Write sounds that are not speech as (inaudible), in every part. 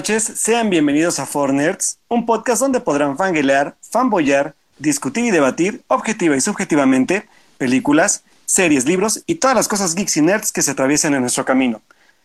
Noches, sean bienvenidos a Four Nerds, un podcast donde podrán fanguelear, fanboyar, discutir y debatir objetiva y subjetivamente películas, series, libros y todas las cosas geeks y nerds que se atraviesen en nuestro camino.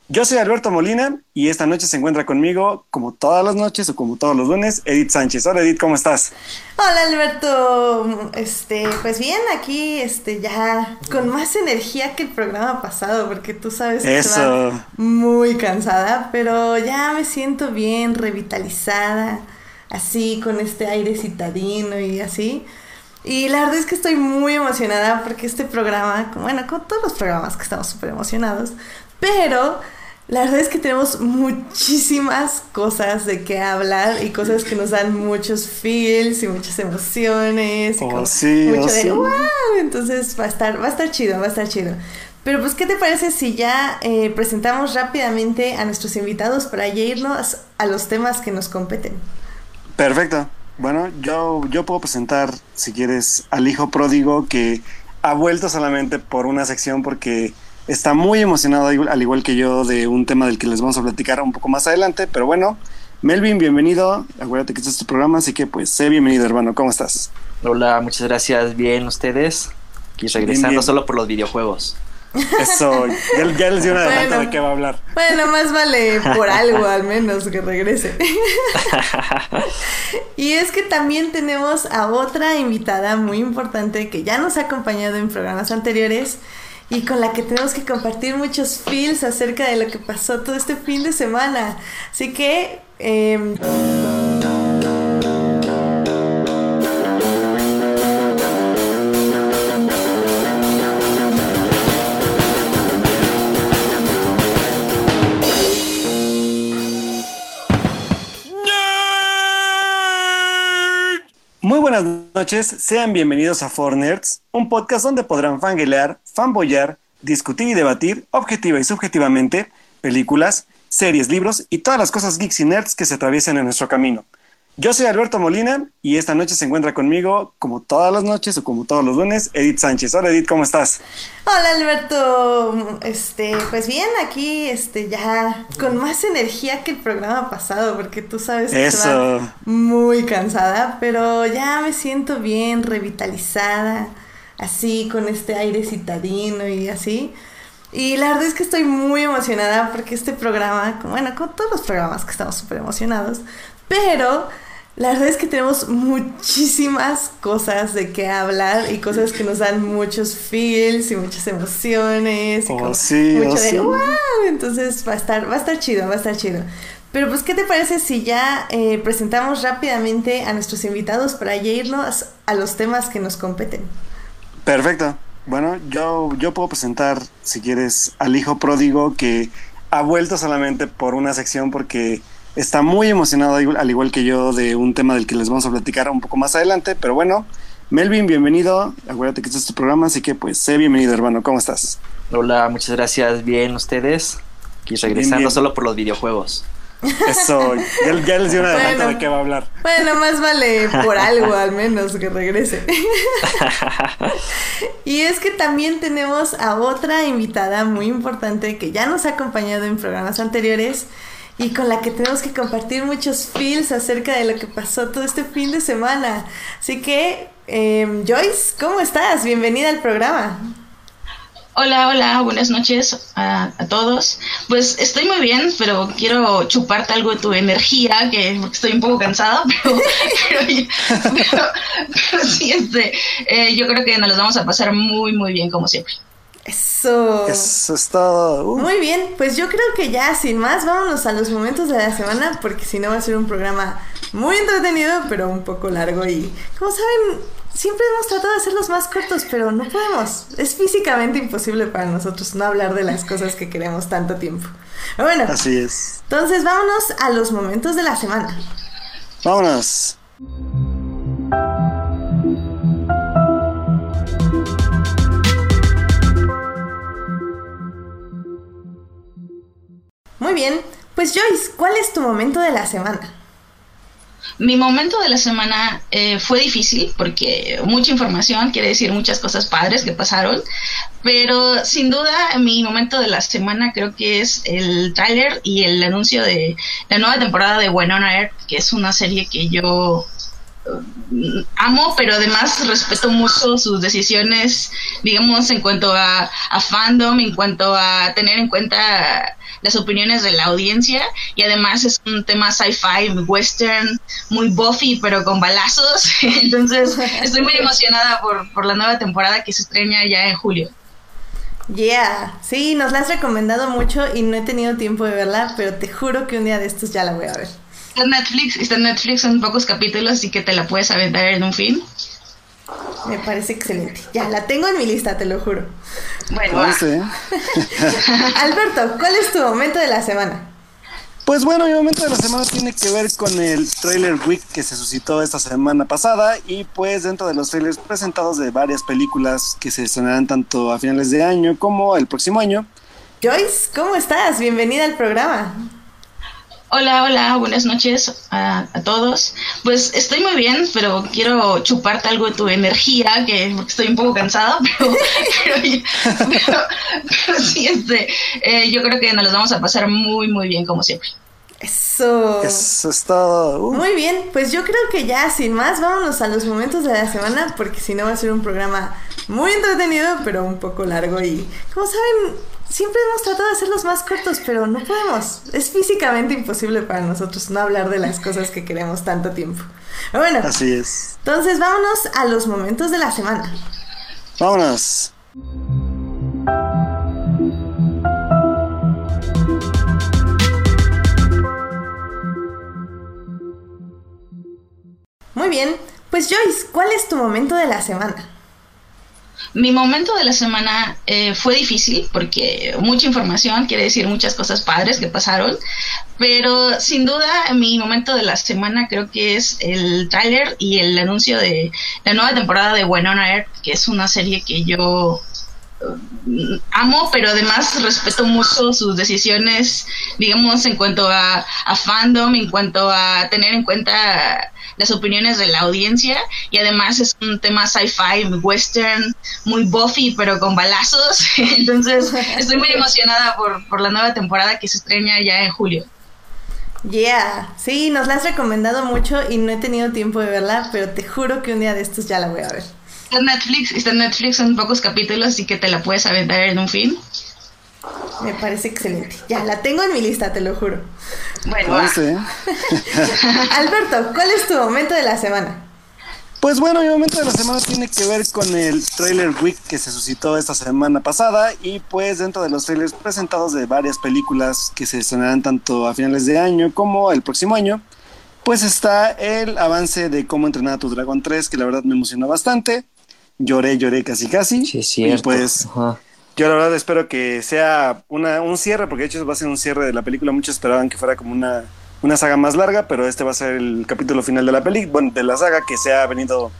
Yo soy Alberto Molina y esta noche se encuentra conmigo, como todas las noches o como todos los lunes, Edith Sánchez. Hola Edith, ¿cómo estás? Hola Alberto, este, pues bien, aquí, este, ya con más energía que el programa pasado, porque tú sabes que Eso. estaba muy cansada, pero ya me siento bien, revitalizada, así, con este aire citadino y así. Y la verdad es que estoy muy emocionada porque este programa, bueno, con todos los programas que estamos súper emocionados, pero la verdad es que tenemos muchísimas cosas de qué hablar y cosas que nos dan muchos feels y muchas emociones. Y Oh, como sí, mucho oh, de sí. wow. Entonces va a estar, va a estar chido, va a estar chido. Pero pues, ¿qué te parece si ya eh, presentamos rápidamente a nuestros invitados para ya irnos a los temas que nos competen? Perfecto. Bueno, yo, yo puedo presentar, si quieres, al hijo pródigo que ha vuelto solamente por una sección porque está muy emocionado, al igual que yo, de un tema del que les vamos a platicar un poco más adelante. Pero bueno, Melvin, bienvenido. Acuérdate que este es tu programa, así que pues sé bienvenido, hermano. ¿Cómo estás? Hola, muchas gracias. Bien, ustedes. Aquí regresando bien. solo por los videojuegos. Eso, ya, ya les di una adelanto Bueno. de qué va a hablar. Bueno, más vale por algo al menos que regrese. (laughs) y es que también tenemos a otra invitada muy importante que ya nos ha acompañado en programas anteriores y con la que tenemos que compartir muchos feels acerca de lo que pasó todo este fin de semana. Así que... em, Muy buenas noches, sean bienvenidos a Four Nerds, un podcast donde podrán fanguelear, fanboyar, discutir y debatir objetiva y subjetivamente películas, series, libros y todas las cosas geeks y nerds que se atraviesen en nuestro camino. Yo soy Alberto Molina y esta noche se encuentra conmigo, como todas las noches o como todos los lunes, Edith Sánchez. Hola Edith, ¿cómo estás? Hola Alberto, este, pues bien, aquí, este, ya con más energía que el programa pasado, porque tú sabes que Eso. estaba muy cansada, pero ya me siento bien, revitalizada, así, con este aire citadino y así. Y la verdad es que estoy muy emocionada porque este programa, bueno, con todos los programas que estamos súper emocionados, pero la verdad es que tenemos muchísimas cosas de qué hablar y cosas que nos dan muchos feels y muchas emociones y Oh, sí, mucho oh, de sí. wow. Entonces va a estar, va a estar chido, va a estar chido. Pero pues, ¿qué te parece si ya eh, presentamos rápidamente a nuestros invitados para ya irnos a los temas que nos competen? Perfecto. Bueno, yo, yo puedo presentar, si quieres, al hijo pródigo que ha vuelto solamente por una sección porque está muy emocionado, al igual que yo, de un tema del que les vamos a platicar un poco más adelante. Pero bueno, Melvin, bienvenido. Acuérdate que este es tu programa, así que pues sé bienvenido, hermano. ¿Cómo estás? Hola, muchas gracias. Bien, ustedes. Aquí regresando bien. solo por los videojuegos. Eso, ya, ya les di una adelanto Bueno. de qué va a hablar. Bueno, más vale por algo al menos que regrese. (laughs) y es que también tenemos a otra invitada muy importante que ya nos ha acompañado en programas anteriores y con la que tenemos que compartir muchos feels acerca de lo que pasó todo este fin de semana. Así que, em, Joyce, ¿cómo estás? Bienvenida al programa. Hola, hola, buenas noches a, a todos. Pues estoy muy bien, pero quiero chuparte algo de tu energía, que estoy un poco cansada, (laughs) pero, sí, este, eh, yo creo que nos los vamos a pasar muy, muy bien, como siempre. Eso. Eso es todo. Uh, Muy bien, pues yo creo que ya sin más vámonos a los momentos de la semana porque si no va a ser un programa muy entretenido pero un poco largo y como saben siempre hemos tratado de hacerlos más cortos pero no podemos, es físicamente imposible para nosotros no hablar de las cosas que queremos tanto tiempo. Pero bueno, así es. entonces vámonos a los momentos de la semana. Vámonos. Muy bien, pues Joyce, ¿cuál es tu momento de la semana? Mi momento de la semana eh, fue difícil porque mucha información, quiere decir muchas cosas padres que pasaron, pero sin duda mi momento de la semana creo que es el tráiler y el anuncio de la nueva temporada de Winona Earth, que es una serie que yo eh, amo, pero además respeto mucho sus decisiones, digamos, en cuanto a fandom, en cuanto a tener en cuenta las opiniones de la audiencia y además es un tema sci-fi, western, muy buffy pero con balazos. (laughs) Entonces estoy muy emocionada por, por la nueva temporada que se estrena ya en julio. Yeah, sí, nos la has recomendado mucho y no he tenido tiempo de verla, pero te juro que un día de estos ya la voy a ver. Está en Netflix, está en Netflix, son pocos capítulos, así que te la puedes aventar en un fin. Me parece excelente. Ya, la tengo en mi lista, te lo juro. Bueno, ¿eh? (laughs) Alberto, ¿cuál es tu momento de la semana? Pues bueno, mi momento de la semana tiene que ver con el trailer week que se suscitó esta semana pasada y pues dentro de los trailers presentados de varias películas que se estrenarán tanto a finales de año como el próximo año. Joyce, ¿cómo estás? Bienvenida al programa. Hola, hola, buenas noches a, a todos. Pues estoy muy bien, pero quiero chuparte algo de tu energía, que estoy un poco cansado, (laughs) pero, pero, pero- pero sí, este, eh, yo creo que nos los vamos a pasar muy, muy bien, como siempre. Eso. Eso es todo. Uh, Muy bien, pues yo creo que ya sin más vámonos a los momentos de la semana porque si no va a ser un programa muy entretenido pero un poco largo y como saben siempre hemos tratado de hacerlos más cortos pero no podemos, es físicamente imposible para nosotros no hablar de las cosas que queremos tanto tiempo. Pero bueno, así es. entonces vámonos a los momentos de la semana. Vámonos. Muy bien, pues Joyce, ¿cuál es tu momento de la semana? Mi momento de la semana eh, fue difícil porque mucha información, quiere decir muchas cosas padres que pasaron, pero sin duda mi momento de la semana creo que es el tráiler y el anuncio de la nueva temporada de Winona Earth, que es una serie que yo eh, amo, pero además respeto mucho sus decisiones, digamos, en cuanto a fandom, en cuanto a tener en cuenta las opiniones de la audiencia y además es un tema sci-fi, western, muy buffy pero con balazos. (laughs) Entonces estoy muy emocionada por, por la nueva temporada que se estrena ya en julio. Yeah, sí, nos la has recomendado mucho y no he tenido tiempo de verla, pero te juro que un día de estos ya la voy a ver. Está en Netflix, está en Netflix, son pocos capítulos, así que te la puedes aventar en un fin. Me parece excelente. Ya, la tengo en mi lista, te lo juro. Bueno, ¿eh? (laughs) Alberto, ¿cuál es tu momento de la semana? Pues bueno, mi momento de la semana tiene que ver con el trailer week que se suscitó esta semana pasada y pues dentro de los trailers presentados de varias películas que se estrenarán tanto a finales de año como el próximo año, pues está el avance de cómo entrenar a tu dragón 3 que la verdad me emocionó bastante. Lloré, lloré casi casi. Sí, es cierto. Y pues Ajá. Yo la verdad espero que sea una, un cierre, porque de hecho va a ser un cierre de la película. Muchos esperaban que fuera como una, una saga más larga, pero este va a ser el capítulo final de la película, bueno, de la saga que se ha venido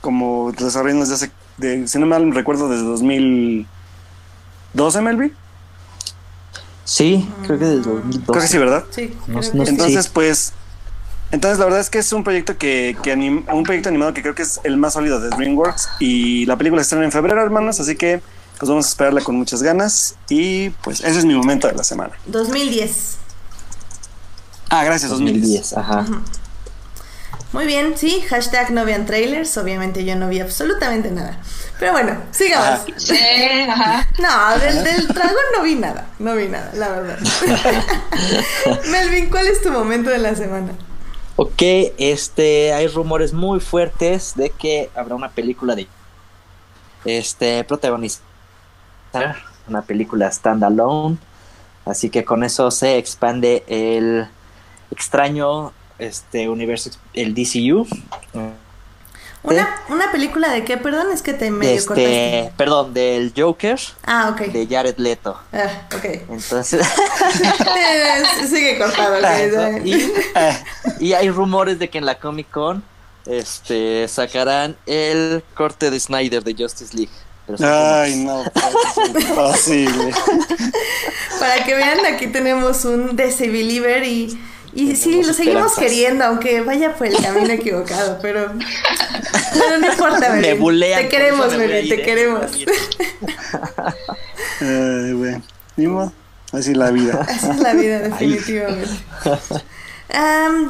como desarrollando desde hace, de, si no mal recuerdo, desde 2012, Melvin. Sí, creo que del 2012. Creo que sí, ¿verdad? Sí, No- creo no. Entonces, Sí. pues, entonces la verdad es que es un proyecto que, que anim- un proyecto animado que creo que es el más sólido de DreamWorks y la película se estrena en febrero, hermanos, así que pues vamos a esperarla con muchas ganas y pues ese es mi momento de la semana. 2010. Ah, gracias, 2010. 2010, ajá. Muy bien, sí, hashtag no vean trailers. Obviamente yo no vi absolutamente nada. Pero bueno, sigamos. Ajá. Sí, ajá. No, del, del dragón no vi nada. No vi nada, la verdad. (laughs) Melvin, ¿cuál es tu momento de la semana? Ok, este, hay rumores muy fuertes de que habrá una película de este protagonista, una película standalone, así que con eso se expande el extraño este universo, el DCU. ¿Una, ¿Una película de qué? Perdón, es que te medio Este, cortaste. perdón, del Joker Ah, ok. de Jared Leto. Ah, ok. Entonces, Eh, (laughs) (laughs) Sigue cortado. y, y hay rumores de que en la Comic Con este sacarán el corte de Snyder de Justice League. Ay, no, (laughs) es imposible. (laughs) Para que vean, aquí tenemos un DC Believer y Y sí, lo seguimos queriendo, aunque vaya por el camino equivocado, pero, pero no importa, te queremos, te queremos. Ay, bueno, así es la vida. Así es la vida, definitivamente. (laughs)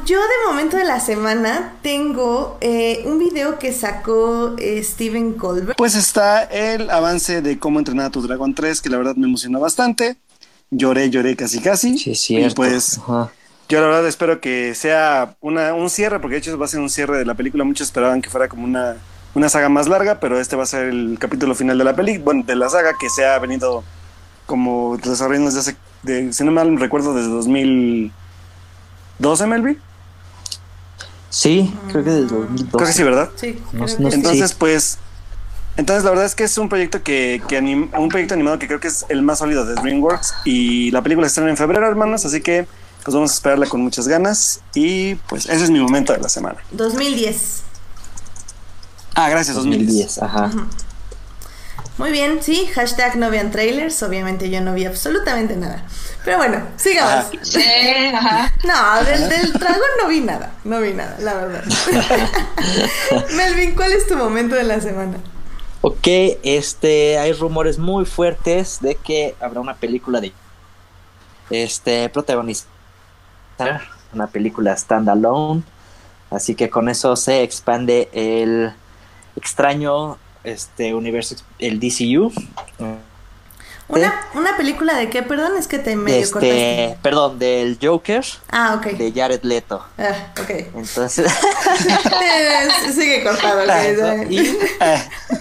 yo de momento de la semana tengo eh, un video que sacó eh, Steven Colbert. Pues está el avance de cómo entrenar a tu Dragon 3, que la verdad me emocionó bastante. Lloré, lloré casi casi. Sí, sí. Y pues yo la verdad espero que sea una, un cierre, porque de hecho va a ser un cierre de la película. Muchos esperaban que fuera como una, una saga más larga, pero este va a ser el capítulo final de la película, bueno, de la saga que se ha venido como desarrollando desde hace, de, si no mal recuerdo, desde 2012, Melvi. Sí, creo que desde 2012. Creo que sí, ¿verdad? Sí. entonces, pues, entonces la verdad es que es un proyecto que, que un proyecto animado que creo que es el más sólido de DreamWorks y la película se estrena en febrero, hermanos, así que pues vamos a esperarla con muchas ganas y pues ese es mi momento de la semana. 2010. Ah, gracias, 2010. ajá. Muy bien, sí, hashtag no vean trailers, obviamente yo no vi absolutamente nada. Pero bueno, sigamos. Ajá. No, del, del dragón no vi nada, no vi nada, la verdad. (laughs) Melvin, ¿cuál es tu momento de la semana? Ok, este, hay rumores muy fuertes de que habrá una película de este protagonista una película standalone. Así que con eso se expande el extraño este universo, el DCU. ¿Una, ¿Una película de qué? Perdón, es que te medio este, Perdón, del Joker. Ah, ok. De Jared Leto. Ah, ok. Entonces... (laughs) Sigue cortado. y,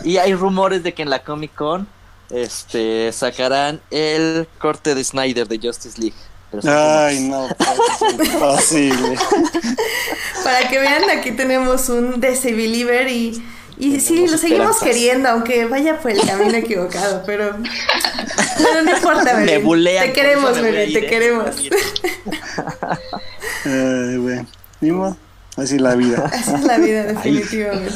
y hay rumores de que en la Comic Con este, sacarán el corte de Snyder de Justice League. Ay, no, es imposible. (laughs) Para que vean, aquí tenemos un DC Believer y, y sí, lo seguimos queriendo, aunque vaya por el camino equivocado, pero, pero no importa, me Te queremos, Mervin, te ¿eh? queremos. Ay, bueno, así es la vida. (laughs) Así es la vida, definitivamente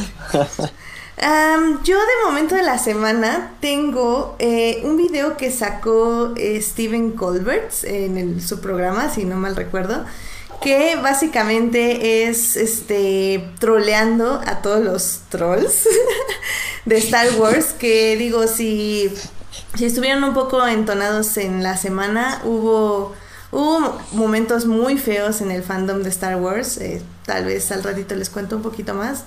yo de momento de la semana tengo eh, un video que sacó eh, Steven Colbert en su programa, si no mal recuerdo, que básicamente es este troleando a todos los trolls (laughs) de Star Wars, que digo, si, si estuvieron un poco entonados en la semana, hubo, hubo momentos muy feos en el fandom de Star Wars, eh, tal vez al ratito les cuento un poquito más.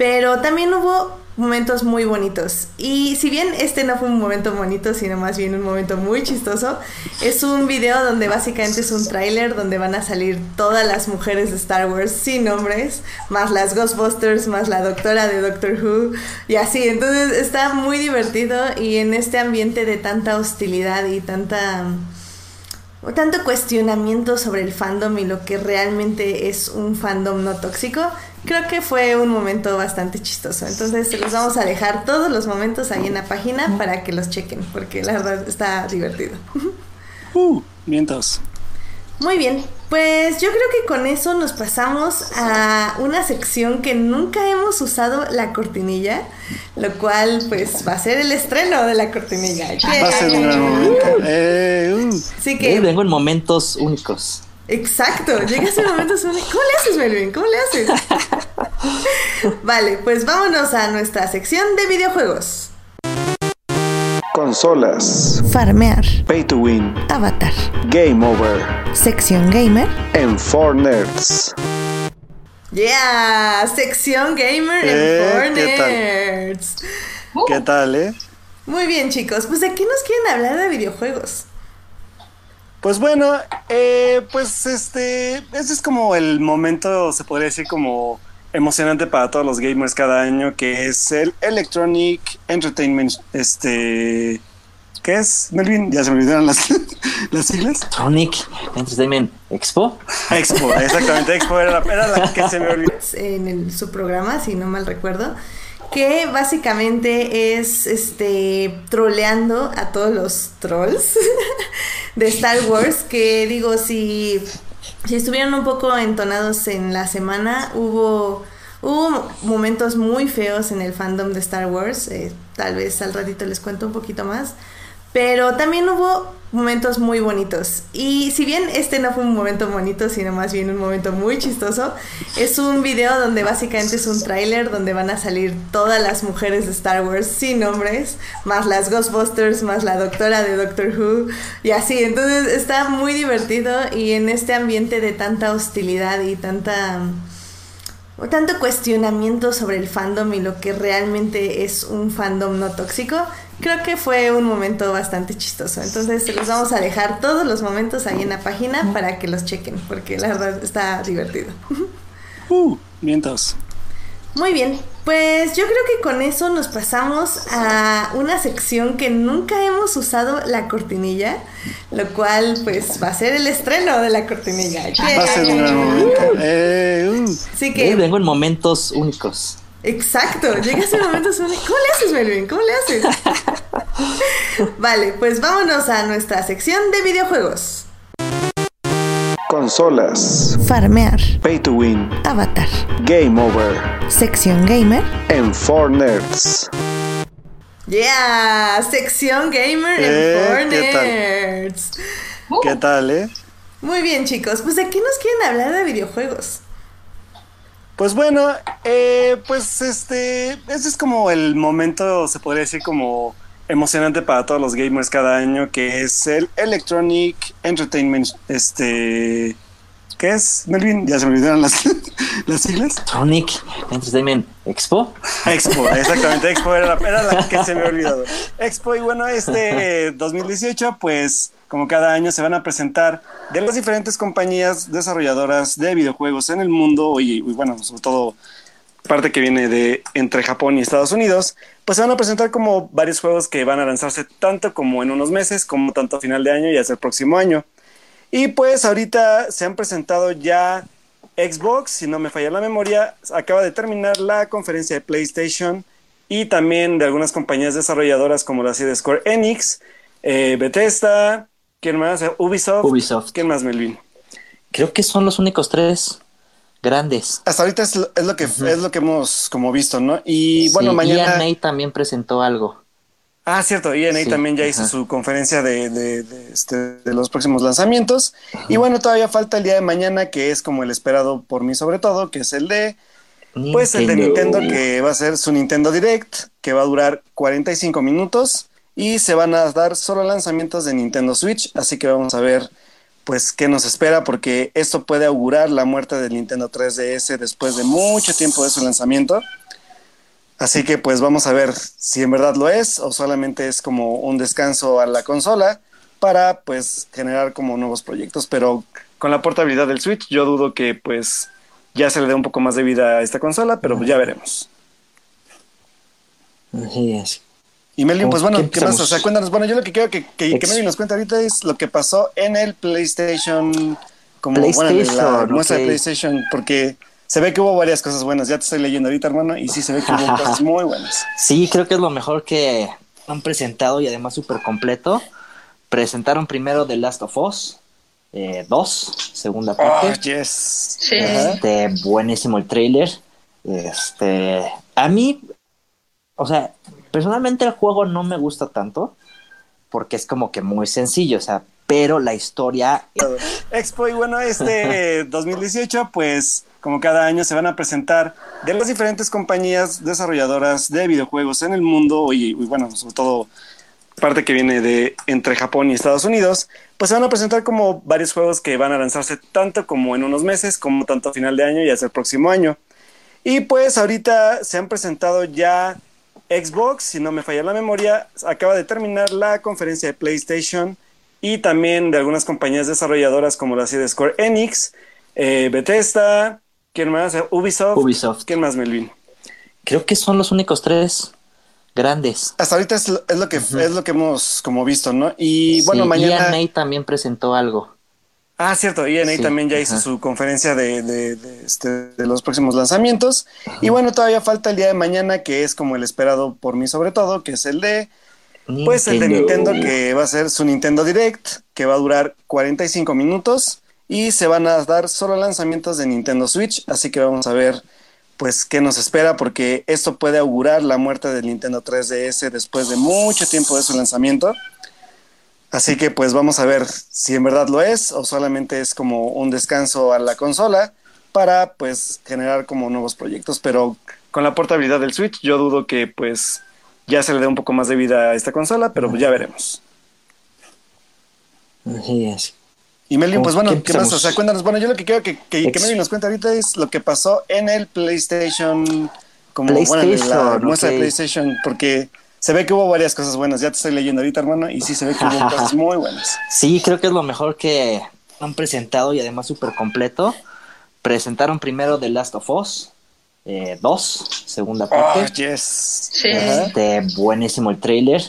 Pero también hubo momentos muy bonitos. Y si bien este no fue un momento bonito, sino más bien un momento muy chistoso, es un video donde básicamente es un tráiler donde van a salir todas las mujeres de Star Wars sin nombres, más las Ghostbusters, más la doctora de Doctor Who y así. Entonces está muy divertido y en este ambiente de tanta hostilidad y tanta tanto cuestionamiento sobre el fandom y lo que realmente es un fandom no tóxico, creo que fue un momento bastante chistoso. Entonces se los vamos a dejar todos los momentos ahí en la página para que los chequen, porque la verdad está divertido. Uh, mientras. Muy bien, pues yo creo que con eso nos pasamos a una sección que nunca hemos usado la cortinilla, lo cual pues va a ser el estreno de la cortinilla. Va a ser un gran momento. Eh, uh. que... vengo en momentos únicos. Exacto, llega ese momento únicos. ¿Cómo le haces, Melvin? ¿Cómo le haces? (laughs) vale, pues vámonos a nuestra sección de videojuegos. Consolas. Farmear. Pay to win. Avatar. Game over. Sección gamer. En 4Nerds. Yeah, sección gamer en 4Nerds. ¿Qué uh. tal, eh? Muy bien, chicos. Pues de qué nos quieren hablar de videojuegos. Pues bueno, eh, pues este, ese es como el momento, se podría decir como emocionante para todos los gamers cada año, que es el Electronic Entertainment, este, ¿qué es, Melvin? Ya se me olvidaron las, (laughs) las siglas. Electronic Entertainment Expo. Expo, exactamente, Expo era la, era la que se me olvidó. (laughs) En su programa, si no mal recuerdo, que básicamente es este troleando a todos los trolls (laughs) de Star Wars, que digo, si si estuvieron un poco entonados en la semana, hubo, hubo momentos muy feos en el fandom de Star Wars. Eh, tal vez al ratito les cuento un poquito más. Pero también hubo momentos muy bonitos. Y si bien este no fue un momento bonito, sino más bien un momento muy chistoso, es un video donde básicamente es un tráiler donde van a salir todas las mujeres de Star Wars sin nombres, más las Ghostbusters, más la doctora de Doctor Who y así. Entonces está muy divertido y en este ambiente de tanta hostilidad y tanta tanto cuestionamiento sobre el fandom y lo que realmente es un fandom no tóxico, creo que fue un momento bastante chistoso. Entonces se los vamos a dejar todos los momentos ahí en la página para que los chequen, porque la verdad está divertido. Uh, vientos. Muy bien, pues yo creo que con eso nos pasamos a una sección que nunca hemos usado la cortinilla, lo cual pues va a ser el estreno de la cortinilla. Va a ser un (laughs) eh, uh. Así que... vengo en momentos únicos. Exacto, llegas en momentos únicos. ¿Cómo le haces, Melvin? ¿Cómo le haces? (laughs) (laughs) vale, pues vámonos a nuestra sección de videojuegos. Consolas. Farmear. Pay to win. Avatar. Game over. Sección gamer. En 4Nerds. Yeah, sección gamer Eh, en ¿qué tal? 4Nerds. ¿Qué tal, eh? Muy bien, chicos. Pues de qué nos quieren hablar de videojuegos. Pues bueno, eh, pues este, ese es como el momento, se podría decir como emocionante para todos los gamers cada año, que es el Electronic Entertainment, este, ¿qué es, Melvin? Ya se me olvidaron las, (laughs) las siglas. Tronic Entertainment Expo. Expo, exactamente, (laughs) Expo era la, era la que se me había olvidado. Expo, y bueno, este (laughs) 2018, pues como cada año se van a presentar de las diferentes compañías desarrolladoras de videojuegos en el mundo y, y bueno, sobre todo parte que viene de entre Japón y Estados Unidos, pues se van a presentar como varios juegos que van a lanzarse tanto como en unos meses, como tanto a final de año y hasta el próximo año. Y pues ahorita se han presentado ya Xbox, si no me falla la memoria, acaba de terminar la conferencia de PlayStation y también de algunas compañías desarrolladoras como la de Square Enix, eh, Bethesda, ¿quién más? Ubisoft. Ubisoft. ¿Quién más, Melvin? Creo que son los únicos tres grandes. Hasta ahorita es lo, es lo que es lo que hemos como visto, ¿no? Y bueno, mañana. EA también presentó algo. Ah, cierto, ENA Sí, también ya hizo su conferencia de, de- de, este, de los próximos lanzamientos. Y bueno, todavía falta el día de mañana, que es como el esperado por mí sobre todo, que es el de, pues el de Nintendo, que va a ser su Nintendo Direct, que va a durar 45 minutos y se van a dar solo lanzamientos de Nintendo Switch, así que vamos a ver pues qué nos espera, porque esto puede augurar la muerte del Nintendo 3DS después de mucho tiempo de su lanzamiento. Así que pues vamos a ver si en verdad lo es o solamente es como un descanso a la consola para pues generar como nuevos proyectos. Pero con la portabilidad del Switch yo dudo que pues ya se le dé un poco más de vida a esta consola, pero ya veremos. Así es. Y Melvin, pues ¿Con bueno, qué ¿qué más? O sea, cuéntanos. Bueno, yo lo que quiero que, que, que Ex- Melvin nos cuente ahorita es lo que pasó en el PlayStation, como bueno, en la PlayStation, muestra de. PlayStation, porque se ve que hubo varias cosas buenas. Ya te estoy leyendo ahorita, hermano, y sí se ve que hubo (laughs) cosas muy buenas. Sí, creo que es lo mejor que han presentado y además súper completo. Presentaron primero The Last of Us 2, segunda Oh, parte. yes. Sí. Este, buenísimo el trailer. Este, a mí, o sea, personalmente el juego no me gusta tanto porque es como que muy sencillo, o sea, pero la historia Expo y bueno, este (laughs) 2018, pues como cada año se van a presentar de las diferentes compañías desarrolladoras de videojuegos en el mundo y, y, bueno, sobre todo parte que viene de entre Japón y Estados Unidos, pues se van a presentar como varios juegos que van a lanzarse tanto como en unos meses, como tanto a final de año y hasta el próximo año. Y pues ahorita se han presentado ya Xbox, si no me falla la memoria, acaba de terminar la conferencia de PlayStation y también de algunas compañías desarrolladoras como la de Square Enix, eh, Bethesda, ¿quién más? Ubisoft. Ubisoft. ¿Quién más, Melvin? creo que son los únicos tres grandes. Hasta ahorita es lo, es lo que es lo que hemos como visto, ¿no? Y bueno, Sí, mañana. También presentó algo. Ah, cierto, ENA Sí, también ya hizo su conferencia de, de- de, este, de los próximos lanzamientos. Y bueno, todavía falta el día de mañana, que es como el esperado por mí sobre todo, que es el de, pues el de Nintendo, que va a ser su Nintendo Direct, que va a durar 45 minutos y se van a dar solo lanzamientos de Nintendo Switch, así que vamos a ver pues qué nos espera, porque esto puede augurar la muerte del Nintendo 3DS después de mucho tiempo de su lanzamiento. Así que pues vamos a ver si en verdad lo es o solamente es como un descanso a la consola para pues generar como nuevos proyectos, pero con la portabilidad del Switch yo dudo que pues ya se le dé un poco más de vida a esta consola, pero ya veremos. Así es. Y Melvin, pues ¿Con bueno, qué ¿qué más? O sea, cuéntanos. Bueno, yo lo que quiero que, que, que Melvin nos cuente ahorita es lo que pasó en el PlayStation, como bueno, en la PlayStation, muestra de. PlayStation, porque se ve que hubo varias cosas buenas. Ya te estoy leyendo ahorita, hermano, y sí se ve que hubo (laughs) cosas muy buenas. Sí, creo que es lo mejor que han presentado y además súper completo. Presentaron primero The Last of Us 2, segunda Oh, parte. yes. Sí. Ajá. Este, buenísimo el trailer.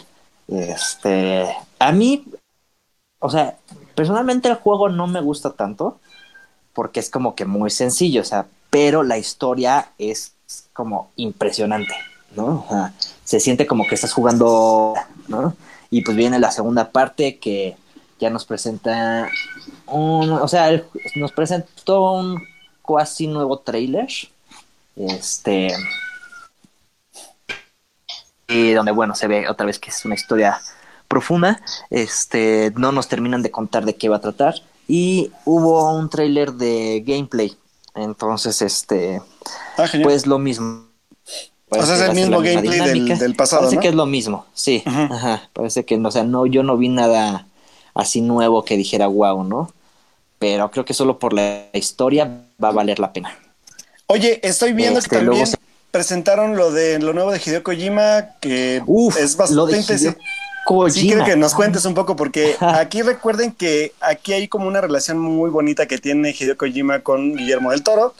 Este, a mí, o sea, personalmente el juego no me gusta tanto porque es como que muy sencillo, o sea, pero la historia es como impresionante, ¿no? O sea, se siente como que estás jugando, ¿no? Y pues viene la segunda parte que ya nos presenta un, o sea, el- nos presentó un casi nuevo trailer. Este, y donde bueno se ve otra vez que es una historia profunda este no nos terminan de contar de qué va a tratar y hubo un tráiler de gameplay entonces este Ah, pues lo mismo O sea, es Parece el mismo gameplay del- dinámica. del pasado, parece ¿no? que es lo mismo sí ajá. parece que o sea no yo no vi nada así nuevo que dijera wow no pero creo que solo por la historia va a valer la pena. Oye, estoy viendo Este, que también luego se- presentaron lo de lo nuevo de Hideo Kojima, que Uf, es bastante... Sí, quiero que nos cuentes un poco, porque (laughs) aquí recuerden que aquí hay como una relación muy bonita que tiene Hideo Kojima con Guillermo del Toro,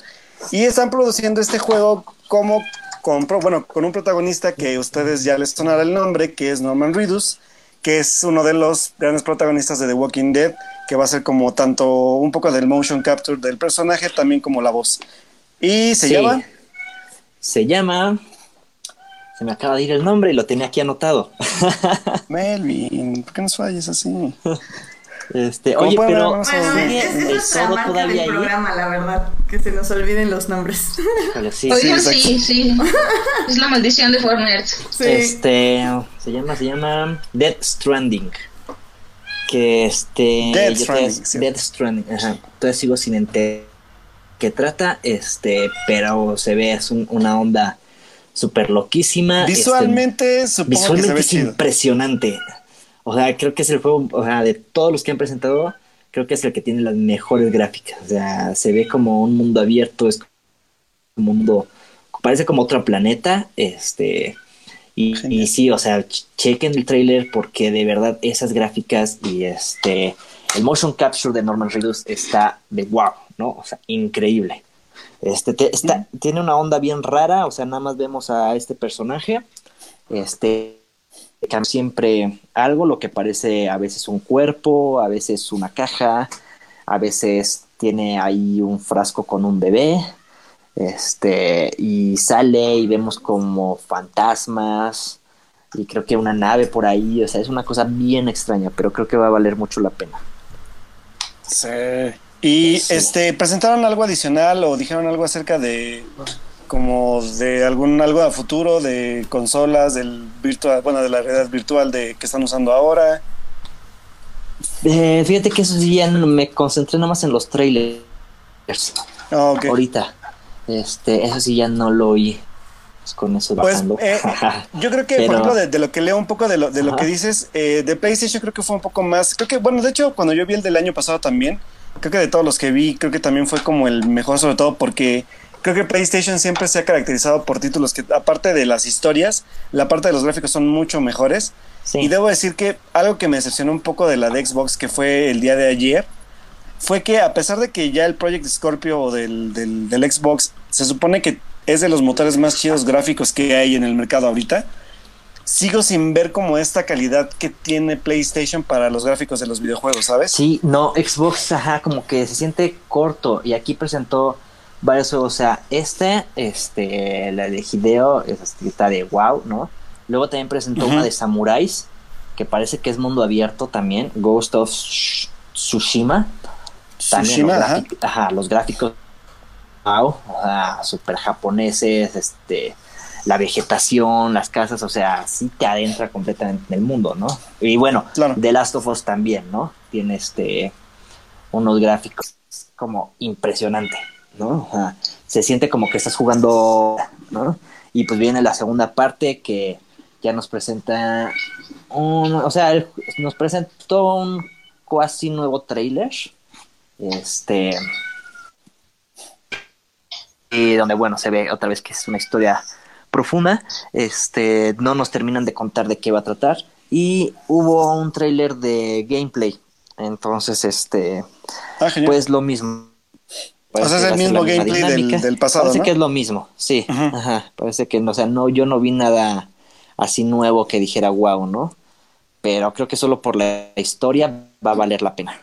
y están produciendo este juego como con, bueno, con un protagonista que ustedes ya les sonará el nombre, que es Norman Reedus, que es uno de los grandes protagonistas de The Walking Dead, que va a ser como tanto un poco del motion capture del personaje, también como la voz. Y se Sí. llama... Se llama. Se me acaba de ir el nombre y lo tenía aquí anotado. (laughs) Melvin, ¿por qué nos falles así? (laughs) Este, ¿Cómo oye, pero Bueno, sigue es marca todavía del ahí. programa, la verdad. Que se nos olviden los nombres. Híjole, sí, sí, sí. Es la maldición de Fortnite. Sí. Este, se llama, se llama Dead Stranding. Que este. Death yo Stranding, sí. Death Stranding, ajá. Todavía sigo sin entender qué trata, este, pero se ve, es un- una onda súper loquísima. este, Visualmente, supongo que se visualmente ve es chido. impresionante. O sea, creo que es el juego, o sea, de todos los que han presentado, creo que es el que tiene las mejores gráficas. O sea, se ve como un mundo abierto, es como un mundo, parece como otro planeta, este, y, sí, o sea, ch- chequen el trailer porque de verdad esas gráficas y este, el motion capture de Norman Reedus está de wow, ¿no? O sea, increíble. Este, te- está, tiene una onda bien rara, o sea, nada más vemos a este personaje, este, siempre algo, lo que parece a veces un cuerpo, a veces una caja, a veces tiene ahí un frasco con un bebé, este, y sale y vemos como fantasmas, y creo que una nave por ahí, o sea, es una cosa bien extraña, pero creo que va a valer mucho la pena. Sí. Y Sí. este, presentaron algo adicional o dijeron algo acerca de como de algún algo a futuro de consolas del virtual, bueno, de la realidad virtual de que están usando ahora. Eh, fíjate que eso sí ya me concentré nada más en los trailers. Ah, ahorita. Este, eso sí ya no lo oí. Pues con eso Pues eh, (laughs) yo creo que, Pero- por ejemplo, de, de lo que leo un poco de lo, de lo Ajá. que dices, eh, de PlayStation creo que fue un poco más, creo que, bueno, de hecho, cuando yo vi el del año pasado también, creo que de todos los que vi, creo que también fue como el mejor, sobre todo porque creo que PlayStation siempre se ha caracterizado por títulos que, aparte de las historias, la parte de los gráficos son mucho mejores. Sí. Y debo decir que algo que me decepcionó un poco de la de Xbox, que fue el día de ayer, fue que a pesar de que ya el Project Scorpio del, del, del Xbox se supone que es de los motores más chidos gráficos que hay en el mercado ahorita, sigo sin ver como esta calidad que tiene PlayStation para los gráficos de los videojuegos, ¿sabes? Sí, no, Xbox, ajá, como que se siente corto. Y aquí presentó varios juegos. O sea, este, este, la de Hideo, es- está de wow, ¿no? Luego también presentó una de Samuráis, que parece que es mundo abierto también. Ghost of Sh- Tsushima. También Tsushima, los, ajá. los gráficos wow, sea, super japoneses, este, la vegetación, las casas, o sea, sí te adentra completamente en el mundo, ¿no? Y bueno, Claro. The Last of Us también, ¿no? Tiene este unos gráficos como impresionante, ¿no? O sea, se siente como que estás jugando, ¿no? Y pues viene la segunda parte que ya nos presenta un, o sea, el- nos presentó un cuasi nuevo trailer, este, y donde bueno se ve otra vez que es una historia profunda, este, no nos terminan de contar de qué va a tratar y hubo un trailer de gameplay, entonces este, Ah, pues lo mismo. O sea, es Parece el mismo gameplay del- pasado, Parece ¿no? que es lo mismo, sí. Ajá, parece que, o sea, no, yo no vi nada así nuevo que dijera wow, ¿no? Pero creo que solo por la historia va a valer la pena.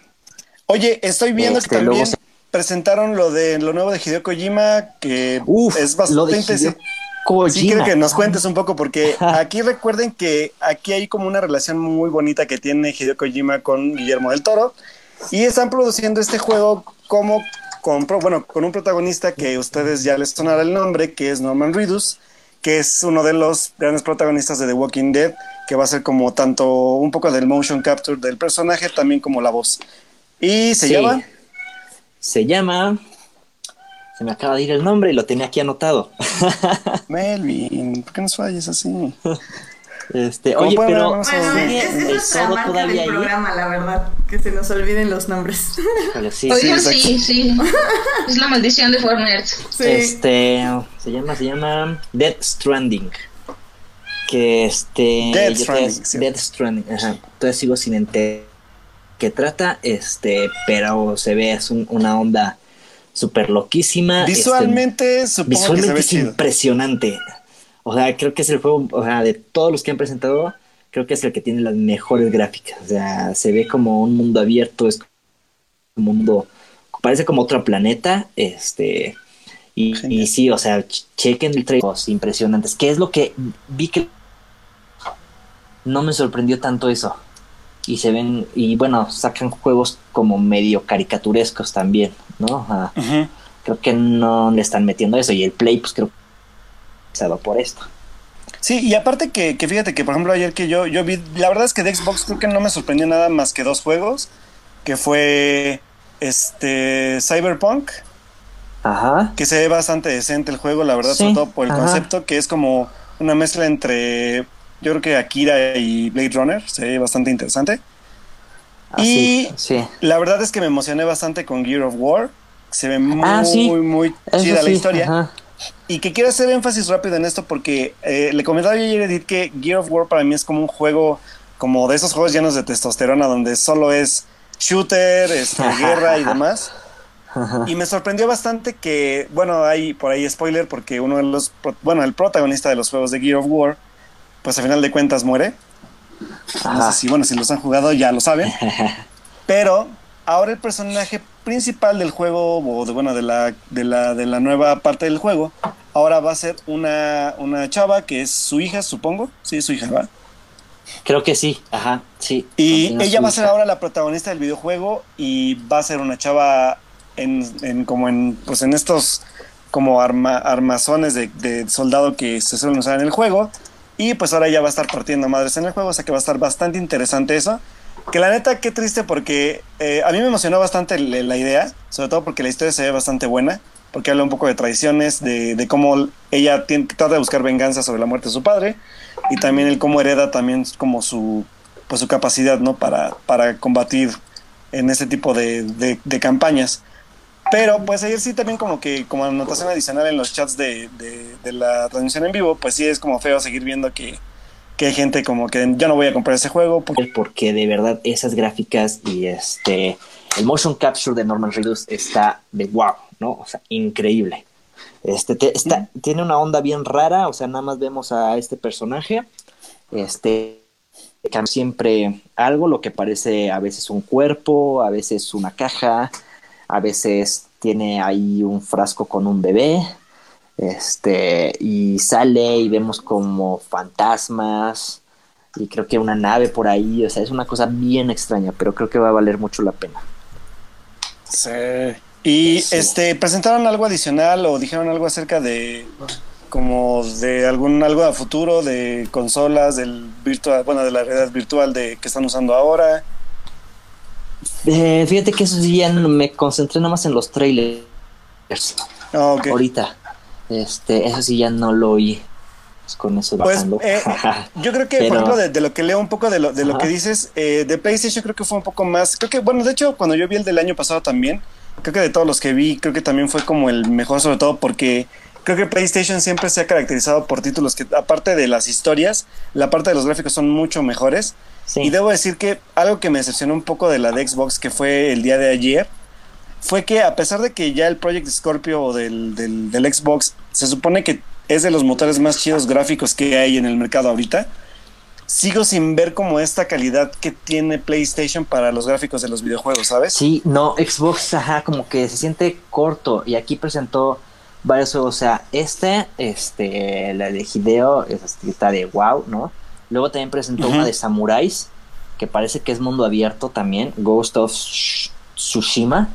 Oye, estoy viendo Este, que también luego se- presentaron lo de lo nuevo de Hideo Kojima, que Uf, es bastante... Hideo Sí, quiero que nos cuentes un poco, porque (laughs) aquí recuerden que aquí hay como una relación muy bonita que tiene Hideo Kojima con Guillermo del Toro, y están produciendo este juego como con, bueno, con un protagonista que a ustedes ya les sonará el nombre, que es Norman Reedus, que es uno de los grandes protagonistas de The Walking Dead, que va a ser como tanto un poco del motion capture del personaje, también como la voz. Y se Sí. llama... Se llama. Se me acaba de ir el nombre y lo tenía aquí anotado. (laughs) Melvin, ¿por qué nos falles así? (laughs) Este, ¿Cómo oye, pero? Bueno, ¿sigue es, es nuestra marca del ahí? programa, la verdad. Que se nos olviden los nombres. Híjole, sí. Oigan, exacto. sí, sí. Es la maldición de Fortnite. Sí. Este, se llama, se llama Dead Stranding. Que este. Death yo Stranding, sí. Death Stranding, ajá. Todavía sigo sin entender qué trata, este, pero se ve, es un- una onda súper loquísima. este, Visualmente, supongo que se visualmente ve es chido. impresionante. O sea, creo que es el juego, o sea, de todos los que han presentado, creo que es el que tiene las mejores gráficas. O sea, se ve como un mundo abierto, es como un mundo, parece como otro planeta, este, y, sí, o sea, ch- chequen el trailer, impresionantes. ¿Qué es lo que vi que no me sorprendió tanto eso? Y se ven, y bueno, sacan juegos como medio caricaturescos también, ¿no? Creo que no le están metiendo eso y el play pues creo va por esto Sí, y aparte que, que fíjate que, por ejemplo, ayer que yo, yo vi, la verdad es que de Xbox creo que no me sorprendió nada más que dos juegos, que fue este Cyberpunk, ajá que se ve bastante decente el juego, la verdad, Sí, sobre todo por el ajá. concepto, que es como una mezcla entre, yo creo que Akira y Blade Runner, se ve bastante interesante. así Y- sí La verdad es que me emocioné bastante con Gear of War, se ve muy, Ah, muy Eso chida la historia. ajá. Y que quiero hacer énfasis rápido en esto porque eh, le comentaba yo ayer Edith que Gear of War para mí es como un juego, como de esos juegos llenos de testosterona, donde solo es shooter, este, (laughs) guerra y demás. Y me sorprendió bastante que, bueno, hay por ahí spoiler porque uno de los, bueno, el protagonista de los juegos de Gear of War, pues a final de cuentas muere. No sé si, bueno, si los han jugado ya lo saben. (laughs) Pero ahora el personaje principal del juego, o de, bueno, de la, de, la, de la nueva parte del juego, ahora va a ser una, una chava que es su hija, supongo. Sí, es su hija, ¿va? creo que sí ajá sí Y ella va a ser ahora la protagonista del videojuego y va a ser una chava en, en como en, pues en estos como arma, armazones de, de soldado que se suelen usar en el juego. Y pues ahora ella va a estar partiendo madres en el juego, o sea que va a estar bastante interesante eso. Que la neta, qué triste porque eh, a mí me emocionó bastante la idea, sobre todo porque la historia se ve bastante buena, porque habla un poco de traiciones, de, cómo ella trata de buscar venganza sobre la muerte de su padre, y también el cómo hereda también como su, pues su capacidad, ¿no? Para, para combatir en ese tipo de, de- campañas. Pero pues ayer sí también como que como anotación adicional en los chats de- de la transmisión en vivo, pues sí es como feo seguir viendo que, que hay gente como que yo no voy a comprar ese juego porque porque de verdad esas gráficas y este el motion capture de Norman Reedus está de wow no o sea increíble. Este te- está, tiene una onda bien rara o sea nada más vemos a este personaje. Este siempre algo lo que parece a veces un cuerpo a veces una caja a veces tiene ahí un frasco con un bebé este y sale y vemos como fantasmas y creo que una nave por ahí, o sea, es una cosa bien extraña, pero creo que va a valer mucho la pena. Sí. Y Sí. este presentaron algo adicional o dijeron algo acerca de como de algún algo a futuro de consolas del virtual bueno de la realidad virtual de que están usando ahora Eh, fíjate que eso sí ya me concentré nada más en los trailers. Ok. Ahorita. Este, eso sí ya no lo oí. Pues con eso Pues eh, (laughs) yo creo que, Pero- por ejemplo, de, de lo que leo un poco de lo, de lo Ajá. que dices, eh, de PlayStation creo que fue un poco más, creo que, bueno, de hecho, cuando yo vi el del año pasado también, creo que de todos los que vi, creo que también fue como el mejor, sobre todo porque creo que PlayStation siempre se ha caracterizado por títulos que, aparte de las historias, la parte de los gráficos son mucho mejores. Sí. Y debo decir que algo que me decepcionó un poco de la de Xbox, que fue el día de ayer, fue que a pesar de que ya el Project Scorpio del, del, del Xbox se supone que es de los motores más chidos gráficos que hay en el mercado ahorita, sigo sin ver como esta calidad que tiene PlayStation para los gráficos de los videojuegos, ¿sabes? Sí, no, Xbox, ajá, como que se siente corto. Y aquí presentó varios juegos. O sea, este, este, la de Hideo, es está de wow, ¿no? Luego también presentó una de Samuráis, que parece que es mundo abierto también. Ghost of Sh- Tsushima.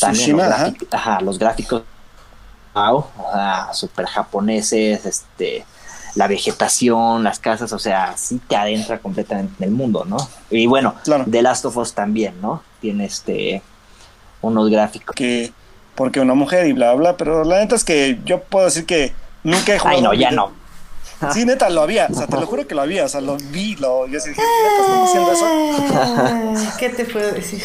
También Tsushima, los, ajá. gráfic- ajá, los gráficos, wow, o sea, super japoneses, este, la vegetación, las casas, o sea, sí te adentra completamente en el mundo, ¿no? Y bueno, Claro. The Last of Us también, ¿no? Tiene este unos gráficos. Que porque una mujer y bla, bla, bla, pero la neta es que yo puedo decir que nunca he jugado. Ay, no, ya video- no. Sí, neta, lo había, o sea, te lo juro que lo había, o sea, lo vi, lo, yo dije, ¿neta están diciendo eso? (laughs) ¿Qué te puedo decir?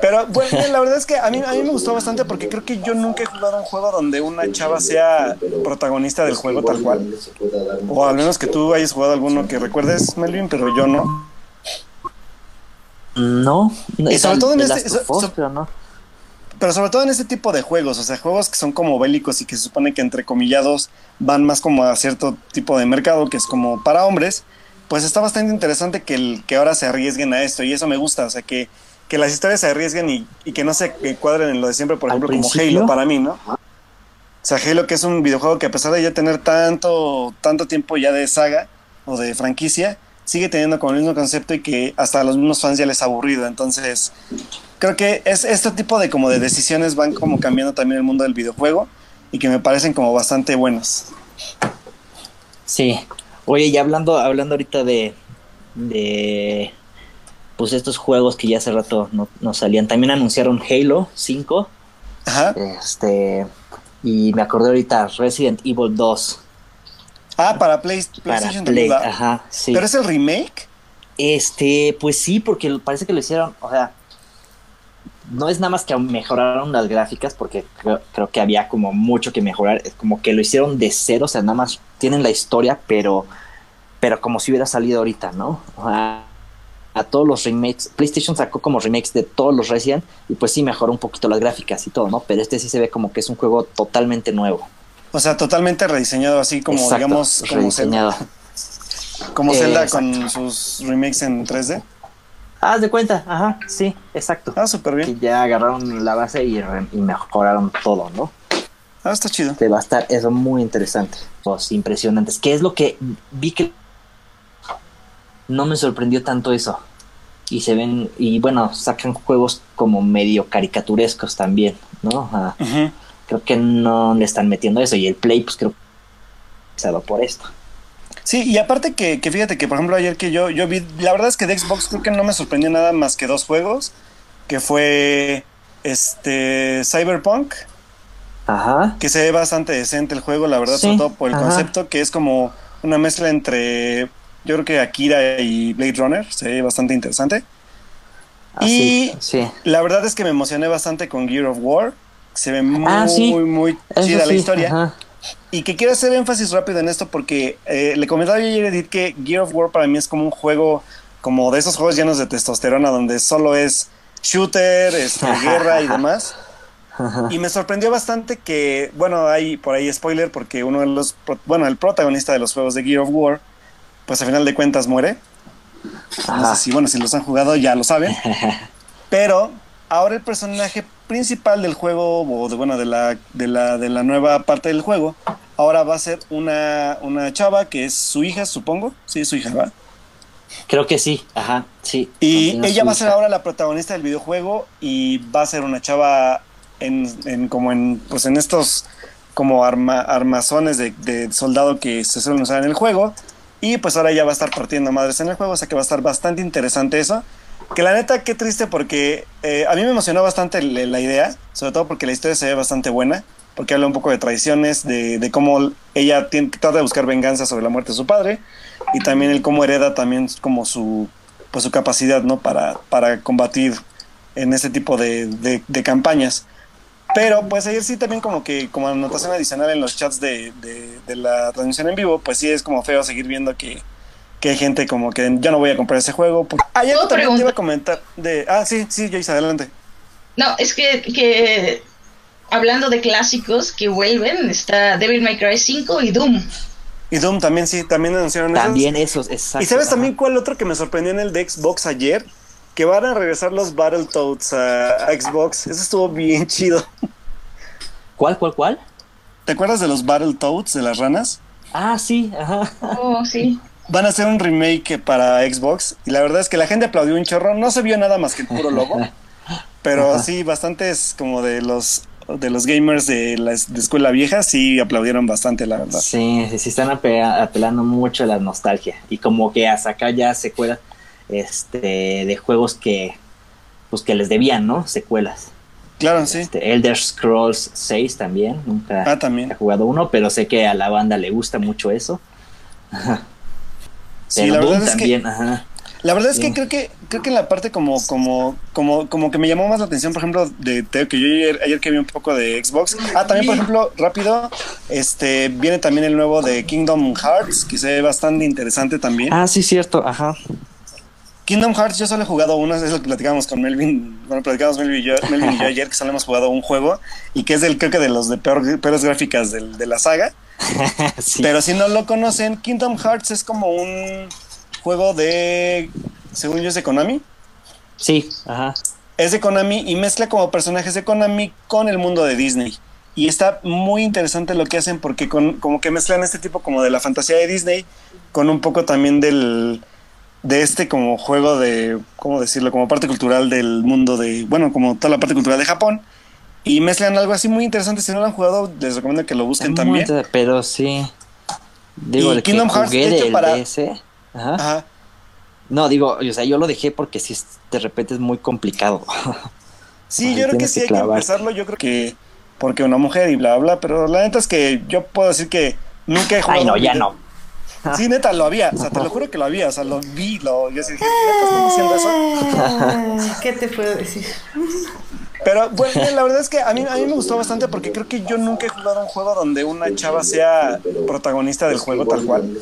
Pero bueno, la verdad es que a mí, a mí me gustó bastante porque creo que yo nunca he jugado un juego donde una chava sea protagonista del juego tal cual. O al menos que tú hayas jugado alguno que recuerdes, Melvin, pero yo no. No, no, Y sobre todo en este- so- so- no. Pero sobre todo en este tipo de juegos, o sea, juegos que son como bélicos y que se supone que entre comillados van más como a cierto tipo de mercado que es como para hombres, pues está bastante interesante que, el, que ahora se arriesguen a esto y eso me gusta, o sea, que, que las historias se arriesguen y, y que no se cuadren en lo de siempre, por ejemplo, como Halo para mí, ¿no? O sea, Halo que es un videojuego que a pesar de ya tener tanto, tanto tiempo ya de saga o de franquicia, sigue teniendo como el mismo concepto y que hasta a los mismos fans ya les ha aburrido, entonces creo que es este tipo de como de decisiones van como cambiando también el mundo del videojuego y que me parecen como bastante buenas. Sí. Oye, y hablando, hablando ahorita de, de pues estos juegos que ya hace rato no, no salían, también anunciaron Halo 5. Ajá. Este. Y me acordé ahorita Resident Evil 2. Ah, para Play- Para PlayStation Play. también va. Ajá, sí. Pero es el remake. Este, pues sí, porque parece que lo hicieron, o sea, no es nada más que mejoraron las gráficas, porque creo, creo que había como mucho que mejorar, es como que lo hicieron de cero, o sea, nada más tienen la historia, pero, pero como si hubiera salido ahorita, ¿no? O sea, a todos los remakes, PlayStation sacó como remakes de todos los Resident, y pues sí mejoró un poquito las gráficas y todo, ¿no? Pero este sí se ve como que es un juego totalmente nuevo. O sea, totalmente rediseñado así como Exacto, digamos como rediseñado. Zelda, como Eh, Zelda exacto. con sus remakes en 3D. Haz de cuenta, ajá, sí, exacto. Ah, súper que bien. ya agarraron la base y, y mejoraron todo, ¿no? Ah, está chido. Que va a estar eso muy interesante. Pues impresionantes. ¿Qué es lo que vi que no me sorprendió tanto eso? Y se ven, y bueno, sacan juegos como medio caricaturescos también, ¿no? Ah, creo que no le están metiendo eso. Y el Play, pues creo que por esto. Sí, y aparte que, que fíjate que por ejemplo ayer que yo, yo vi, la verdad es que de Xbox creo que no me sorprendió nada más que dos juegos, que fue este Cyberpunk, Ajá. que se ve bastante decente el juego, la verdad, Sí, sobre todo por el ajá. concepto, que es como una mezcla entre, yo creo que Akira y Blade Runner, se ve bastante interesante. Así, Y- sí. La verdad es que me emocioné bastante con Gear of War, se ve muy, Ah, sí. muy Eso chida la historia. ajá. Y que quiero hacer énfasis rápido en esto porque eh, le comentaba yo ayer a Edith que Gear of War para mí es como un juego, como de esos juegos llenos de testosterona, donde solo es shooter, este, guerra y demás. Y me sorprendió bastante que, bueno, hay por ahí spoiler porque uno de los, bueno, el protagonista de los juegos de Gear of War, pues a final de cuentas muere. No sé si, bueno, si los han jugado ya lo saben. (laughs) Pero ahora el personaje principal del juego, o de, bueno, de la, de, la, de la nueva parte del juego, ahora va a ser una, una chava que es su hija, supongo. Sí, su hija, ¿va? Creo que sí, ajá, sí. Y ella va a ser ahora la protagonista del videojuego y va a ser una chava en, en como en, pues en estos como arma, armazones de, de soldado que se suelen usar en el juego. Y pues ahora ya va a estar partiendo madres en el juego, o sea que va a estar bastante interesante eso. Que la neta, qué triste porque eh, a mí me emocionó bastante la, idea, sobre todo porque la historia se ve bastante buena, porque habla un poco de traiciones, de, de cómo ella trata de buscar venganza sobre la muerte de su padre y también el cómo hereda también como su, pues su capacidad, ¿no? Para, para combatir en ese tipo de, de campañas. Pero pues ayer sí también como que como anotación adicional en los chats de, de, de la transmisión en vivo, pues sí es como feo seguir viendo que, que hay gente como que yo no voy a comprar ese juego. Porque... Ah, ya ¿Puedo también te iba preguntar? a comentar de... Ah, sí, sí, Joyce, adelante. No, es que, que hablando de clásicos que vuelven, está Devil May Cry 5 y Doom. Y Doom también sí, también anunciaron esos. También esos, exacto. ¿Y sabes también cuál otro que me sorprendió en el de Xbox ayer? Que van a regresar los Battletoads a, a Xbox. Eso estuvo bien (laughs) chido. ¿Cuál, cuál, cuál? ¿Te acuerdas de los Battletoads, de las ranas? Ah, sí, ajá. Oh, sí. Van a hacer un remake para Xbox. Y la verdad es que la gente aplaudió un chorro. No se vio nada más que el puro logo. (laughs) Pero Ajá. sí, bastantes como de los de los gamers de la de escuela vieja sí aplaudieron bastante, la verdad. Sí, sí, sí están ape- apelando mucho a la nostalgia. Y como que hasta acá ya secuelas este, de juegos que pues que les debían, ¿no? Secuelas. Claro, sí. Este, Elder Scrolls 6 también, nunca Ah, también. he jugado uno, pero sé que a la banda le gusta mucho eso. (laughs) Sí, Pero la Doom verdad es que ajá. La verdad es Sí. que creo que creo que en la parte como como como como que me llamó más la atención, por ejemplo, de Teo, que yo ayer, ayer que vi un poco de Xbox. Ah, también por ejemplo, rápido, este viene también el nuevo de Kingdom Hearts, que se ve bastante interesante también. Ah, sí, cierto, ajá. Kingdom Hearts yo solo he jugado uno, es lo que platicábamos con Melvin, bueno, platicamos Melvin y yo, (laughs) Melvin y yo ayer que solo hemos jugado un juego y que es del creo que de los de peor, peores gráficas del- de la saga. (laughs) sí. Pero si no lo conocen, Kingdom Hearts es como un juego de, según yo es de Konami. sí, ajá. es de Konami y mezcla como personajes de Konami con el mundo de Disney. Y está muy interesante lo que hacen porque con, como que mezclan este tipo como de la fantasía de Disney con un poco también del de este como juego de, ¿cómo decirlo? Como parte cultural del mundo de, bueno, como toda la parte cultural de Japón. Y mezclan algo así muy interesante. Si no lo han jugado, les recomiendo que lo busquen también. Pero sí. Digo, Y el que Kingdom Hearts, jugué de hecho, del para- DS, ajá. Ajá. No, digo, o sea, yo lo dejé porque si de repente es muy complicado. (laughs) Sí, yo creo que sí que hay que empezarlo. Yo creo que porque una mujer y bla, bla, pero la neta es que yo puedo decir que nunca he jugado. Ay, no, ya no. Sí, neta, lo había. O sea, te lo juro que lo había. O sea, lo vi, lo. Yo sí dije, neta, estamos haciendo eso. (laughs) ¿Qué te puedo decir? Pero bueno, la verdad es que a mí, a mí me gustó bastante porque creo que yo nunca he jugado un juego donde una chava sea protagonista del juego tal cual.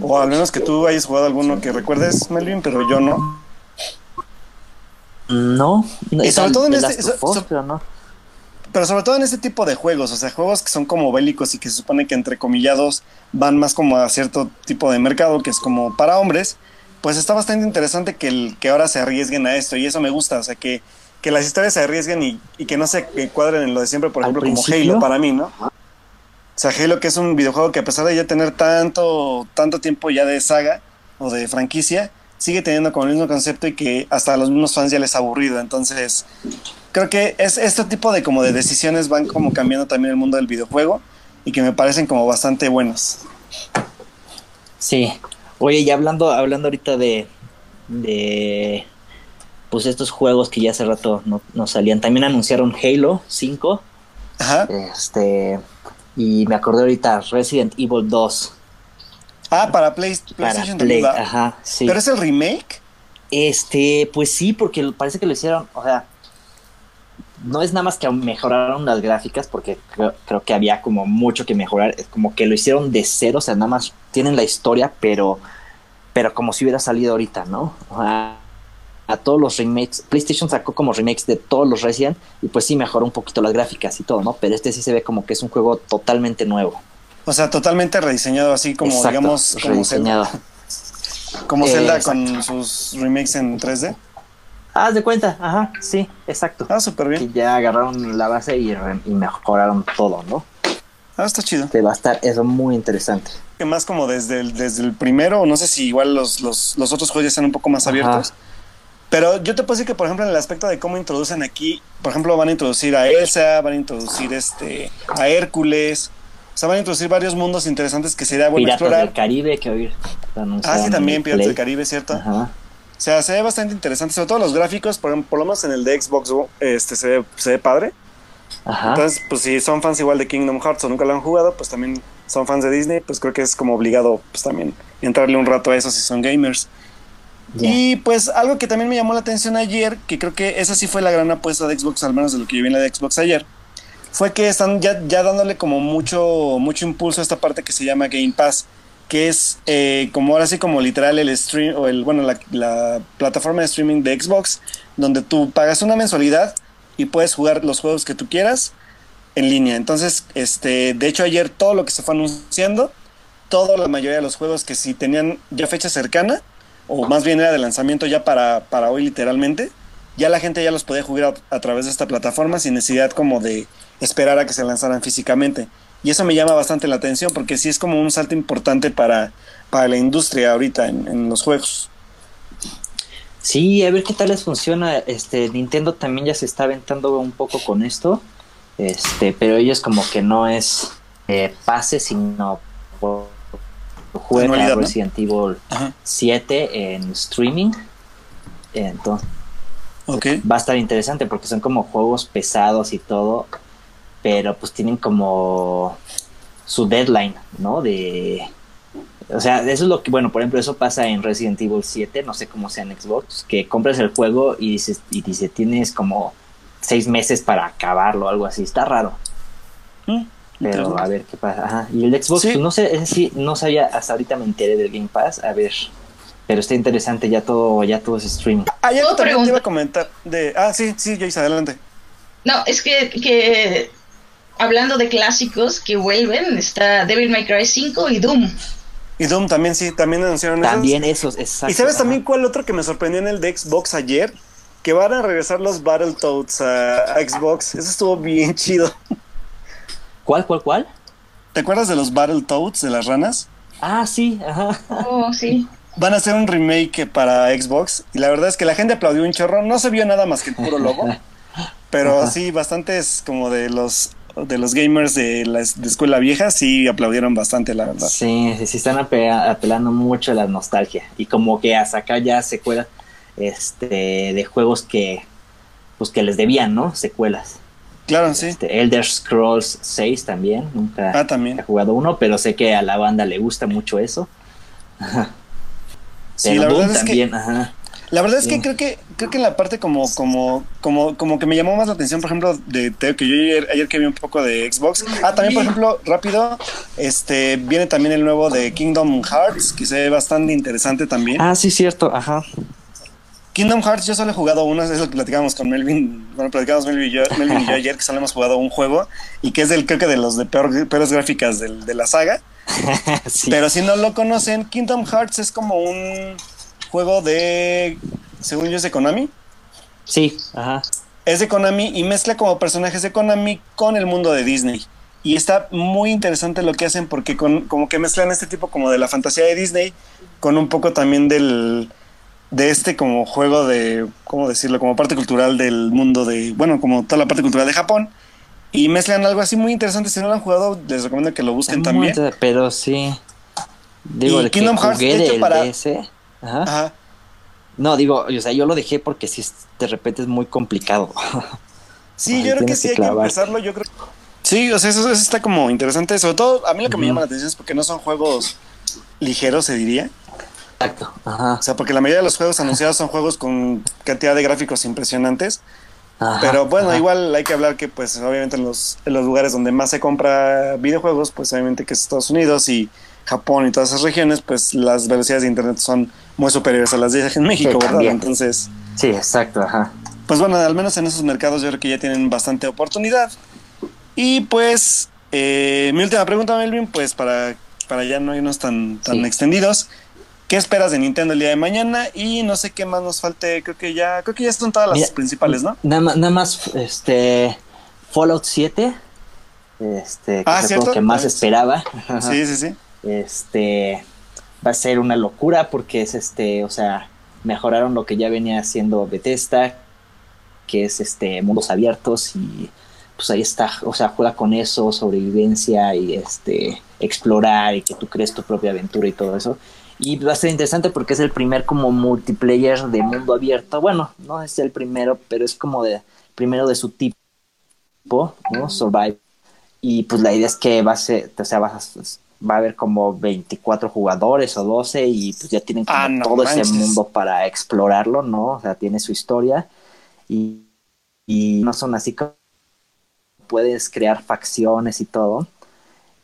O al menos que tú hayas jugado alguno que recuerdes, Melvin, pero yo no. No, no Y es sobre el- todo en este- so- so- pero no. Pero sobre todo en este tipo de juegos, o sea, juegos que son como bélicos y que se supone que entre comillados van más como a cierto tipo de mercado que es como para hombres, pues está bastante interesante que, el, que ahora se arriesguen a esto y eso me gusta, o sea, que, que las historias se arriesguen y, y que no se cuadren en lo de siempre, por ejemplo, como Halo para mí, ¿no? O sea, Halo que es un videojuego que a pesar de ya tener tanto, tanto tiempo ya de saga o de franquicia, sigue teniendo como el mismo concepto y que hasta a los mismos fans ya les ha aburrido, entonces creo que es este tipo de como de decisiones van como cambiando también el mundo del videojuego y que me parecen como bastante buenos. Sí. Oye, y hablando, hablando ahorita de, de pues estos juegos que ya hace rato no, no salían, también anunciaron Halo 5. Ajá. Este. Y me acordé ahorita, Resident Evil 2. Ah, para Play- Para PlayStation Play. también va. Ajá, sí. Pero es el remake. Este, pues sí, porque parece que lo hicieron, o sea, no es nada más que mejoraron las gráficas, porque creo, creo que había como mucho que mejorar, es como que lo hicieron de cero, o sea, nada más tienen la historia, pero, pero como si hubiera salido ahorita, ¿no? A todos los remakes, PlayStation sacó como remakes de todos los Resident, y pues sí mejoró un poquito las gráficas y todo, ¿no? Pero este sí se ve como que es un juego totalmente nuevo. O sea, totalmente rediseñado así como Exacto, digamos como rediseñado. Zelda, como Eh, Zelda exacto. con sus remakes en 3D. Haz de cuenta, ajá, sí, exacto. Ah, súper que bien. ya agarraron la base y, re- y mejoraron todo, ¿no? Ah, está chido. Que va a estar eso muy interesante. Que más como desde el, desde el primero, no sé si igual los, los, los otros juegos ya están un poco más Ajá. abiertos. Pero yo te puedo decir que, por ejemplo, en el aspecto de cómo introducen aquí, por ejemplo, van a introducir a Elsa, van a introducir este a Hércules, o sea, van a introducir varios mundos interesantes que sería bueno Piratas explorar. del Caribe que hoy Ah, sí, también Piratas del Caribe, ¿cierto? Ajá. O sea, se ve bastante interesante, sobre todo los gráficos, por, por lo menos en el de Xbox este, se, ve, se ve padre. Ajá. Entonces, pues si son fans igual de Kingdom Hearts o nunca lo han jugado, pues también son fans de Disney, pues creo que es como obligado pues también entrarle un rato a eso si son gamers. Y pues algo que también me llamó la atención ayer, que creo que esa sí fue la gran apuesta de Xbox, al menos de lo que yo vi en la de Xbox ayer, fue que están ya, ya dándole como mucho, mucho impulso a esta parte que se llama Game Pass, que es eh, como ahora sí como literal el stream, o el, bueno, la, la plataforma de streaming de Xbox, donde tú pagas una mensualidad y puedes jugar los juegos que tú quieras en línea. Entonces, este, de hecho ayer todo lo que se fue anunciando, toda la mayoría de los juegos que si tenían ya fecha cercana, o más bien era de lanzamiento ya para, para hoy literalmente, ya la gente ya los podía jugar a través de esta plataforma sin necesidad como de esperar a que se lanzaran físicamente. Y eso me llama bastante la atención porque sí es como un salto importante para, para la industria ahorita en, en los juegos. Sí, a ver qué tal les funciona. Este, Nintendo también ya se está aventando un poco con esto. Este, pero ellos como que no es eh, pase, sino juega. Resident Evil Ajá. 7 en streaming. Entonces va a estar interesante porque son como juegos pesados y todo, pero pues tienen como su deadline, ¿no? De o sea, eso es lo que, bueno, por ejemplo, eso pasa en Resident Evil 7, no sé cómo sea en Xbox, que compras el juego y dices, y dice, tienes como seis meses para acabarlo, algo así, está raro, Mm, pero a ver qué pasa. Ajá. Y el Xbox, Sí. pues, no sé, ese sí, no sabía, hasta ahorita me enteré del Game Pass, a ver, pero está interesante, ya todo, ya todo es streaming. Ayer ¿Puedo también te iba a comentar de... Ah, sí, sí, Joyce, adelante. No, es que, que hablando de clásicos que vuelven, está Devil May Cry 5 y Doom. Y Doom también, sí, también anunciaron esos. También esos, exacto. ¿Y sabes ajá. también cuál otro que me sorprendió en el de Xbox ayer? Que van a regresar los Battletoads a, a Xbox. Eso estuvo bien chido. ¿Cuál, cuál, cuál? ¿Te acuerdas de los Battletoads, de las ranas? Ah, sí, ajá. Oh, sí. Van a hacer un remake para Xbox. Y la verdad es que la gente aplaudió un chorro. No se vio nada más que el puro logo. (laughs) Pero Ajá. sí, bastantes como de los de los gamers de la de escuela vieja sí aplaudieron bastante, la verdad. Sí, sí, sí están ape- apelando mucho a la nostalgia. Y como que hasta acá ya secuelas este, de juegos que pues que les debían, ¿no? Secuelas. Claro, sí. Este, Elder Scrolls 6 también, nunca Ah, también. he jugado uno, pero sé que a la banda le gusta mucho eso. (laughs) Sí, Pero la Doom verdad es que también, ajá. La verdad es Sí. que creo que creo que en la parte como como como como que me llamó más la atención, por ejemplo, de Teo, que yo ayer, ayer que vi un poco de Xbox. Ah, también por ejemplo, rápido, este viene también el nuevo de Kingdom Hearts, que se ve bastante interesante también. Ah, sí, cierto, ajá. Kingdom Hearts yo solo he jugado uno, es lo que platicábamos con Melvin, bueno, platicamos Melvin y yo, Melvin y yo ayer que solo hemos jugado un juego y que es del creo que de los de peor, peores gráficas del- de la saga. (laughs) sí. Pero si no lo conocen, Kingdom Hearts es como un juego de según yo es de Konami. sí, ajá. es de Konami y mezcla como personajes de Konami con el mundo de Disney. Y está muy interesante lo que hacen porque con, como que mezclan este tipo como de la fantasía de Disney con un poco también del de este como juego de, ¿cómo decirlo? Como parte cultural del mundo de, bueno, como toda la parte cultural de Japón. Y mezclan algo así muy interesante. Si no lo han jugado, les recomiendo que lo busquen también. Pero sí. Digo, Y el que Kingdom Hearts, de hecho, para- Ajá. Ajá. No, digo, o sea, yo lo dejé porque si de repente es muy complicado. Sí, yo creo que sí que hay que empezarlo. Yo creo. Sí, o sea, eso, eso está como interesante. Sobre todo, a mí lo que me llama la atención es porque no son juegos ligeros, se diría. Exacto. Ajá. O sea, porque la mayoría de los juegos anunciados son juegos con cantidad de gráficos impresionantes. Ajá, Pero bueno, ajá. igual hay que hablar que pues obviamente en los, en los lugares donde más se compra videojuegos, pues obviamente que es Estados Unidos y Japón y todas esas regiones, pues las velocidades de internet son muy superiores a las de en México, Sí, ¿verdad? también. Entonces, Sí, exacto, ajá. pues bueno, al menos en esos mercados yo creo que ya tienen bastante oportunidad. Y pues, eh, mi última pregunta, Melvin, pues para, para ya no irnos tan, tan Sí. extendidos. ¿Qué esperas de Nintendo el día de mañana? Y no sé qué más nos falte, creo que ya, creo que ya son todas las Mira, principales, ¿no? Nada más, nada más, este, Fallout 7, este, que Ah, que más Pues, esperaba. (laughs) Sí, sí, sí. Este, va a ser una locura porque es este, o sea, mejoraron lo que ya venía haciendo Bethesda, que es este mundos abiertos y pues ahí está, o sea, juega con eso, sobrevivencia y este explorar y que tú crees tu propia aventura y todo eso. Y va a ser interesante porque es el primer como multiplayer de mundo abierto. Bueno, no es el primero, pero es como de primero de su tipo, ¿no? Survive. Y pues la idea es que va a ser, o sea, va a, va a haber como 24 jugadores o 12 y pues ya tienen como Ah, no todo ese mundo para explorarlo, ¿no? O sea, tiene su historia y, y no son así como puedes crear facciones y todo.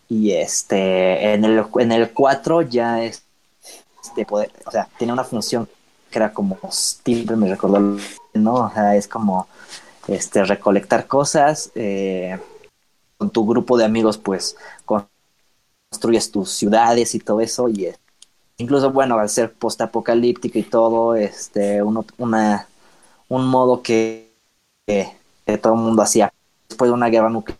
Y este, en el, en el 4 ya es este poder, o sea, tiene una función que era como siempre me recordó, ¿no? O sea, es como este recolectar cosas, eh, con tu grupo de amigos, pues construyes tus ciudades y todo eso, y eh, incluso, bueno, al ser postapocalíptico y todo, este, uno, una, un modo que, que, que todo el mundo hacía después de una guerra nuclear,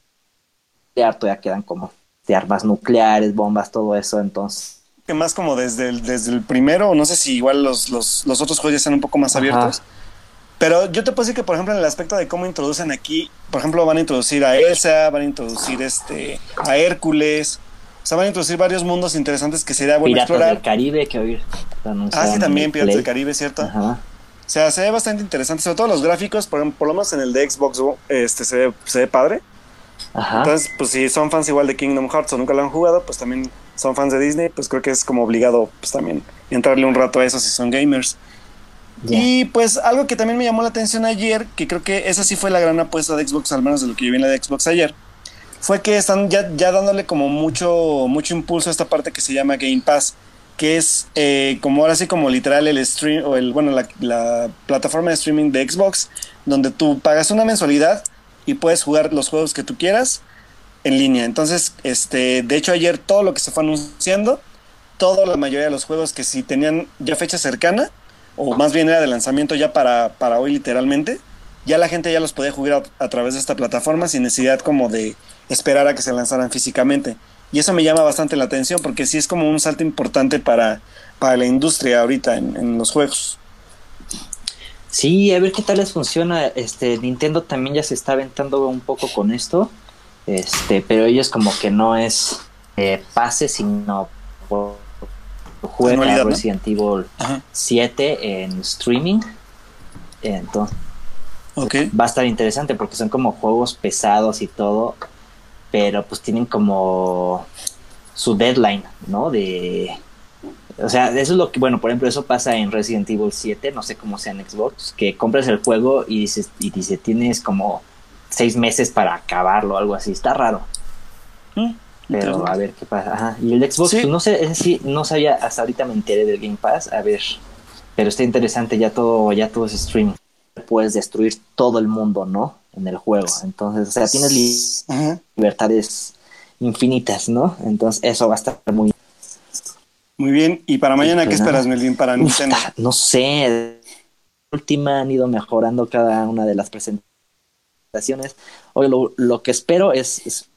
todavía quedan como de armas nucleares, bombas, todo eso, entonces Que más como desde el, desde el primero, no sé si igual los, los, los otros juegos ya están un poco más Ajá. abiertos. Pero yo te puedo decir que, por ejemplo, en el aspecto de cómo introducen aquí, por ejemplo, van a introducir a Elsa, van a introducir este a Hércules, o sea, van a introducir varios mundos interesantes que sería bueno Piratas explorar. del Caribe que hoy Ah, sí, también Piratas del. Caribe, ¿cierto? Ajá. O sea, se ve bastante interesante, sobre todo los gráficos, por, por lo menos en el de Xbox este, se, ve, se ve padre. Ajá. Entonces, pues si son fans igual de Kingdom Hearts o nunca lo han jugado, pues también son fans de Disney, pues creo que es como obligado pues también entrarle un rato a eso si son gamers. Y pues algo que también me llamó la atención ayer, que creo que esa sí fue la gran apuesta de Xbox, al menos de lo que yo vi en la de Xbox ayer, fue que están ya, ya dándole como mucho, mucho impulso a esta parte que se llama Game Pass, que es eh, como ahora sí como literal el stream, o el, bueno, la, la plataforma de streaming de Xbox, donde tú pagas una mensualidad y puedes jugar los juegos que tú quieras en línea. Entonces, este, de hecho ayer todo lo que se fue anunciando, toda la mayoría de los juegos que si tenían ya fecha cercana, o más bien era de lanzamiento ya para, para hoy literalmente, ya la gente ya los podía jugar a, a través de esta plataforma sin necesidad como de esperar a que se lanzaran físicamente. Y eso me llama bastante la atención porque sí es como un salto importante para, para la industria ahorita en, en los juegos. Sí, a ver qué tal les funciona. Este, Nintendo también ya se está aventando un poco con esto. Este, pero ellos como que no es eh, pase, sino por juega. Resident Evil Ajá. 7 en streaming. Entonces va a estar interesante porque son como juegos pesados y todo, pero pues tienen como su deadline, ¿no? De o sea, eso es lo que, bueno, por ejemplo, eso pasa en Resident Evil 7, no sé cómo sea en Xbox, que compras el juego y dices, y dice, tienes como seis meses para acabarlo, algo así, está raro, Mm, pero a ver qué pasa. Ajá. Y el Xbox, Sí. pues, no sé, ese sí, no sabía, hasta ahorita me enteré del Game Pass, a ver, pero está interesante, ya todo, ya todo es streaming. Puedes destruir todo el mundo, ¿no? En el juego. Entonces, o sea, tienes li- Ajá. libertades infinitas, ¿no? Entonces, eso va a estar muy. Muy bien. ¿Y para mañana qué pues esperas, nada. Melvin, para Nintendo? ta- no sé. Última han ido mejorando cada una de las presentaciones. Hoy lo, lo que espero es, es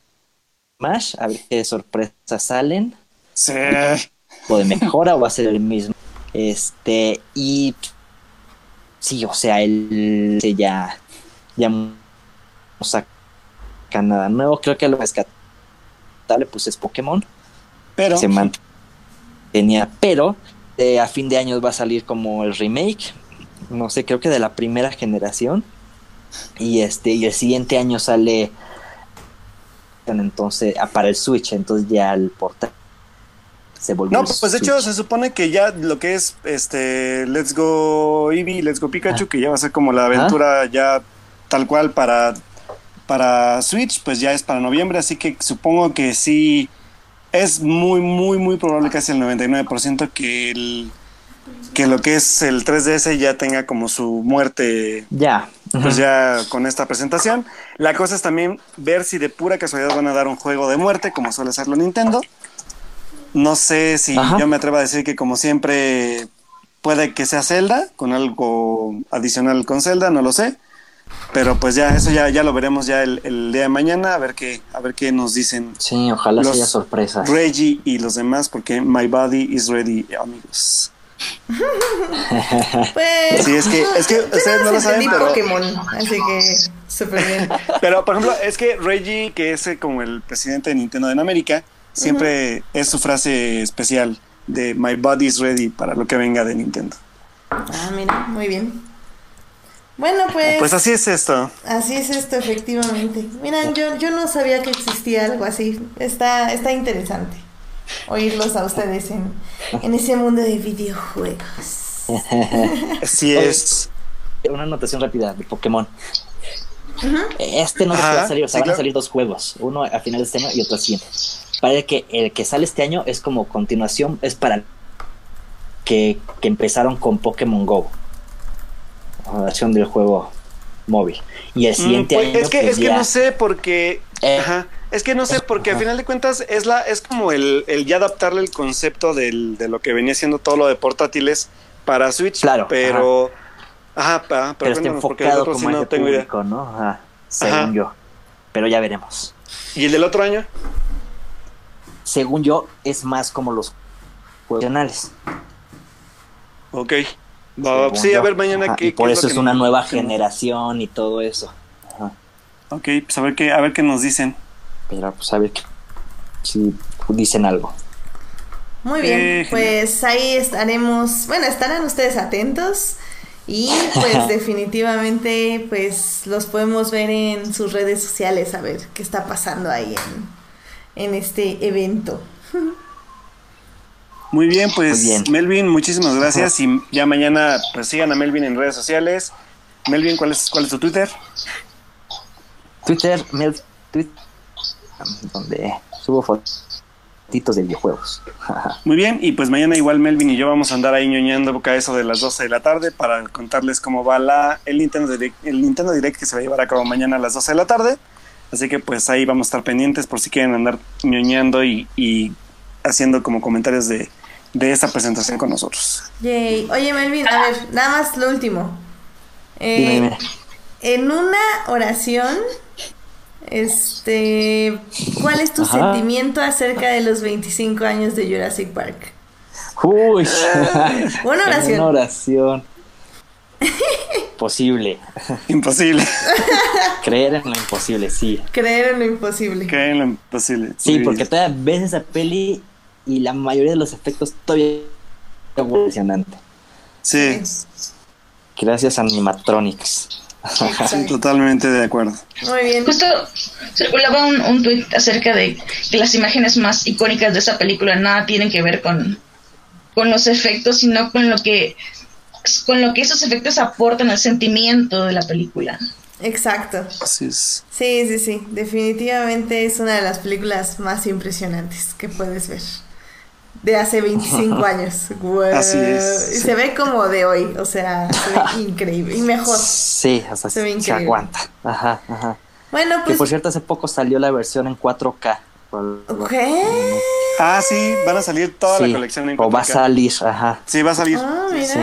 Smash, a ver qué sorpresas salen. Sí. o de mejora o va a ser el mismo. Este, y sí, o sea, él ya, ya saca nada nuevo. Creo que lo rescatable pues es Pokémon. Pero, Se mantenía, pero eh, a fin de año va a salir como el remake. No sé, creo que de la primera generación. Y este, y el siguiente año sale entonces ah, para el Switch, entonces ya el portal se volvió no, pues de hecho se supone que ya lo que es este Let's Go Eevee, Let's Go Pikachu, Ah. que ya va a ser como la aventura ya tal cual para, para Switch, pues ya es para noviembre, así que supongo que sí es muy, muy, muy probable, casi el 99% que el que lo que es el 3DS ya tenga como su muerte Ya. pues ya con esta presentación. La cosa es también ver si de pura casualidad van a dar un juego de muerte, como suele hacerlo Nintendo. No sé si Ajá. yo me atrevo a decir que como siempre puede que sea Zelda, con algo adicional con Zelda, no lo sé. Pero pues ya, eso ya, ya lo veremos ya el, el día de mañana, a ver qué, a ver qué nos dicen Sí, ojalá Los sea sorpresa. Reggie y los demás, porque My Body is Ready, amigos. (laughs) Pues. Sí, es que, es que ustedes no lo saben, pero. Pokémon, así que súper bien. (laughs) Pero, por ejemplo, es que Reggie, que es eh, como el presidente de Nintendo en América, siempre es su frase especial de My body's ready para lo que venga de Nintendo. Ah, mira, muy bien. Bueno, pues. Pues así es esto. Así es esto, efectivamente. Miren, yo, yo no sabía que existía algo así. Está, está interesante oírlos a ustedes en, en ese mundo de videojuegos. (laughs) Así es. Una anotación rápida de Pokémon. Este no se Ajá, puede salir, o sea, sí, van a salir dos juegos, uno a finales de este año y otro al siguiente. Parece que el que sale este año es como continuación, es para que, que empezaron con Pokémon Go, versión del juego móvil. Y el Mm, siguiente pues, año es que, pues es que no sé porque. Eh. Ajá. Es que no sé, porque al Ajá. final de cuentas es la, es como el, el ya adaptarle el concepto del, de lo que venía siendo todo lo de portátiles para Switch. Claro, Pero. Ajá, pa- pero, pero está enfocado como sí a no idea. ¿no? Ajá, según Ajá. yo. Pero ya veremos. ¿Y el del otro año? Según yo, es más como los juegos nacionales. Ok. Va, sí, a ver mañana Ajá, qué. Y por qué eso es que una nos- nueva generación y todo eso. Ajá. Ok, pues a ver qué, a ver qué nos dicen. Pero pues a ver qué- si dicen algo. Muy bien, Eh, pues ahí estaremos, bueno, estarán ustedes atentos y pues (laughs) definitivamente pues los podemos ver en sus redes sociales a ver qué está pasando ahí en, en este evento. (laughs) Muy bien, pues Muy bien. Melvin, muchísimas gracias. Y ya mañana, pues sigan a Melvin en redes sociales. Melvin, ¿cuál es, cuál es tu Twitter? Twitter, Mel, Twitter, donde subo fotitos de videojuegos. (laughs) Muy bien, y pues mañana igual Melvin y yo vamos a andar ahí ñoñando boca eso de las 12 de la tarde para contarles cómo va la, el, Nintendo Direct, el Nintendo Direct que se va a llevar a cabo mañana a las 12 de la tarde. Así que pues ahí vamos a estar pendientes por si quieren andar ñoñando y, y haciendo como comentarios de, de esta presentación con nosotros. Yay. Oye Melvin, a ver, nada más lo último. Eh, Dime, dime. En una oración, este, ¿cuál es tu Ajá. sentimiento acerca de los 25 años de Jurassic Park? Uy, (laughs) Una oración. Una oración. (laughs) Posible. Imposible. Creer en lo imposible, sí. Creer en lo imposible. Creen en lo imposible. Sí, Muy porque todavía ves esa peli y la mayoría de los efectos todavía es impresionante. Sí, Gracias a animatronics. sí, totalmente de acuerdo. Muy bien. Justo circulaba un, un tuit acerca de que las imágenes más icónicas de esa película nada tienen que ver con, con los efectos, sino con lo que con lo que esos efectos aportan al sentimiento de la película. Exacto. Así es. Sí, sí, sí. Definitivamente es una de las películas más impresionantes que puedes ver. De hace 25 (laughs) años. Así es. Y se ve como de hoy. O sea, se ve increíble. Y mejor. Sí, o sea, Se ve se, aguanta. Ajá, ajá. Bueno, Que pues. por cierto, hace poco salió la versión en 4K. Por- ¿Qué? Ah, sí, van a salir toda Sí, la colección en O va a 4K. salir, ajá. Sí, va a salir. Ah, mira. Sí.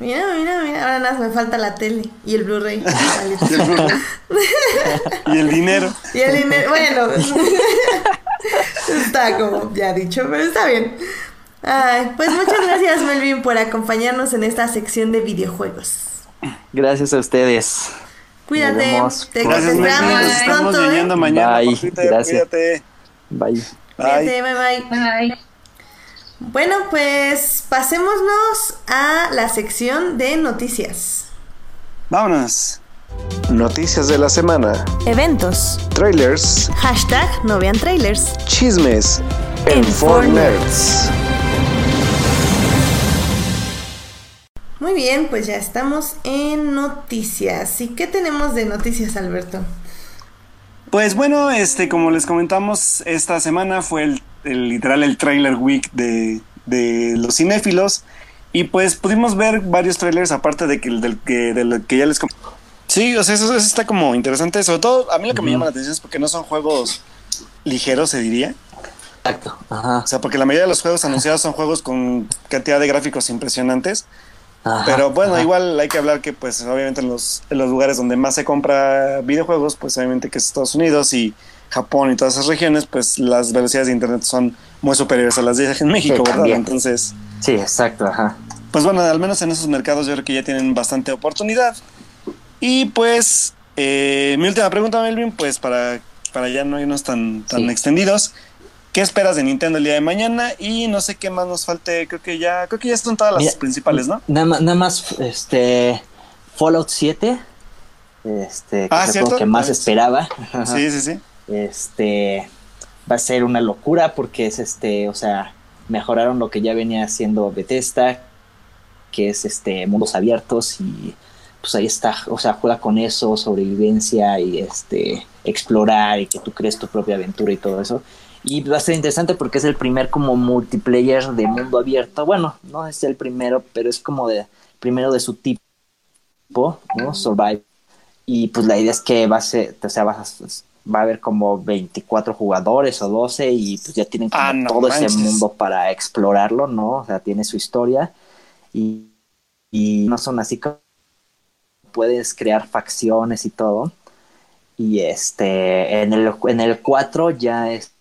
Mira, mira, mira. Ahora nada, más me falta la tele y el Blu-ray. (laughs) Y el Blu-ray. (laughs) y el dinero. Y el dinero, bueno, está como ya dicho, pero está bien. Ay, pues muchas gracias Melvin por acompañarnos en esta sección de videojuegos. Gracias a ustedes. Cuídate, Nos vemos te, te Gracias, Melvin. esperamos Nos estamos pronto, ¿eh? mañana Bye, gracias. Cuídate. Bye. Bye. Cuídate, bye bye. Bye. Bueno, pues pasémonos a la sección de noticias. Vámonos. Noticias de la semana. Eventos. Trailers. Hashtag no vean trailers. Chismes. En For Nerds. Muy bien, pues ya estamos en noticias. ¿Y qué tenemos de noticias, Alberto? Pues bueno, este, como les comentamos, esta semana fue el, el- literal el trailer week de, de los cinéfilos. Y pues pudimos ver varios trailers, aparte de que, del que, del que ya les com- Sí, o sea, eso, eso está como interesante. Sobre todo, a mí lo que me llama la atención es porque no son juegos ligeros, se diría. Exacto. Ajá. O sea, porque la mayoría de los juegos anunciados son juegos con cantidad de gráficos impresionantes. ajá, Pero bueno, ajá. igual hay que hablar que pues obviamente en los, en los lugares donde más se compra videojuegos, pues obviamente que es Estados Unidos y Japón y todas esas regiones, pues las velocidades de internet son muy superiores a las de en México, Sí, ¿verdad? también. Entonces, Sí, exacto, ajá. pues bueno, al menos en esos mercados yo creo que ya tienen bastante oportunidad. Y pues, eh, mi última pregunta, Melvin, pues para, para ya no irnos tan, tan Sí. extendidos. ¿Qué esperas de Nintendo el día de mañana? Y no sé qué más nos falte, creo que ya, creo que ya son todas las Mira, principales, ¿no? Nada más, nada más este Fallout 7, este, que Ah, es juego que más Pues, esperaba. Sí, sí, sí. Este va a ser una locura porque es este, o sea, mejoraron lo que ya venía haciendo Bethesda, que es este mundos abiertos y pues ahí está, o sea, juega con eso, sobrevivencia y este explorar y que tú crees tu propia aventura y todo eso. Y va a ser interesante porque es el primer como multiplayer de mundo abierto. Bueno, no es el primero, pero es como de primero de su tipo, ¿no? Survive. Y pues la idea es que va a ser, o sea, va a, va a haber como 24 jugadores o 12 y pues ya tienen como Ah, no todo manches. ese mundo para explorarlo, ¿no? O sea, tiene su historia y, y no son así como puedes crear facciones y todo. Y este, en el, en el 4 ya es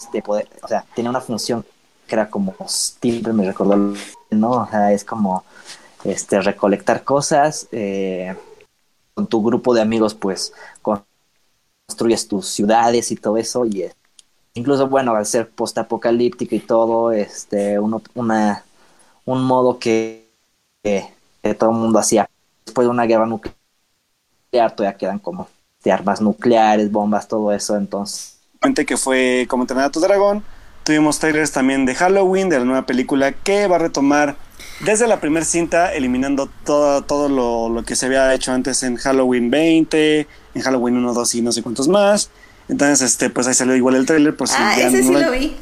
este poder, o sea, tiene una función que era como siempre me recordó, ¿no? O sea, es como este recolectar cosas, eh, con tu grupo de amigos, pues construyes tus ciudades y todo eso, y eh, incluso, bueno, al ser postapocalíptico y todo, este, uno, una, un modo que, que todo el mundo hacía después de una guerra nuclear, todavía quedan como de armas nucleares, bombas, todo eso, entonces que fue como entrenar a tu dragón. Tuvimos trailers también de Halloween, de la nueva película que va a retomar desde la primera cinta, eliminando todo, todo lo, lo que se había hecho antes en Halloween 20, en Halloween 1, 2 y no sé cuántos más. Entonces, este, pues ahí salió igual el trailer. Por si Ah, ya ese sí lo vi.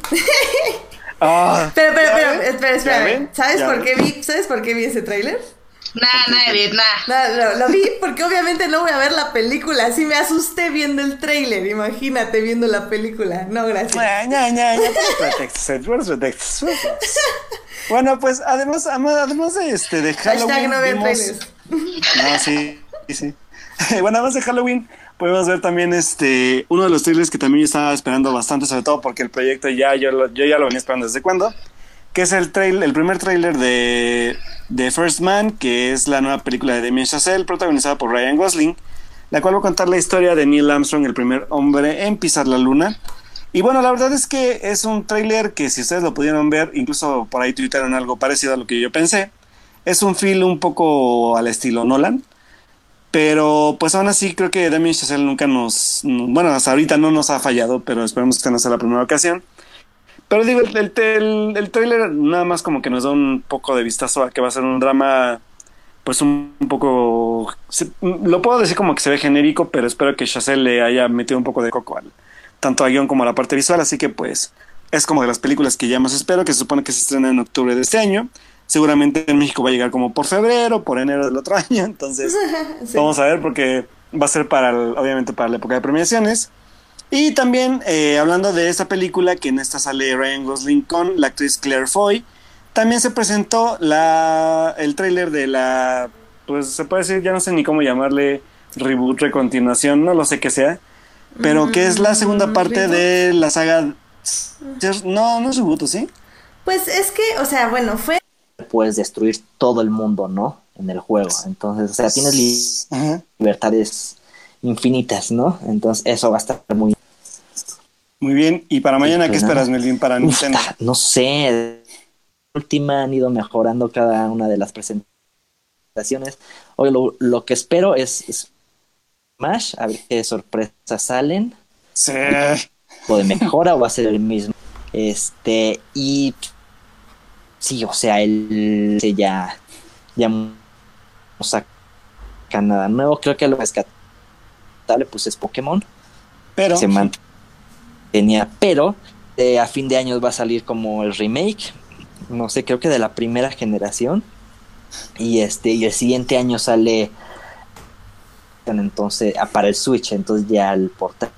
Ah, (laughs) Pero, pero, ¿ya pero, espera, ¿Ya espera. ¿Sabes ¿Ya por ven? qué vi? ¿Sabes por qué vi ese tráiler? Nah, nah, Edith, nah. No, lo, vi porque obviamente no voy a ver la película. Así me asusté viendo el tráiler. Imagínate viendo la película. No, gracias. Puros pretextos. Bueno, pues además, además de este de Halloween. Hashtag no vimos-. No, sí, sí, sí. (laughs) bueno, además de Halloween, podemos ver también este uno de los trailers que también yo estaba esperando bastante, sobre todo porque el proyecto ya yo, lo- yo ya lo venía esperando desde cuándo, que es el trail, el primer trailer de, de First Man, que es la nueva película de Damien Chazelle, protagonizada por Ryan Gosling, la cual va a contar la historia de Neil Armstrong, el primer hombre en pisar la luna. Y bueno, la verdad es que es un tráiler que si ustedes lo pudieron ver, incluso por ahí tuitaron algo parecido a lo que yo pensé. Es un feel un poco al estilo Nolan. Pero pues aún así creo que Damien Chazelle nunca nos... Bueno, hasta ahorita no nos ha fallado, pero esperemos que no sea la primera ocasión. Pero digo, el, el, el, el trailer nada más como que nos da un poco de vistazo a que va a ser un drama pues un, un poco... se- lo puedo decir como que se ve genérico, pero espero que Chazelle le haya metido un poco de coco al, tanto a guion como a la parte visual, así que pues es como de las películas que ya más espero, que se supone que se estrena en octubre de este año. Seguramente en México va a llegar como por febrero, por enero del otro (laughs) año, entonces (laughs) Sí. vamos a ver porque va a ser para, el- obviamente para la época de premiaciones. Y también eh, hablando de esta película, que en esta sale Ryan Gosling con la actriz Claire Foy, también se presentó la, el tráiler de la, pues se puede decir, ya no sé ni cómo llamarle, reboot, recontinuación, no lo sé qué sea, pero que es la segunda Mm, parte reboot. de la saga... No, no es reboot, ¿sí? Pues es que, o sea, bueno, fue puedes destruir todo el mundo, ¿no? En el juego. Entonces, o sea, tienes li- Ajá. libertades infinitas, ¿no? Entonces, eso va a estar muy... Muy bien, y para mañana, ¿qué pues esperas. Melvin, para Uf, Nintendo? ta- no sé. Última han ido mejorando cada una de las presentaciones. Hoy lo, lo que espero es, es Smash, a ver qué sorpresas salen. Sí. o de mejora o va a ser el mismo. Este, y sí, o sea, él ya, ya no saca nada nuevo. Creo que lo pues es Pokémon. Pero... Se mantenía, pero eh, a fin de año va a salir como el remake. No sé, creo que de la primera generación. Y este, y el siguiente año sale entonces ah, para el Switch, entonces ya el portal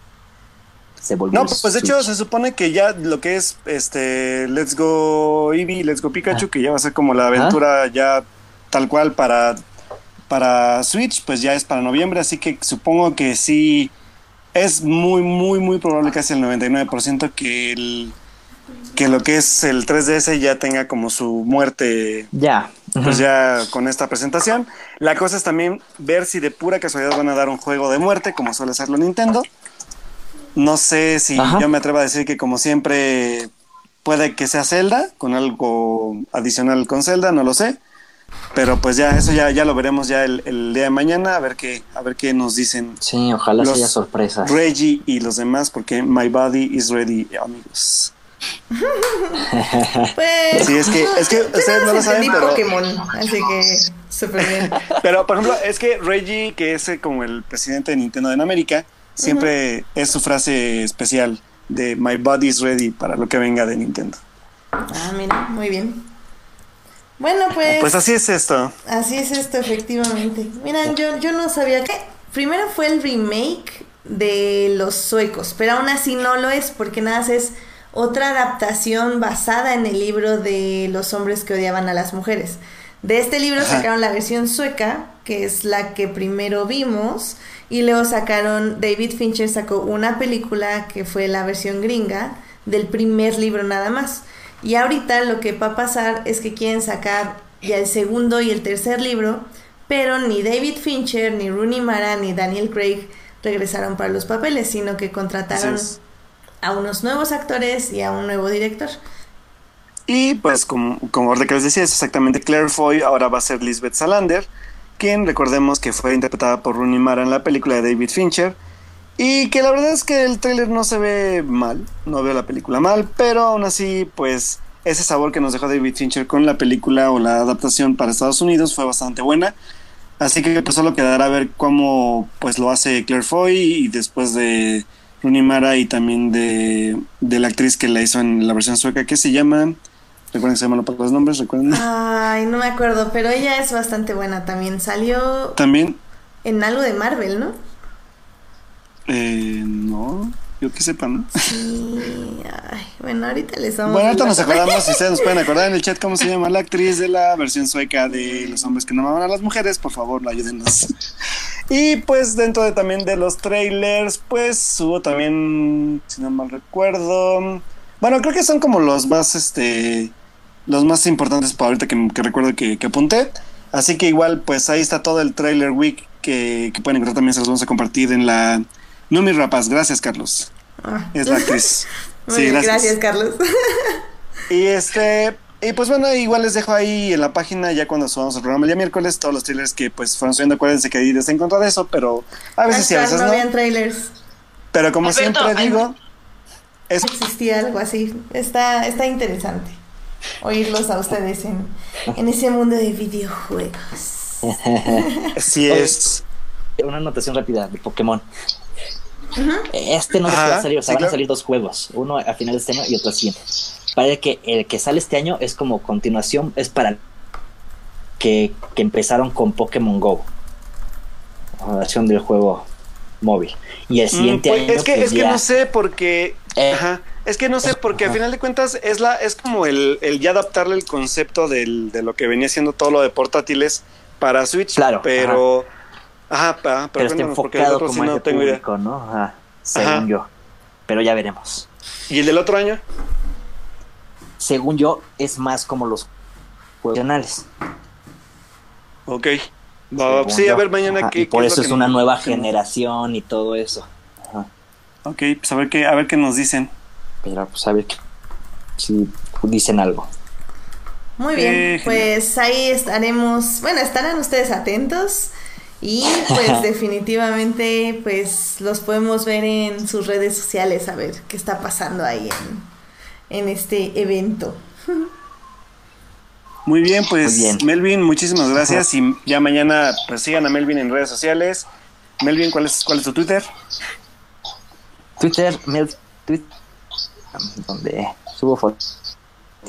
se volvió No, pues de hecho se supone que ya lo que es este Let's Go Eevee, Let's Go Pikachu, Ah. que ya va a ser como la aventura ya tal cual para, para Switch, pues ya es para noviembre, así que supongo que sí. es muy, muy, muy probable, casi el 99%, que, el, que lo que es el 3DS ya tenga como su muerte Ya. pues ya con esta presentación. La cosa es también ver si de pura casualidad van a dar un juego de muerte, como suele hacerlo Nintendo. No sé si Ajá. yo me atrevo a decir que como siempre puede que sea Zelda, con algo adicional con Zelda, no lo sé. Pero pues ya, eso ya, ya lo veremos ya el, el día de mañana, a ver qué, a ver qué nos dicen Sí, ojalá Los- sea sorpresa. Reggie y los demás, porque My Body is Ready, amigos. (laughs) Pues. Sí, es que, es que ustedes no lo saben, pero... Pokémon, así que súper bien. (laughs) Pero, por ejemplo, es que Reggie, que es eh, como el presidente de Nintendo en América, siempre es su frase especial de My body's ready para lo que venga de Nintendo. Ah, mira, muy bien. Bueno, pues. Pues así es esto. Así es esto, efectivamente. Miren, yo, yo no sabía que. Primero fue el remake de los suecos, pero aún así no lo es, porque nada más es otra adaptación basada en el libro de los hombres que odiaban a las mujeres. De este libro Ajá. sacaron la versión sueca, que es la que primero vimos, y luego sacaron, David Fincher sacó una película que fue la versión gringa del primer libro nada más. Y ahorita lo que va a pasar es que quieren sacar ya el segundo y el tercer libro, pero ni David Fincher, ni Rooney Mara, ni Daniel Craig regresaron para los papeles, sino que contrataron a unos nuevos actores y a un nuevo director. Y pues, como, como que les decía, es exactamente Claire Foy, ahora va a ser Lisbeth Salander, quien recordemos que fue interpretada por Rooney Mara en la película de David Fincher. Y que la verdad es que el tráiler no se ve mal, no veo la película mal, pero aún así, pues ese sabor que nos dejó David Fincher con la película o la adaptación para Estados Unidos fue bastante buena. Así que pues solo quedará ver cómo pues lo hace Claire Foy y después de Rooney Mara y también de, de la actriz que la hizo en la versión sueca que se llama Recuerden que se llaman los nombres, recuerden. Ay, no me acuerdo, pero ella es bastante buena también. Salió También, en algo de Marvel, ¿no? Eh, no, yo que sepa, ¿no? Sí, ay, bueno, ahorita les vamos Bueno, ahorita nos acordamos, si ustedes nos pueden acordar en el chat cómo se (laughs) llama la actriz de la versión sueca de Los hombres que no amaban a las mujeres, por favor, ayúdenos. Y pues dentro de también de los trailers, pues hubo también, si no mal recuerdo, bueno, creo que son como los más, este, los más importantes para ahorita que, que recuerdo que, que apunté. Así que igual, pues ahí está todo el trailer week que, que pueden encontrar también, se los vamos a compartir en la Numi Rapaz. Gracias, Carlos. Ah. Es la actriz. (laughs) Muy Sí, bien, gracias. gracias, Carlos. (laughs) Y este, y pues bueno, igual les dejo ahí en la página ya cuando subamos el programa el día miércoles todos los trailers que pues fueron subiendo, acuérdense que ahí les en contra de eso, pero a veces sí, a Hashtag veces no no. vean trailers. Pero como Alberto, siempre digo, es Existía algo así. Está, está interesante oírlos a ustedes en, en ese mundo de videojuegos. (laughs) sí es. Una anotación rápida de Pokémon. Este no va a salir, o sea, sí, van a claro. salir dos juegos, uno a finales de este año y otro al siguiente. Parece que el que sale este año es como continuación, es para que, que empezaron con Pokémon Go, la versión del juego móvil. Y el Mm, siguiente pues, año es que, pues, es que ya- no sé porque. Eh. Ajá. Es que no sé porque a Ajá. final de cuentas es la es como el, el ya adaptarle el concepto del, de lo que venía siendo todo lo de portátiles para Switch. Claro, Pero. Ajá, pa- pero, pero está enfocado como sí a no ese tengo idea. público, ¿no? Ajá, según Ajá. yo. Pero ya veremos. ¿Y el del otro año? Según yo, es más como los juegos nacionales. Ok. Sí, a yo. ver mañana Ajá, qué. y por qué eso es que una nos- nueva generación y todo eso. Ajá. Ok, pues a ver qué, a ver qué nos dicen. Pero pues a ver qué- si dicen algo. Muy bien, Eh, pues ahí estaremos, bueno, estarán ustedes atentos y pues (laughs) definitivamente pues los podemos ver en sus redes sociales a ver qué está pasando ahí en, en este evento. (laughs) Muy bien, pues Muy bien. Melvin, muchísimas gracias. Y ya mañana pues sigan a Melvin en redes sociales. Melvin, ¿cuál es, cuál es tu Twitter? Twitter, Mel, Twitter, donde subo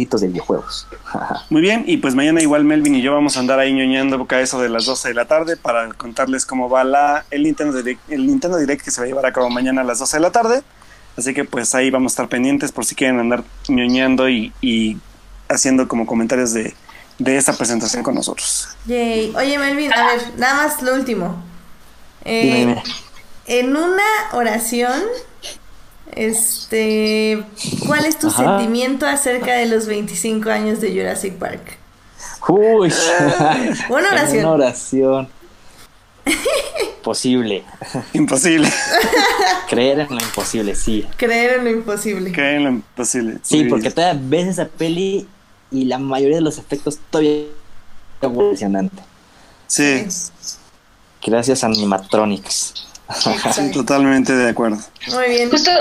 de videojuegos. (laughs) Muy bien, y pues mañana igual Melvin y yo vamos a andar ahí ñoñando boca a eso de las 12 de la tarde para contarles cómo va la, el, Nintendo Direct, el Nintendo Direct que se va a llevar a cabo mañana a las 12 de la tarde. Así que pues ahí vamos a estar pendientes por si quieren andar ñoñando y, y haciendo como comentarios de, de esta presentación con nosotros. Yay. Oye Melvin, a ver, nada más lo último. Eh, Dime, dime. en una oración, este, ¿cuál es tu Ajá. sentimiento acerca de los 25 años de Jurassic Park? Uy. (laughs) Una oración. Una oración. Posible. (laughs) Imposible. (laughs) Creer en lo imposible, sí. Creer en lo imposible. Creer en lo imposible. Sí, porque todavía ves esa peli y la mayoría de los efectos todavía es impresionante. Sí, Gracias a animatronics. Sí, totalmente de acuerdo. Muy bien. Justo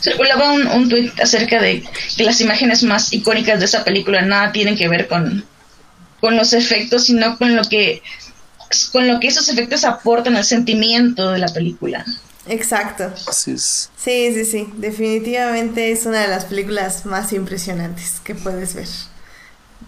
circulaba un, un tweet acerca de que las imágenes más icónicas de esa película nada tienen que ver con, con los efectos, sino con lo que con lo que esos efectos aportan al sentimiento de la película. Exacto. Así es. Sí, sí, sí. Definitivamente es una de las películas más impresionantes que puedes ver.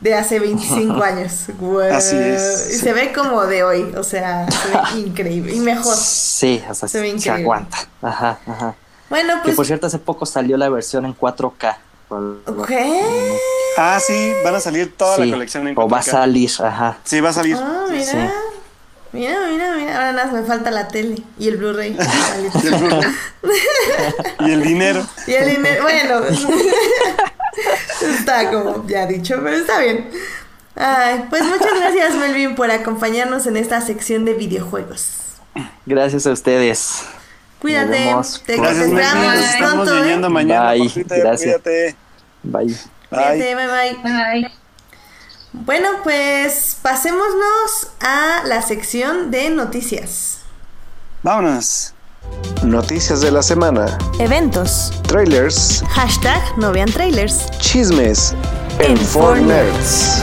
De hace 25 (laughs) años. Así es, Y sí. se ve como de hoy. O sea, se ve (laughs) increíble. Y mejor. Sí, o sea, Se ve se, increíble. aguanta. Ajá, ajá. Bueno, Que pues. por cierto, hace poco salió la versión en 4K. Por- ¿Qué? Ah, sí, van a salir toda Sí, la colección en O va a 4K. salir, ajá. Sí, va a salir. Ah, mira. Sí. Mira, mira, mira. Ahora nada, más me falta la tele y el Blu-ray. (laughs) Y el Blu-ray. y el dinero. Y el dinero, bueno, está como ya dicho, pero está bien. Ay, pues muchas gracias Melvin por acompañarnos en esta sección de videojuegos. Gracias a ustedes. Cuídate, Nos vemos te, esperamos Nos estamos pronto, ¿eh? viendo mañana Bye, gracias. Cuídate. Bye. Bye. Cuídate, bye bye. Bye. Bueno, pues pasémonos a la sección de noticias. Vámonos. Noticias de la semana, Eventos. trailers, Hashtag no vean trailers. chismes en En 4 Nerds.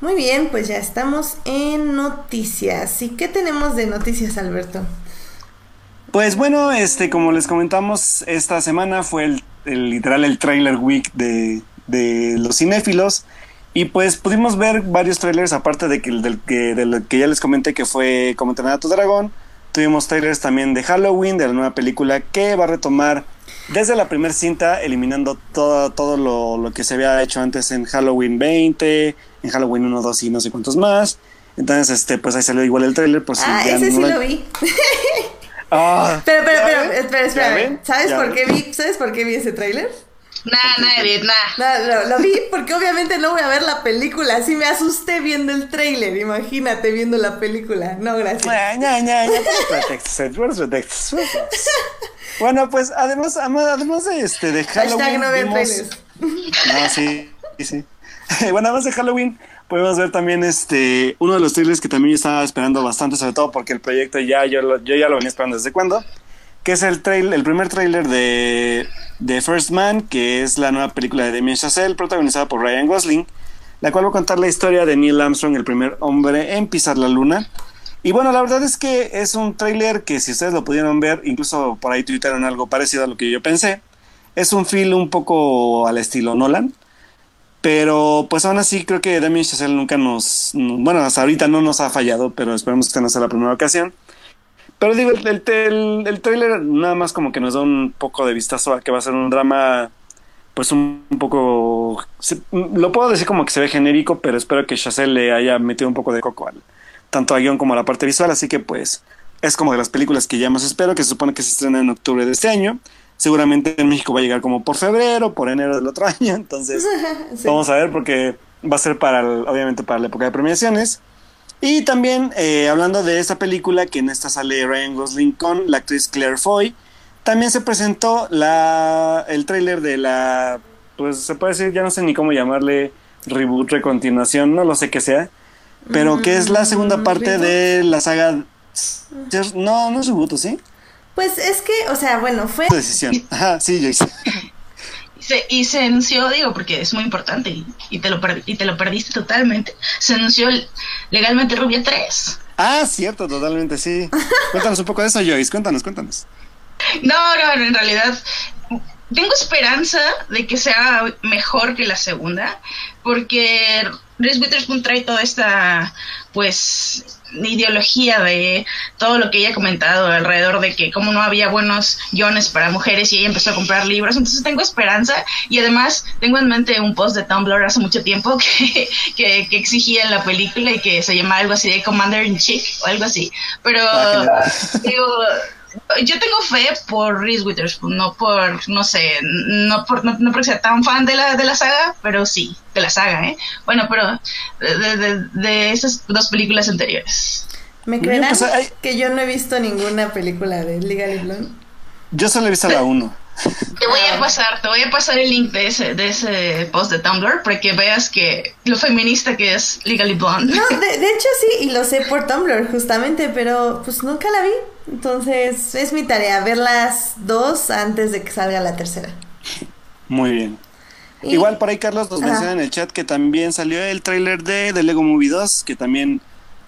Muy bien, pues ya estamos en noticias. ¿Y qué tenemos de noticias, Alberto? Pues bueno, este, como les comentamos, esta semana fue el, el- literal el trailer week de, de los cinéfilos. Y pues pudimos ver varios trailers, aparte de que, del que, de lo que ya les comenté que fue Como entrenar a tu dragón. Tuvimos trailers también de Halloween, de la nueva película que va a retomar desde la primera cinta, eliminando todo, todo lo, lo que se había hecho antes en Halloween 20, en Halloween 1, 2 y no sé cuántos más. Entonces, este, pues ahí salió igual el trailer. Por si ah, ya ese no sí la- lo vi. Ah, (laughs) Pero, pero, ¿ya pero, espera, ¿Ya espera. ¿Sabes ¿Ya por qué vi? ¿Sabes por qué vi ese tráiler? Nah, nah, Edith, nah. No, no, lo vi porque obviamente no voy a ver la película. Así me asusté viendo el tráiler. Imagínate viendo la película. No, gracias. Pretextos, puros pretextos. Bueno, pues además, además de este de Hashtag Halloween. no vimos-. No, sí, sí. (laughs) Bueno, además de Halloween, podemos ver también este uno de los trailers que también yo estaba esperando bastante, sobre todo porque el proyecto ya yo, lo- yo ya lo venía esperando desde cuándo, que es el trail, el primer trailer de, de First Man, que es la nueva película de Damien Chazelle, protagonizada por Ryan Gosling, la cual va a contar la historia de Neil Armstrong, el primer hombre en pisar la luna. Y bueno, la verdad es que es un tráiler que si ustedes lo pudieron ver, incluso por ahí tuitaron algo parecido a lo que yo pensé. Es un feel un poco al estilo Nolan. Pero pues aún así creo que Damien Chazelle nunca nos... Bueno, hasta ahorita no nos ha fallado, pero esperemos que esta no sea la primera ocasión. Pero digo, el, el, el, el tráiler nada más como que nos da un poco de vistazo a que va a ser un drama pues un, un poco... se- lo puedo decir como que se ve genérico, pero espero que Chazelle le haya metido un poco de coco al, tanto a guion como a la parte visual, así que pues es como de las películas que ya más espero, que se supone que se estrena en octubre de este año. Seguramente en México va a llegar como por febrero, por enero del otro (laughs) año, entonces (laughs) Sí. vamos a ver porque va a ser para, el- obviamente, para la época de premiaciones. Y también eh, hablando de esta película, que en esta sale Ryan Gosling con la actriz Claire Foy, también se presentó la, el tráiler de la, pues se puede decir, ya no sé ni cómo llamarle, reboot, recontinuación, no lo sé qué sea, pero que es la segunda Mm, parte reboot. de la saga... No, no es reboot, ¿o ¿sí? Pues es que, o sea, bueno, fue. Decisión. Ajá, sí, Jason. (laughs) Y se, y se anunció, digo, porque es muy importante y, y te, lo per- y te lo perdiste totalmente. Se anunció legalmente Rubia 3. Ah, cierto, totalmente, sí. Cuéntanos un poco de eso, Joyce, cuéntanos, cuéntanos. No, no, en realidad tengo esperanza de que sea mejor que la segunda, porque Reese Witherspoon trae toda esta, pues, ideología de todo lo que ella ha comentado alrededor de que como no había buenos guiones para mujeres y ella empezó a comprar libros. Entonces tengo esperanza y además tengo en mente un post de Tumblr hace mucho tiempo (laughs) que, que, que exigía en la película y que se llamaba algo así de Commander in Chief o algo así. Pero digo yo tengo fe por Reese Witherspoon, no por, no sé, no por, no, no porque sea tan fan de la, de la saga, pero sí, de la saga, ¿eh? Bueno, pero de, de, de esas dos películas anteriores. ¿Me creerán pues, hay- que yo no he visto ninguna película de Legally Blonde? Yo solo he visto la 1. Te voy a pasar, te voy a pasar el link de ese, de ese post de Tumblr para que veas que lo feminista que es Legally Blonde. No, de, de hecho sí, y lo sé por Tumblr justamente, pero pues nunca la vi. Entonces es mi tarea ver las dos antes de que salga la tercera. Muy bien. Y- Igual por ahí Carlos nos menciona en el chat que también salió el tráiler de The Lego Movie 2, que también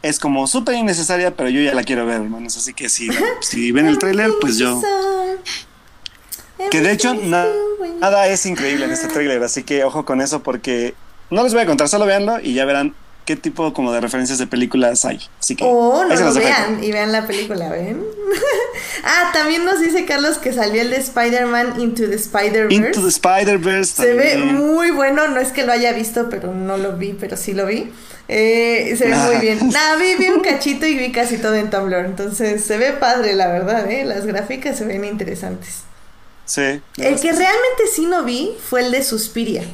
es como súper innecesaria, pero yo ya la quiero ver, hermanos. Así que si, si ven el tráiler, pues yo... Que de hecho na- nada es increíble en este tráiler, así que ojo con eso porque no les voy a contar, solo véanlo y ya verán qué tipo como de referencias de películas hay. Así que Oh, no lo dejo. vean y vean la película, ¿ven? (laughs) ah, también nos dice Carlos que salió el de Spider-Man Into the Spider-Verse. Into the Spider-Verse Se ve muy bueno, no es que lo haya visto, pero no lo vi, pero sí lo vi. Eh, se ve muy bien. (laughs) Nada, vi, vi un cachito y vi casi todo en Tumblr. Entonces se ve padre, la verdad, ¿eh? Las gráficas se ven interesantes. Sí. El que realmente sí no vi fue el de Suspiria.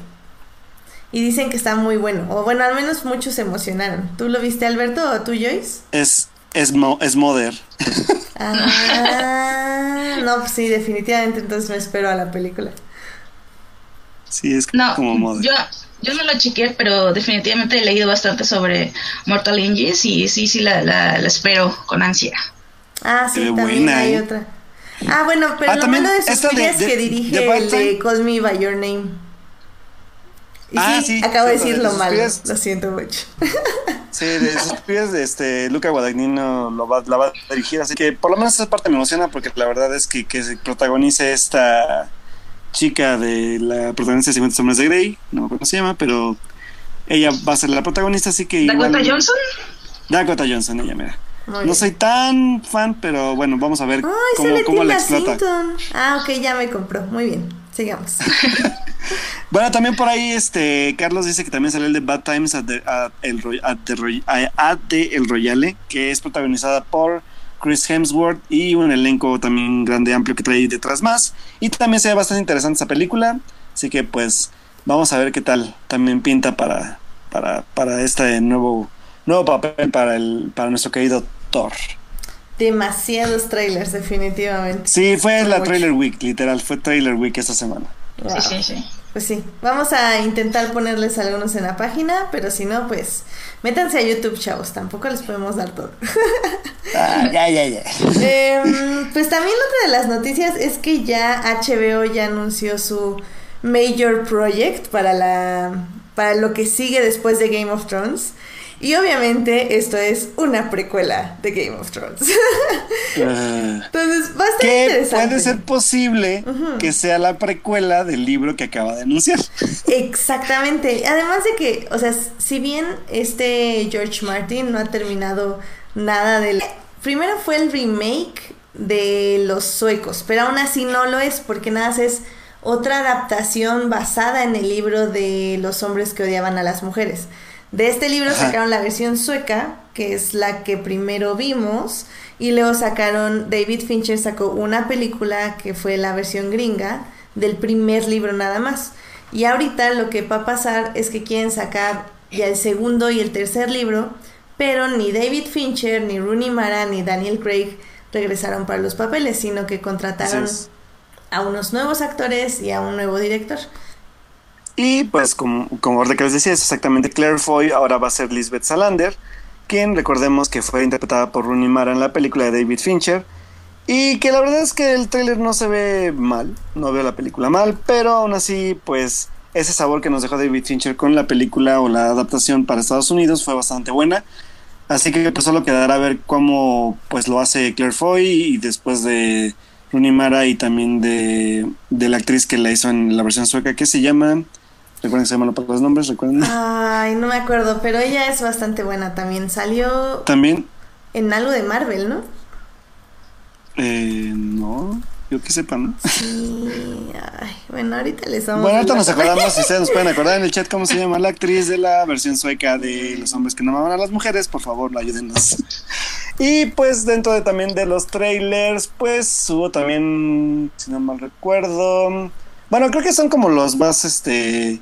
Y dicen que está muy bueno. O bueno, al menos muchos se emocionaron. ¿Tú lo viste, Alberto, o tú, Joyce? Es, es, mo- es Mother. Ah, no, pues sí, definitivamente. Entonces me espero a la película. Sí, es No, como Mother. yo, yo no lo chequeé, pero definitivamente he leído bastante sobre Mortal Engines y sí, sí, la, la, la espero con ansia. Ah, sí, ve también buena, hay ¿eh? otra. Ah, bueno, pero Ah, lo también malo de Suspiria de- es que dirige el de. Call Me By Your Name. Y Ah, sí, sí, acabo de cierto, de decirlo mal. Suspirias. Lo siento mucho. (laughs) Sí, de de este, Luca Guadagnino lo va, la va a dirigir, así que por lo menos esa parte me emociona porque la verdad es que, que se protagonice esta chica de la protagonista de 50 sombras de Grey, no me acuerdo cómo se llama, pero ella va a ser la protagonista, así que Dakota igual... Johnson. Dakota Johnson, ella, mira. Muy No bien. soy tan fan, pero bueno, vamos a ver Ay, cómo, cómo la explota. Ah, ok, ya me compró. Muy bien, sigamos. (laughs) Bueno, también por ahí este Carlos dice que también salió el de Bad Times at the, el, at the El Royale, que es protagonizada por Chris Hemsworth y un elenco también grande, amplio que trae detrás más. Y también se bastante interesante esa película, así que pues vamos a ver qué tal también pinta para, para, para este nuevo, nuevo papel para, el, para nuestro querido Thor. Demasiados trailers, definitivamente. Sí, fue la. Trailer Week, literal, fue Trailer Week esta semana. Wow. Sí, sí, sí. Pues sí, vamos a intentar ponerles algunos en la página, pero si no, pues métanse a YouTube, chavos. Tampoco les podemos dar todo. (laughs) Ah, ya, ya, ya. Em, pues también otra de las noticias es que ya HBO ya anunció su Major Project para la para lo que sigue después de Game of Thrones. Y obviamente esto es una precuela de Game of Thrones. (laughs) Ah. Entonces va a que interesante. puede ser posible que sea la precuela del libro que acaba de anunciar. (laughs) Exactamente. Además de que, o sea, si bien este George Martin no ha terminado nada del... Primero fue el remake de los suecos, pero aún así no lo es porque nada más es otra adaptación basada en el libro de los hombres que odiaban a las mujeres. De este libro Ajá. sacaron la versión sueca, que es la que primero vimos, y luego sacaron, David Fincher sacó una película que fue la versión gringa del primer libro nada más. Y ahorita lo que va a pasar es que quieren sacar ya el segundo y el tercer libro, pero ni David Fincher, ni Rooney Mara, ni Daniel Craig regresaron para los papeles, sino que contrataron a unos nuevos actores y a un nuevo director. Y pues como, como que les decía, es exactamente Claire Foy, ahora va a ser Lisbeth Salander, quien recordemos que fue interpretada por Rooney Mara en la película de David Fincher. Y que la verdad es que el tráiler no se ve mal, no veo la película mal, pero aún así pues ese sabor que nos dejó David Fincher con la película o la adaptación para Estados Unidos fue bastante buena. Así que pues solo quedará a ver cómo pues lo hace Claire Foy y después de Rooney Mara y también de, de la actriz que la hizo en la versión sueca que se llama Recuerden que se llaman los nombres, recuerden. Ay, no me acuerdo, pero ella es bastante buena también. Salió. También en algo de Marvel, ¿no? Eh, no, yo que sepa, ¿no? Sí, ay, bueno, ahorita les vamos Bueno, ahorita a nos acordamos, si ustedes nos pueden acordar en el chat cómo se llama la actriz de la versión sueca de Los hombres que no amaban a las mujeres, por favor, ayúdenos. Y pues dentro de también de los trailers, pues hubo también, si no mal recuerdo, bueno, creo que son como los más, este,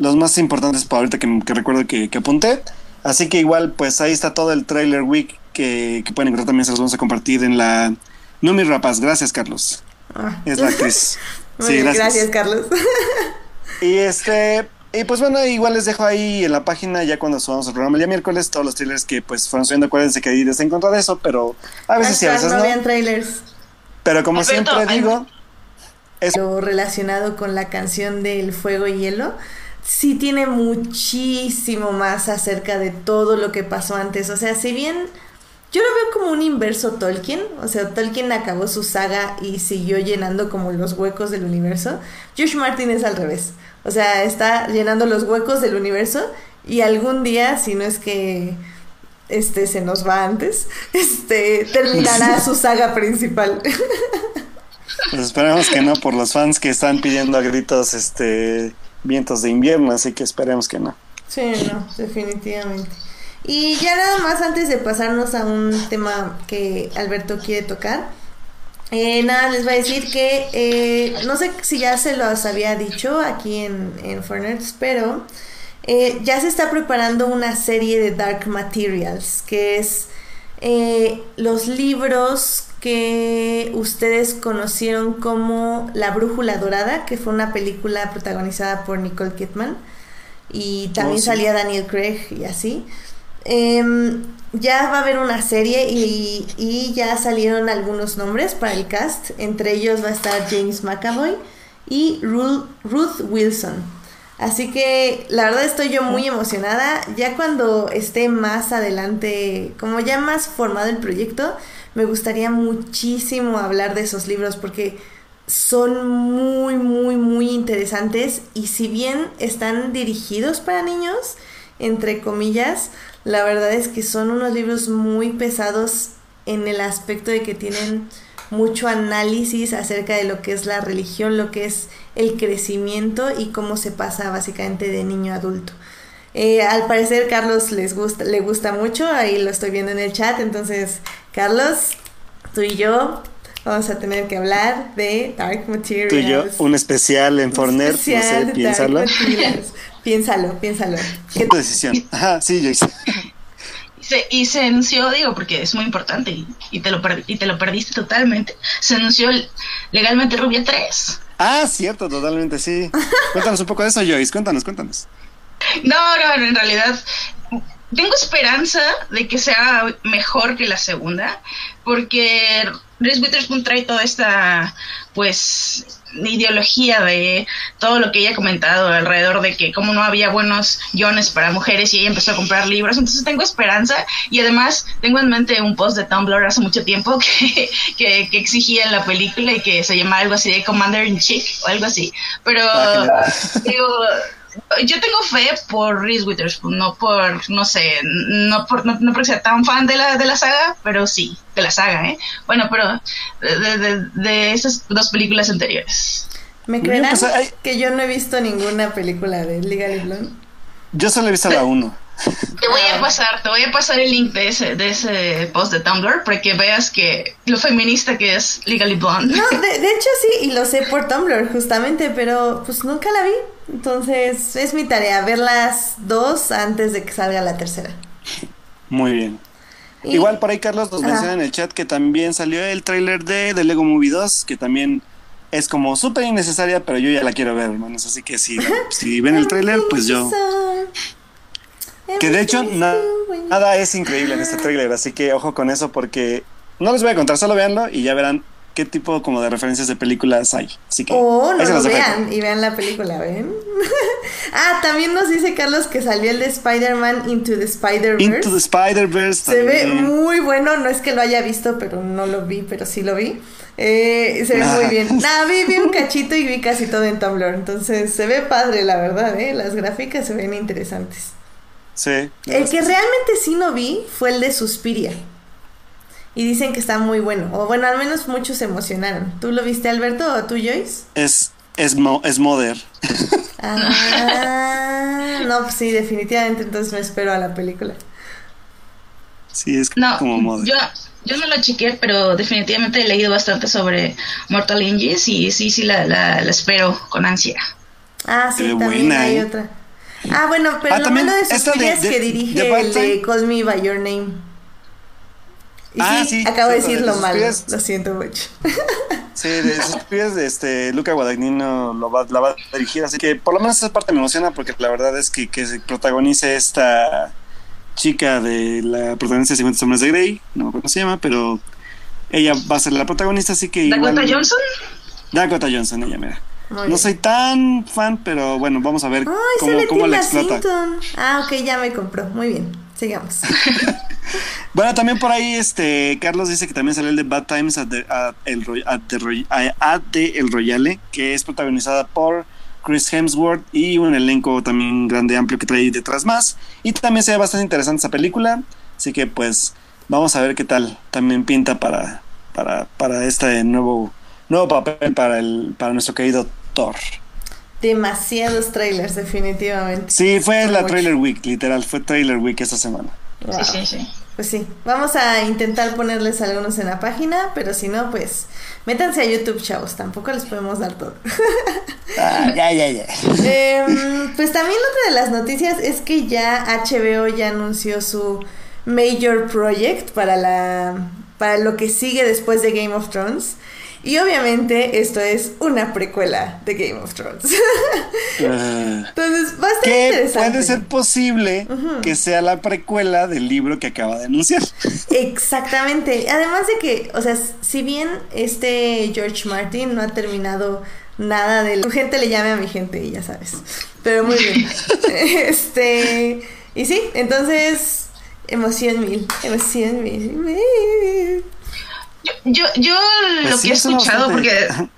los más importantes para ahorita que, que recuerdo que, que apunté. Así que igual, pues ahí está todo el trailer week que, que pueden encontrar también, se los vamos a compartir en la Numi Rapaz. Gracias, Carlos. Ah. Es la actriz. (laughs) Sí, bien, gracias. gracias, Carlos. (laughs) Y este, y pues bueno, igual les dejo ahí en la página ya cuando subamos el programa el día miércoles todos los trailers que pues fueron subiendo. Acuérdense que ahí les en contra de eso, pero a veces sí, a veces no no. vean trailers. Pero como Alberto, siempre digo, es Lo relacionado con la canción del fuego y hielo, sí tiene muchísimo más acerca de todo lo que pasó antes. O sea, si bien yo lo veo como un inverso Tolkien, o sea, Tolkien acabó su saga y siguió llenando como los huecos del universo, Josh Martin es al revés. O sea, está llenando los huecos del universo y algún día, si no es que este se nos va antes, (laughs) este terminará (laughs) su saga principal. pues esperemos que no por los fans que están pidiendo a gritos este vientos de invierno, así que esperemos que no. Sí, no, definitivamente. Y ya nada más antes de pasarnos a un tema que Alberto quiere tocar, eh, nada, les voy a decir que eh, no sé si ya se los había dicho aquí en, en Fornerds, pero eh, ya se está preparando una serie de Dark Materials, que es eh, los libros que ustedes conocieron como La Brújula Dorada, que fue una película protagonizada por Nicole Kidman y también Oh, sí. salía Daniel Craig y así. Em, ya va a haber una serie y, y ya salieron algunos nombres para el cast. Entre ellos va a estar James McAvoy y Ruth, Ruth Wilson. Así que la verdad estoy yo muy emocionada. Ya cuando esté más adelante, como ya más formado el proyecto, me gustaría muchísimo hablar de esos libros porque son muy, muy, muy interesantes y si bien están dirigidos para niños, entre comillas, la verdad es que son unos libros muy pesados en el aspecto de que tienen mucho análisis acerca de lo que es la religión, lo que es el crecimiento y cómo se pasa básicamente de niño a adulto. Eh, al parecer Carlos les gusta, le gusta mucho, ahí lo estoy viendo en el chat, entonces Carlos, tú y yo vamos a tener que hablar de Dark Materials. Tú y yo, un especial en Fortnite, no sé, Especial de piénsalo. Dark Materials. (laughs) piénsalo, piénsalo. ¿Qué Tu decisión. Ajá, sí, Joyce. Y (laughs) se, y se anunció, digo, porque es muy importante y, y te, lo per- y te lo perdiste totalmente. Se anunció legalmente Rubia 3. Ah, cierto, totalmente, sí. (laughs) Cuéntanos un poco de eso, Joyce. Cuéntanos, cuéntanos. No, no, en realidad tengo esperanza de que sea mejor que la segunda, porque Reese Witherspoon trae toda esta, pues, ideología de todo lo que ella ha comentado alrededor de que como no había buenos guiones para mujeres y ella empezó a comprar libros, entonces tengo esperanza y además tengo en mente un post de Tumblr hace mucho tiempo (laughs) que, que, que exigía en la película y que se llamaba algo así de Commander in Chief o algo así, pero digo, yo tengo fe por Reese Witherspoon, no por, no sé, no por, no, no porque sea tan fan de la, de la saga, pero sí, de la saga, ¿eh? Bueno, pero de, de, de esas dos películas anteriores. ¿Me creerán pues, hay- que yo no he visto ninguna película de Legally Blonde? Yo solo he visto la 1. Te voy a pasar, te voy a pasar el link de ese, de ese post de Tumblr para que veas que lo feminista que es Legally Blonde. No, de, de (laughs) hecho sí, y lo sé por Tumblr justamente, pero pues nunca la vi. Entonces es mi tarea ver las dos antes de que salga la tercera. Muy bien. Y- Igual por ahí Carlos nos Ajá. menciona en el chat que también salió el tráiler de, de Lego Movie 2, que también es como súper innecesaria, pero yo ya la quiero ver, hermanos. Así que si, (laughs) si ven el tráiler, pues yo... Que de hecho na- nada es increíble en este tráiler, así que ojo con eso porque no les voy a contar, solo véanlo y ya verán qué tipo como de referencias de películas hay. Así que O no lo vean y vean la película, ¿ven? (laughs) ah, también nos dice Carlos que salió el de Spider-Man Into the Spider-Verse. Into the Spider-Verse. Se ve muy bueno, no es que lo haya visto, pero no lo vi, pero sí lo vi. Eh, se ve muy bien. (laughs) Nada, vi, vi un cachito y vi casi todo en Tumblr. Entonces se ve padre, la verdad, ¿eh? Las gráficas se ven interesantes. Sí. El que realmente sí no vi fue el de Suspiria. Y dicen que está muy bueno. O bueno, al menos muchos se emocionaron. ¿Tú lo viste, Alberto, o tú, Joyce? Es, es, mo- es Mother. Ah, (laughs) no, pues sí, definitivamente entonces me espero a la película. Sí, es No, como Mother. yo, yo no lo chequeé, pero definitivamente he leído bastante sobre Mortal Engines y sí, sí, la, la, la espero con ansia. Ah, sí, Qué también buena, hay ¿eh? otra. Ah, bueno, pero Ah, lo también malo de Suspiria de- es de- que dirige de el de. Call Me By Your Name. Y Ah, sí, sí, acabo de decir de lo malo. Lo siento mucho. (laughs) Sí, de Suspirias, de este, Luca Guadagnino lo va, la va a dirigir, así que por lo menos esa parte me emociona porque la verdad es que, que se protagonice esta chica de la protagonista de 50 sombras de Grey, no me acuerdo cómo se llama, pero ella va a ser la protagonista, así que ¿Dakota igual... Johnson? Dakota Johnson, ella, mira. No soy tan fan, pero bueno, vamos a ver Ay, cómo, sale cómo la explota. Ah, ok, ya me compró. Muy bien, sigamos. (laughs) Bueno, también por ahí este Carlos dice que también salió el de Bad Times at the, at el, Roy- at the Roy- at the El Royale, que es protagonizada por Chris Hemsworth y un elenco también grande, amplio que trae detrás más. Y también se ve bastante interesante esa película, así que pues vamos a ver qué tal también pinta para, para, para este nuevo, nuevo papel para, el, para nuestro querido Thor. Demasiados trailers, definitivamente. Sí, fue la Mucho. Trailer Week, literal, fue Trailer Week esta semana. Wow. Sí, sí, sí. Pues sí, vamos a intentar ponerles algunos en la página, pero si no, pues métanse a YouTube, chavos. Tampoco les podemos dar todo. Ah, ya, ya, ya. (laughs) Em, pues también otra de las noticias es que ya HBO ya anunció su major project para la para lo que sigue después de Game of Thrones. Y obviamente esto es una precuela de Game of Thrones. (laughs) Ah. Entonces va a estar que interesante. puede ser posible que sea la precuela del libro que acaba de anunciar. (laughs) Exactamente. Además de que, o sea, si bien este George Martin no ha terminado nada de tu gente le llame a mi gente y ya sabes. Pero muy bien. (laughs) este, y sí, entonces emoción mil, emoción mil. Yo, yo, yo Pues lo sí, que he escuchado, bastante. porque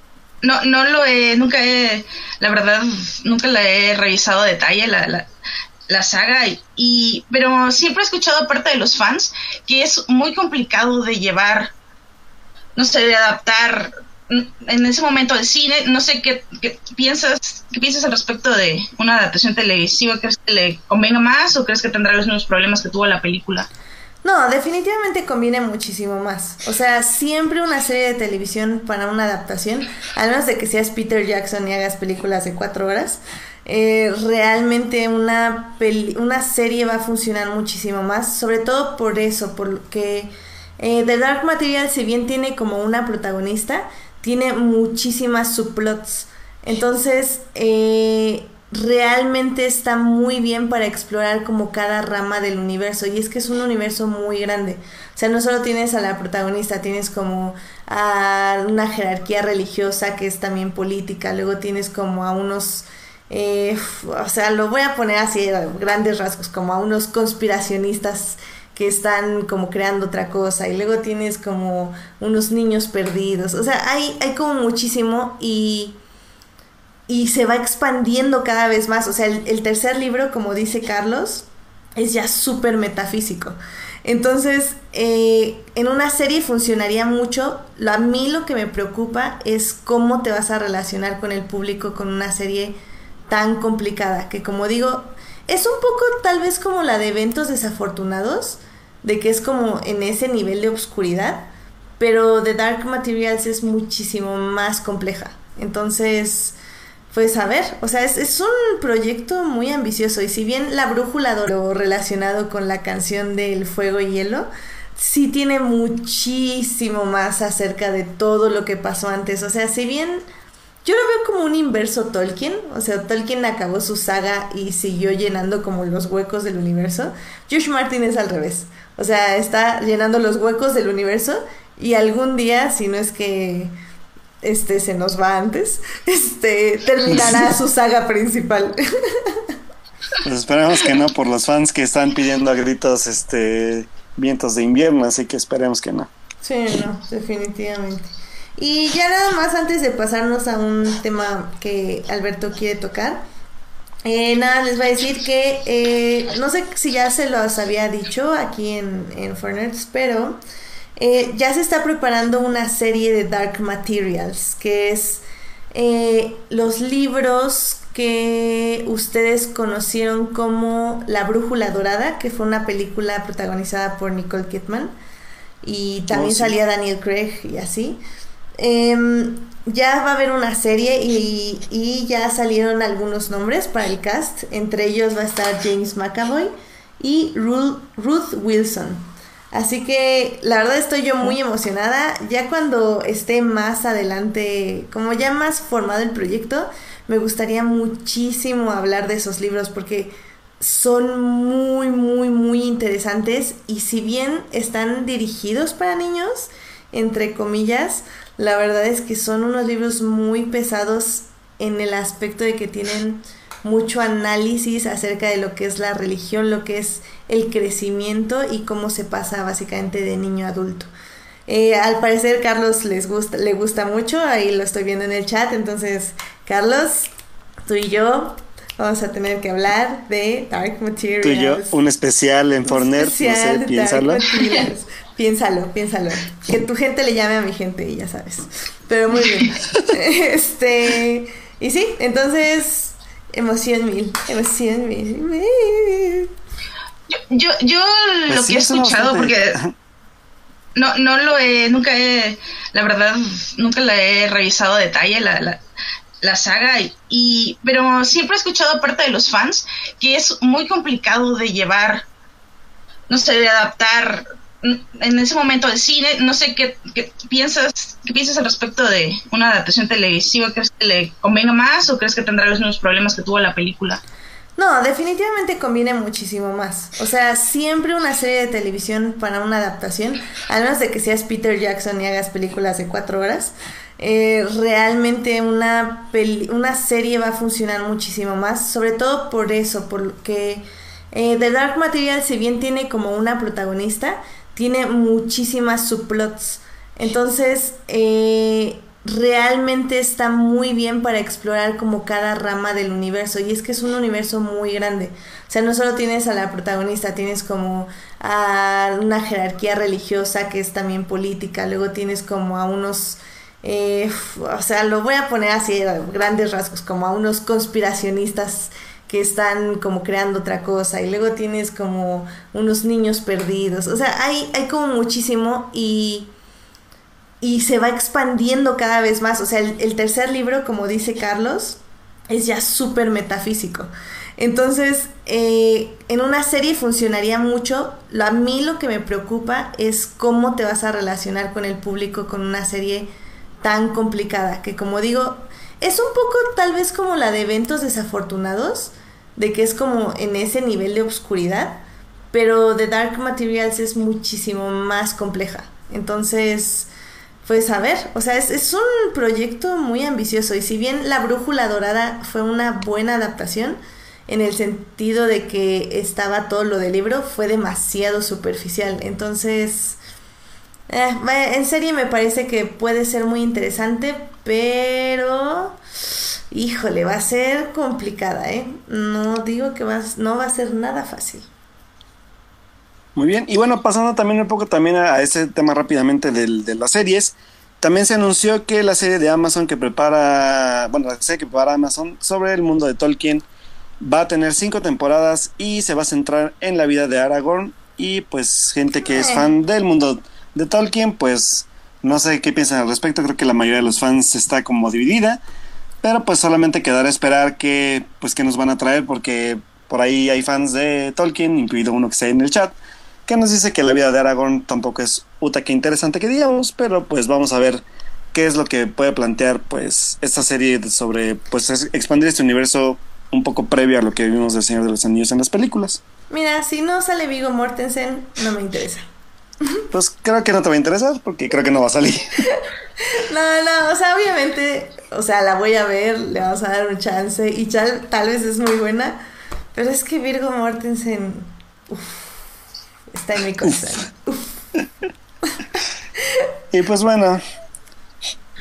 (laughs) no, no lo he, nunca he, la verdad, nunca la he revisado a detalle la, la, la saga, y, y- pero siempre he escuchado parte de los fans que es muy complicado de llevar, no sé, de adaptar en ese momento de cine, no sé qué, qué piensas, qué piensas al respecto de una adaptación televisiva, ¿crees que le convenga más o crees que tendrá los mismos problemas que tuvo la película? No, definitivamente conviene muchísimo más. O sea, siempre una serie de televisión para una adaptación, al menos de que seas Peter Jackson y hagas películas de cuatro horas, eh, realmente una, una serie va a funcionar muchísimo más. Sobre todo por eso, porque eh, The Dark Material, si bien tiene como una protagonista, tiene muchísimas subplots. Entonces, eh, realmente está muy bien para explorar como cada rama del universo y es que es un universo muy grande. O sea, no solo tienes a la protagonista, tienes como a una jerarquía religiosa que es también política, luego tienes como a unos, eh, o sea, lo voy a poner así a grandes rasgos, como a unos conspiracionistas que están como creando otra cosa y luego tienes como unos niños perdidos, o sea, hay, hay como muchísimo y y se va expandiendo cada vez más. O sea, el, tercer libro, como dice Carlos, es ya súper metafísico. Entonces, eh, en una serie funcionaría mucho. Lo, a mí lo que me preocupa es cómo te vas a relacionar con el público con una serie tan complicada, que como digo, es un poco tal vez como la de eventos desafortunados, de que es como en ese nivel de obscuridad, pero The Dark Materials es muchísimo más compleja. Entonces, pues a ver, o sea, es, un proyecto muy ambicioso y si bien la brújula lo relacionado con la canción del fuego y hielo, sí tiene muchísimo más acerca de todo lo que pasó antes. O sea, si bien yo lo veo como un inverso Tolkien, o sea, Tolkien acabó su saga y siguió llenando como los huecos del universo, Josh Martin es al revés. O sea, está llenando los huecos del universo y algún día, si no es que este se nos va antes, este terminará su saga principal. Pues esperemos que no, por los fans que están pidiendo a gritos este vientos de invierno, así que esperemos que no. Sí, no, definitivamente. Y ya nada más antes de pasarnos a un tema que Alberto quiere tocar, eh, nada, les voy a decir que eh, no sé si ya se los había dicho aquí en, en pero eh, ya se está preparando una serie de Dark Materials, que es eh, los libros que ustedes conocieron como La Brújula Dorada, que fue una película protagonizada por Nicole Kidman y también Oh, sí. salía Daniel Craig y así. Em, ya va a haber una serie y, y ya salieron algunos nombres para el cast. Entre ellos va a estar James McAvoy y Ruth Wilson. Así que la verdad estoy yo muy emocionada. Ya cuando esté más adelante, como ya más formado el proyecto, me gustaría muchísimo hablar de esos libros porque son muy, muy, muy interesantes y si bien están dirigidos para niños, entre comillas, la verdad es que son unos libros muy pesados en el aspecto de que tienen mucho análisis acerca de lo que es la religión, lo que es el crecimiento y cómo se pasa básicamente de niño a adulto. Eh, al parecer Carlos les gusta, le gusta mucho, ahí lo estoy viendo en el chat, entonces Carlos, tú y yo vamos a tener que hablar de Dark Materials. Tú y yo, un especial en Fortnite, no sé, piénsalo. (laughs) Piénsalo, piénsalo. Que tu gente le llame a mi gente y ya sabes. Pero muy bien. (laughs) este, y sí, entonces, emoción mil, emoción mil. Yo, yo, yo Pues lo sí, que he escuchado, bastante. porque no, no lo he, nunca he, la verdad, nunca la he revisado a detalle la, la, la saga, y, y- pero siempre he escuchado parte de los fans que es muy complicado de llevar, no sé, de adaptar en ese momento al cine, no sé qué, piensas, qué piensas al respecto de una adaptación televisiva, ¿crees que le convenga más o crees que tendrá los mismos problemas que tuvo la película? No, definitivamente conviene muchísimo más. O sea, siempre una serie de televisión para una adaptación, a menos de que seas Peter Jackson y hagas películas de cuatro horas, eh, realmente una, una serie va a funcionar muchísimo más, sobre todo por eso, porque eh, The Dark Material, si bien tiene como una protagonista, tiene muchísimas subplots. Entonces, eh, realmente está muy bien para explorar como cada rama del universo. Y es que es un universo muy grande. O sea, no solo tienes a la protagonista, tienes como a una jerarquía religiosa que es también política. Luego tienes como a unos... eh, o sea, lo voy a poner así grandes rasgos, como a unos conspiracionistas que están como creando otra cosa y luego tienes como unos niños perdidos, o sea, hay, hay como muchísimo y, y se va expandiendo cada vez más, o sea, el, tercer libro, como dice Carlos, es ya súper metafísico. Entonces, eh, en una serie funcionaría mucho. Lo, a mí lo que me preocupa es cómo te vas a relacionar con el público con una serie tan complicada, que como digo, es un poco tal vez como la de eventos desafortunados, de que es como en ese nivel de obscuridad, pero The Dark Materials es muchísimo más compleja. Entonces, pues a ver, o sea, es, es un proyecto muy ambicioso y si bien La Brújula Dorada fue una buena adaptación, en el sentido de que estaba todo lo del libro, fue demasiado superficial. Entonces, eh, en serie me parece que puede ser muy interesante, pero híjole, va a ser complicada, ¿eh? No digo que va, no va a ser nada fácil. Muy bien, y bueno, pasando también un poco también a, a ese tema rápidamente del- de las series, también se anunció que la serie de Amazon que prepara, bueno, la serie que prepara Amazon sobre el mundo de Tolkien va a tener cinco temporadas y se va a centrar en la vida de Aragorn y pues gente que es fan del mundo de Tolkien, pues no sé qué piensan al respecto, creo que la mayoría de los fans está como dividida, pero pues solamente quedará esperar que pues que nos van a traer porque por ahí hay fans de Tolkien, incluido uno que está en el chat, que nos dice que la vida de Aragorn tampoco es uta que interesante que digamos, pero pues vamos a ver qué es lo que puede plantear pues esta serie sobre pues es- expandir este universo un poco previo a lo que vimos del Señor de los Anillos en las películas. Mira, si no sale Vigo Mortensen, no me interesa. Pues creo que no te va a interesar porque creo que no va a salir. (laughs) No, no, o sea, obviamente, o sea, la voy a ver, le vamos a dar un chance y tal, tal vez es muy buena, pero es que Virgo Mortensen, uf, está en mi corazón. Y pues bueno,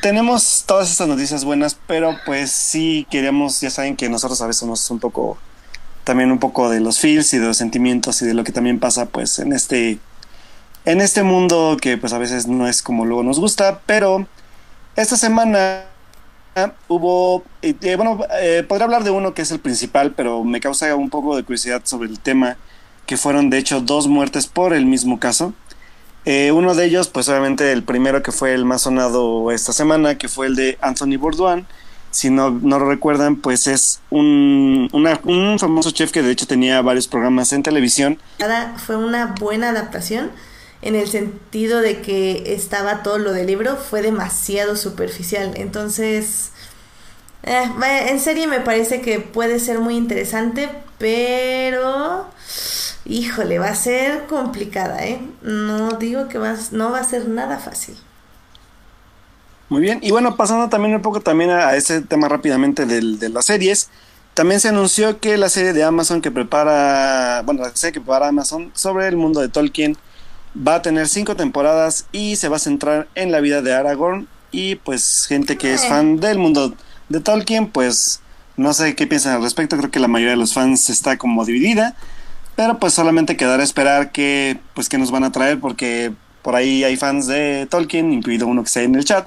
tenemos todas estas noticias buenas, pero pues sí queremos, ya saben que nosotros a veces somos un poco, también un poco de los feels y de los sentimientos y de lo que también pasa pues en este, en este mundo que pues a veces no es como luego nos gusta, pero esta semana hubo, eh, eh, bueno, eh, podría hablar de uno que es el principal, pero me causa un poco de curiosidad sobre el tema, que fueron de hecho dos muertes por el mismo caso. Eh, uno de ellos, pues obviamente el primero que fue el más sonado esta semana, que fue el de Anthony Bourdain. Si no, no lo recuerdan, pues es un, un famoso chef que de hecho tenía varios programas en televisión. Fue una buena adaptación en el sentido de que estaba todo lo del libro, fue demasiado superficial. Entonces, eh, en serie me parece que puede ser muy interesante, pero híjole, va a ser complicada, ¿eh? No digo que va, no va a ser nada fácil. Muy bien, y bueno, pasando también un poco también a, ese tema rápidamente de las series, también se anunció que la serie de Amazon que prepara, bueno, la serie que prepara Amazon sobre el mundo de Tolkien va a tener cinco temporadas y se va a centrar en la vida de Aragorn. Y pues gente que es Eh. fan del mundo de Tolkien, pues no sé qué piensan al respecto, creo que la mayoría de los fans está como dividida, pero pues solamente quedará a esperar que pues que nos van a traer porque por ahí hay fans de Tolkien, incluido uno que está en el chat,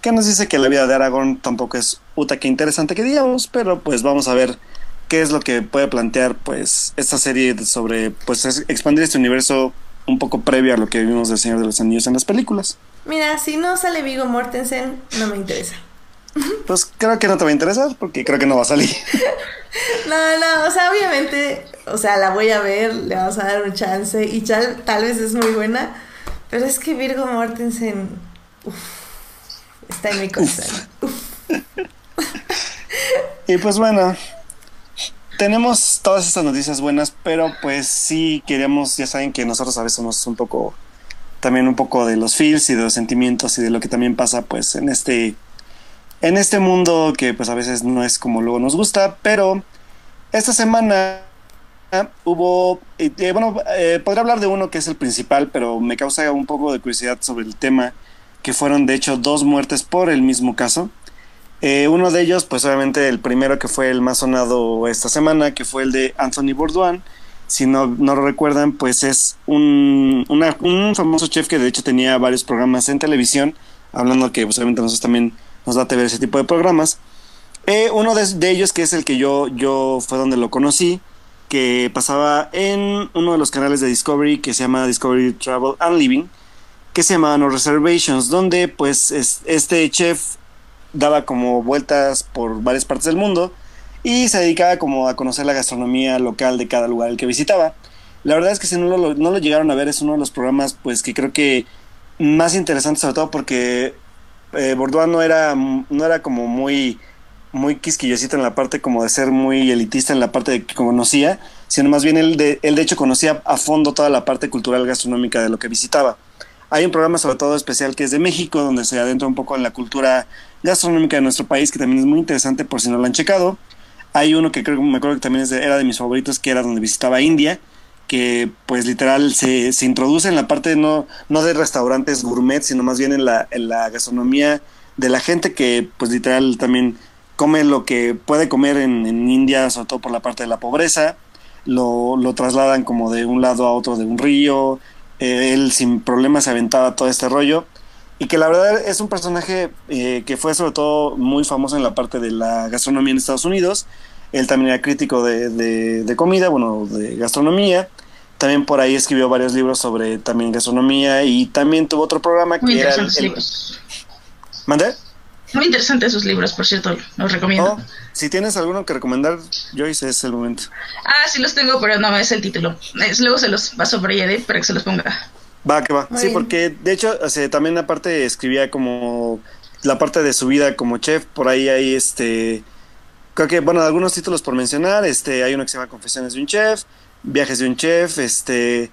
que nos dice que la vida de Aragorn tampoco es uta que interesante que digamos, pero pues vamos a ver qué es lo que puede plantear pues esta serie sobre pues es- expandir este universo un poco previo a lo que vimos del Señor de los Anillos en las películas. Mira, si no sale Vigo Mortensen, no me interesa. (laughs) Pues creo que no te va a interesar porque creo que no va a salir. (laughs) No, no, o sea, obviamente, o sea, la voy a ver, le vamos a dar un chance y tal, tal vez es muy buena, pero es que Virgo Mortensen, uf, está en mi corazón. (laughs) Y pues bueno, tenemos todas estas noticias buenas, pero pues sí queríamos, ya saben que nosotros a veces somos un poco, también un poco de los feels y de los sentimientos y de lo que también pasa pues en este, en este mundo que pues a veces no es como luego nos gusta, pero esta semana hubo, eh, eh, bueno, eh, podría hablar de uno que es el principal, pero me causa un poco de curiosidad sobre el tema, que fueron de hecho dos muertes por el mismo caso. Eh, uno de ellos, pues obviamente el primero que fue el más sonado esta semana, que fue el de Anthony Bourdain. Si no, no lo recuerdan, pues es un, un famoso chef que de hecho tenía varios programas en televisión, hablando que pues obviamente a nosotros también nos da ver ese tipo de programas. Eh, uno de, de ellos, que es el que yo, yo fue donde lo conocí, que pasaba en uno de los canales de Discovery que se llama Discovery Travel and Living, que se llama No Reservations, donde pues es- este chef daba como vueltas por varias partes del mundo y se dedicaba como a conocer la gastronomía local de cada lugar que visitaba. La verdad es que si no lo, no lo llegaron a ver es uno de los programas pues que creo que más interesantes sobre todo porque eh, no era, no era como muy muy quisquillosito en la parte como de ser muy elitista en la parte de que conocía, sino más bien él de, él de hecho conocía a fondo toda la parte cultural gastronómica de lo que visitaba. Hay un programa sobre todo especial que es de México, donde se adentra un poco en la cultura gastronómica de nuestro país, que también es muy interesante por si no lo han checado. Hay uno que creo me acuerdo que también es de- era de mis favoritos, que era donde visitaba India, que pues literal se, se introduce en la parte no, no de restaurantes gourmet, sino más bien en la, en la gastronomía de la gente que pues literal también come lo que puede comer en, en India, sobre todo por la parte de la pobreza, lo, lo trasladan como de un lado a otro de un río, eh, él sin problemas se aventaba todo este rollo y que la verdad es un personaje eh, que fue sobre todo muy famoso en la parte de la gastronomía en Estados Unidos. Él también era crítico de, de, de comida, bueno, de gastronomía. También por ahí escribió varios libros sobre también gastronomía y también tuvo otro programa que era... el- libros. ¿Mandé? Muy interesantes esos libros, por cierto, los recomiendo. Oh, si tienes alguno que recomendar, Joyce, es el momento. Ah, sí los tengo, pero no es el título. Es- luego se los paso por ahí Edith para que se los ponga. Va, que va. Muy sí, bien. porque de hecho, o sea, también aparte escribía como la parte de su vida como chef, por ahí hay este, creo que, bueno, algunos títulos por mencionar, este, hay uno que se llama Confesiones de un Chef, Viajes de un Chef, este,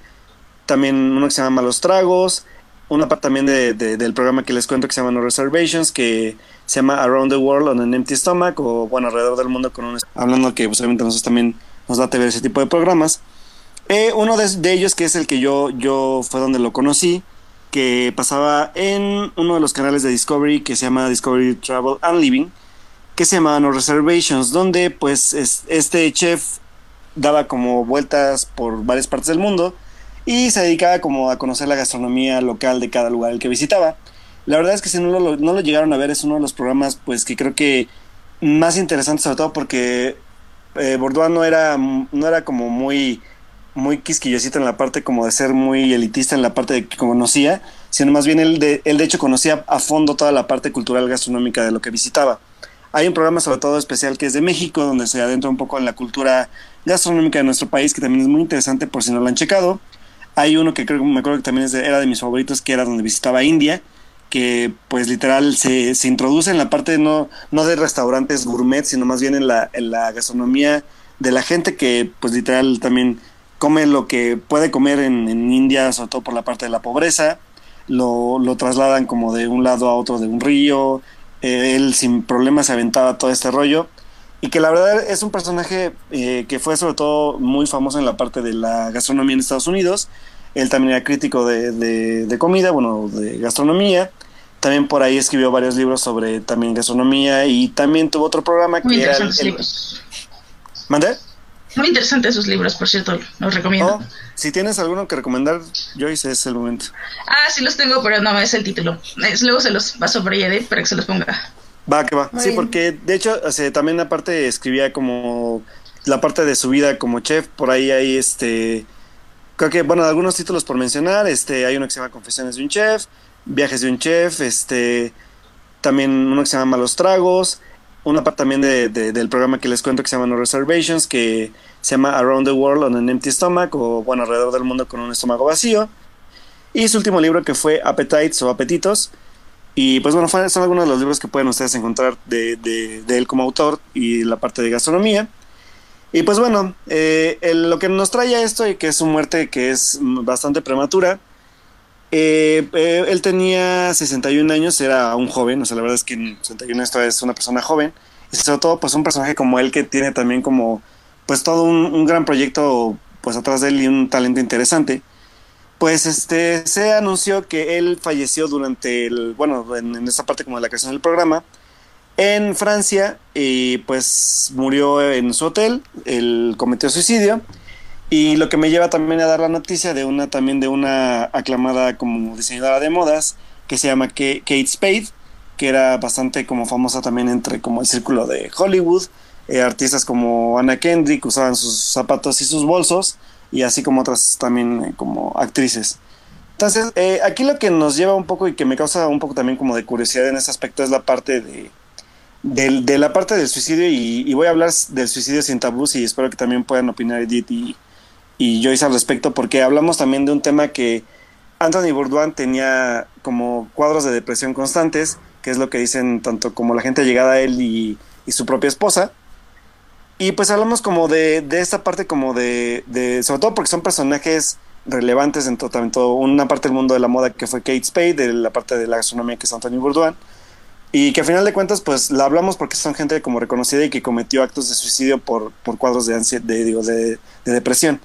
también uno que se llama Malos Tragos, una parte también de, de- del programa que les cuento que se llama No Reservations, que se llama Around the World on an Empty Stomach, o bueno, alrededor del mundo con un... Hablando que pues, obviamente nosotros también nos da ver ese tipo de programas. Eh, uno de, ellos, que es el que yo, yo fue donde lo conocí, que pasaba en uno de los canales de Discovery que se llama Discovery Travel and Living, que se llama No Reservations, donde pues es- este chef daba como vueltas por varias partes del mundo y se dedicaba como a conocer la gastronomía local de cada lugar el que visitaba. La verdad es que si no lo, no lo llegaron a ver es uno de los programas pues que creo que más interesantes sobre todo porque eh, Bourdain no era, no era como muy muy quisquillosito en la parte como de ser muy elitista en la parte de que conocía, sino más bien él de, él de hecho conocía a fondo toda la parte cultural gastronómica de lo que visitaba. Hay un programa sobre todo especial que es de México, donde se adentra un poco en la cultura gastronómica de nuestro país, que también es muy interesante por si no lo han checado. Hay uno que creo me acuerdo que también era de mis favoritos, que era donde visitaba India, que pues literal se, se introduce en la parte no, no de restaurantes gourmet, sino más bien en la, en la gastronomía de la gente que pues literal también come lo que puede comer en, en India, sobre todo por la parte de la pobreza, lo, lo, trasladan como de un lado a otro de un río, eh, él sin problemas se aventaba todo este rollo, y que la verdad es un personaje eh, que fue sobre todo muy famoso en la parte de la gastronomía en Estados Unidos, él también era crítico de, de, de comida, bueno, de gastronomía, también por ahí escribió varios libros sobre también gastronomía y también tuvo otro programa Muy que era... el- libros. ¿Mandé? Muy interesantes esos libros, por cierto, los recomiendo. Oh, si tienes alguno que recomendar, Joyce, es el momento. Ah, sí los tengo, pero no es el título. Es- luego se los paso por Edith para que se los ponga. Va, que va. Muy sí, bien. porque de hecho, o sea, también aparte escribía como la parte de su vida como chef, por ahí hay este, creo que, bueno, algunos títulos por mencionar, este, hay uno que se llama Confesiones de un Chef, Viajes de un Chef, este, también uno que se llama Malos Tragos, una parte también de, de- del programa que les cuento que se llama No Reservations, que se llama Around the World on an Empty Stomach, o bueno, alrededor del mundo con un estómago vacío, y su último libro que fue Appetites o Apetitos, y pues bueno, son algunos de los libros que pueden ustedes encontrar de, él como autor y la parte de gastronomía. Y pues bueno, eh, lo que nos trae a esto y que es su muerte que es bastante prematura. Eh, eh, él tenía 61 años, era un joven, o sea, la verdad es que en 61 esto es una persona joven. Y sobre todo, pues un personaje como él que tiene también como, pues todo un, un gran proyecto pues atrás de él y un talento interesante. Pues este se anunció que él falleció durante el, bueno, en, en esta parte como de la creación del programa, en Francia y pues murió en su hotel, él cometió suicidio y lo que me lleva también a dar la noticia de una también de una aclamada como diseñadora de modas que se llama Kate Spade, que era bastante como famosa también entre como el círculo de Hollywood, eh, artistas como Anna Kendrick usaban sus zapatos y sus bolsos y así como otras también eh, como actrices. Entonces, eh, aquí lo que nos lleva un poco y que me causa un poco también como de curiosidad en ese aspecto es la parte de, de la parte del suicidio y, y voy a hablar del suicidio sin tabús y espero que también puedan opinar Edith y, y Joyce al respecto porque hablamos también de un tema que Anthony Bourdain tenía como cuadros de depresión constantes, que es lo que dicen tanto como la gente llegada a él y, su propia esposa. Y pues hablamos como de, de esta parte como de, de, sobre todo porque son personajes relevantes en todo, también todo, una parte del mundo de la moda que fue Kate Spade, de la parte de la gastronomía que es Anthony Bourdain, y que a final de cuentas pues la hablamos porque son gente como reconocida y que cometió actos de suicidio por, por cuadros de, ansiedad, de, digo, de, de depresión.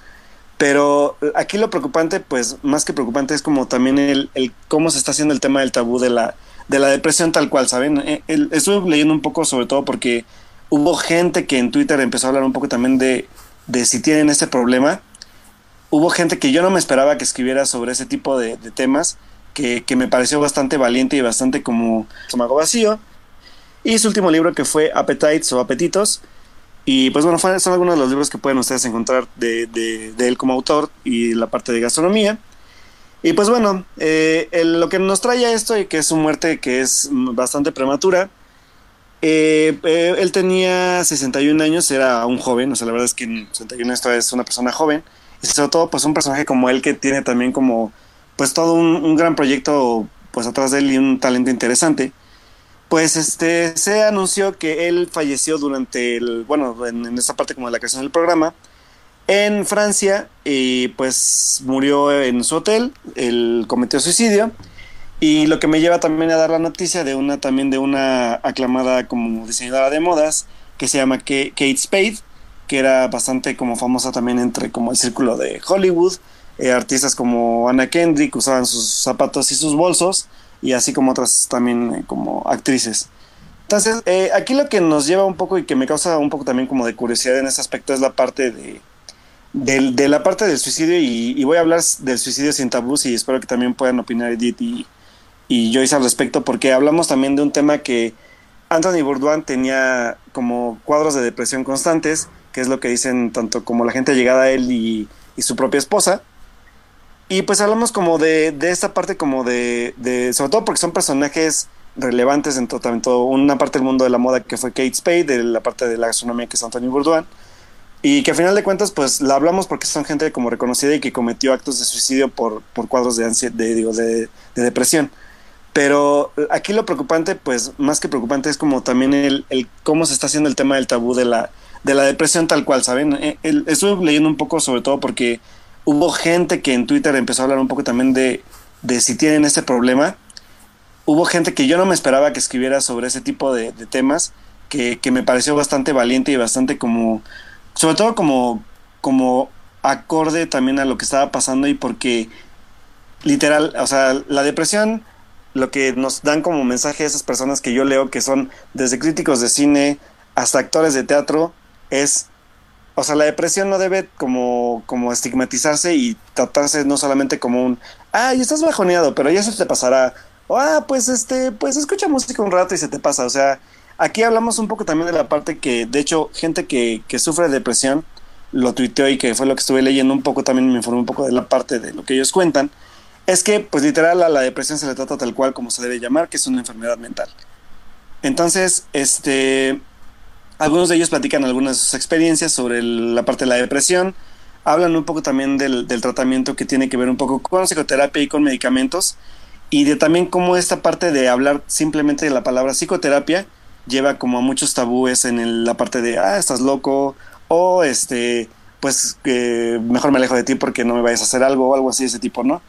Pero aquí lo preocupante, pues más que preocupante, es como también el, el cómo se está haciendo el tema del tabú de la, de la depresión tal cual, ¿saben? Eh, el- estuve leyendo un poco sobre todo porque hubo gente que en Twitter empezó a hablar un poco también de, de si tienen este problema. Hubo gente que yo no me esperaba que escribiera sobre ese tipo de, de temas, que, que me pareció bastante valiente y bastante como estómago vacío. Y su último libro que fue Appetites o Apetitos, y pues bueno, son algunos de los libros que pueden ustedes encontrar de, de- de él como autor y la parte de gastronomía. Y pues bueno, eh, el- lo que nos trae a esto y que es su muerte que es bastante prematura. eh, eh, él tenía 61 años, era un joven, o sea, la verdad es que en 61 esto es una persona joven. Y sobre todo, pues un personaje como él que tiene también como, pues todo un, un gran proyecto pues atrás de él y un talento interesante pues este se anunció que él falleció durante el bueno en, esta parte como de la creación del programa en Francia y pues murió en su hotel él cometió suicidio y lo que me lleva también a dar la noticia de una también de una aclamada como diseñadora de modas que se llama Kate Spade que era bastante como famosa también entre como el círculo de Hollywood eh, artistas como Anna Kendrick usaban sus zapatos y sus bolsos y así como otras también eh, como actrices. Entonces, eh, aquí lo que nos lleva un poco y que me causa un poco también como de curiosidad en ese aspecto es la parte de, del- de, la parte del suicidio y, y voy a hablar del suicidio sin tabús y espero que también puedan opinar Edith y, y Joyce al respecto porque hablamos también de un tema que Anthony Bourdain tenía como cuadros de depresión constantes, que es lo que dicen tanto como la gente llegada a él y, y su propia esposa. Y pues hablamos como de, de esta parte como de, de, sobre todo porque son personajes relevantes en todo, tanto una parte del mundo de la moda que fue Kate Spade, de la parte de la gastronomía que es Anthony Bourdain, y que a final de cuentas pues la hablamos porque son gente como reconocida y que cometió actos de suicidio por, por cuadros de, ansiedad, de, digo, de, de depresión. Pero aquí lo preocupante, pues más que preocupante, es como también el, el cómo se está haciendo el tema del tabú de la, de la depresión tal cual, ¿saben? Eh, el- estuve leyendo un poco sobre todo porque hubo gente que en Twitter empezó a hablar un poco también de, de si tienen este problema. Hubo gente que yo no me esperaba que escribiera sobre ese tipo de, de temas, que, que me pareció bastante valiente y bastante como, sobre todo como, como acorde también a lo que estaba pasando y porque literal, o sea, la depresión, lo que nos dan como mensaje a esas personas que yo leo, que son desde críticos de cine hasta actores de teatro, es, o sea, la depresión no debe como, como estigmatizarse y tratarse no solamente como un, ay, estás bajoneado, pero ya se te pasará, o ah, pues este, pues escucha música un rato y se te pasa, o sea, aquí hablamos un poco también de la parte que, de hecho, gente que, que sufre de depresión, lo tuiteó y que fue lo que estuve leyendo un poco, también me informé un poco de la parte de lo que ellos cuentan, es que, pues literal, a la depresión se le trata tal cual como se debe llamar, que es una enfermedad mental. Entonces, este, algunos de ellos platican algunas de sus experiencias sobre el- la parte de la depresión, hablan un poco también del, tratamiento que tiene que ver un poco con psicoterapia y con medicamentos, y de también cómo esta parte de hablar simplemente de la palabra psicoterapia lleva como a muchos tabúes en la parte de, ah, estás loco, o este, pues que mejor me alejo de ti porque no me vayas a hacer algo o algo así de ese tipo, ¿no?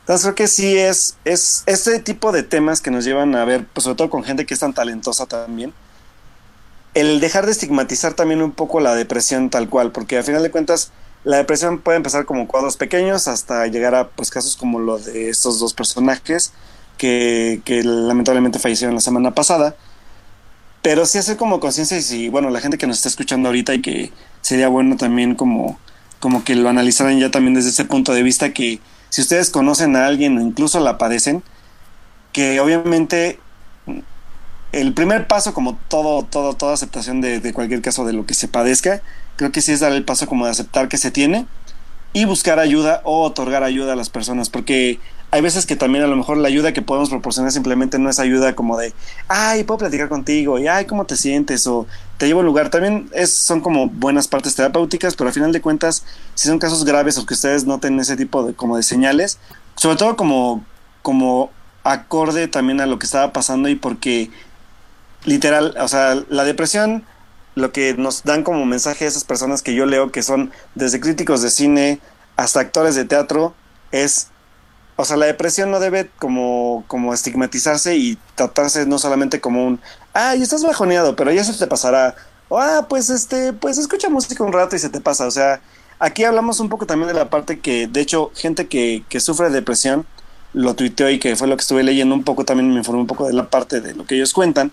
Entonces creo que sí es, es este tipo de temas que nos llevan a ver, pues sobre todo con gente que es tan talentosa también, el dejar de estigmatizar también un poco la depresión tal cual, porque al final de cuentas la depresión puede empezar como cuadros pequeños hasta llegar a pues casos como lo de estos dos personajes que, que lamentablemente fallecieron la semana pasada. Pero sí hacer como conciencia y si, bueno, la gente que nos está escuchando ahorita y que sería bueno también como, como que lo analizaran ya también desde ese punto de vista que si ustedes conocen a alguien o incluso la padecen, que obviamente el primer paso, como todo, todo, toda aceptación de, de cualquier caso de lo que se padezca, creo que sí es dar el paso como de aceptar que se tiene y buscar ayuda o otorgar ayuda a las personas, porque hay veces que también a lo mejor la ayuda que podemos proporcionar simplemente no es ayuda como de, ay, puedo platicar contigo, y ay, ¿cómo te sientes? O te llevo a un lugar. También es, son como buenas partes terapéuticas, pero al final de cuentas, si son casos graves o que ustedes noten ese tipo de, como de señales, sobre todo como, como acorde también a lo que estaba pasando y porque literal, o sea, la depresión, lo que nos dan como mensaje a esas personas que yo leo, que son desde críticos de cine hasta actores de teatro, es, o sea, la depresión no debe como, como estigmatizarse y tratarse no solamente como un, ay, estás bajoneado, pero ya se te pasará, o ah, pues este, pues escucha música un rato y se te pasa, o sea, aquí hablamos un poco también de la parte que, de hecho, gente que, que sufre de depresión, lo tuiteó y que fue lo que estuve leyendo un poco, también me informé un poco de la parte de lo que ellos cuentan,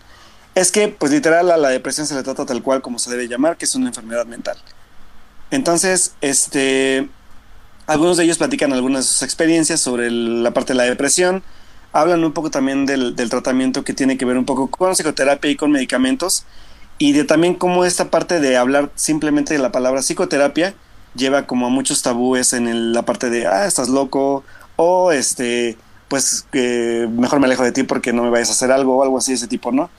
es que, pues literal, a la depresión se le trata tal cual como se debe llamar, que es una enfermedad mental. Entonces, este, algunos de ellos platican algunas de sus experiencias sobre la parte de la depresión, hablan un poco también del, tratamiento que tiene que ver un poco con psicoterapia y con medicamentos, y de también cómo esta parte de hablar simplemente de la palabra psicoterapia lleva como a muchos tabúes en la parte de, ah, estás loco, o este, pues que mejor me alejo de ti porque no me vayas a hacer algo o algo así de ese tipo, ¿no?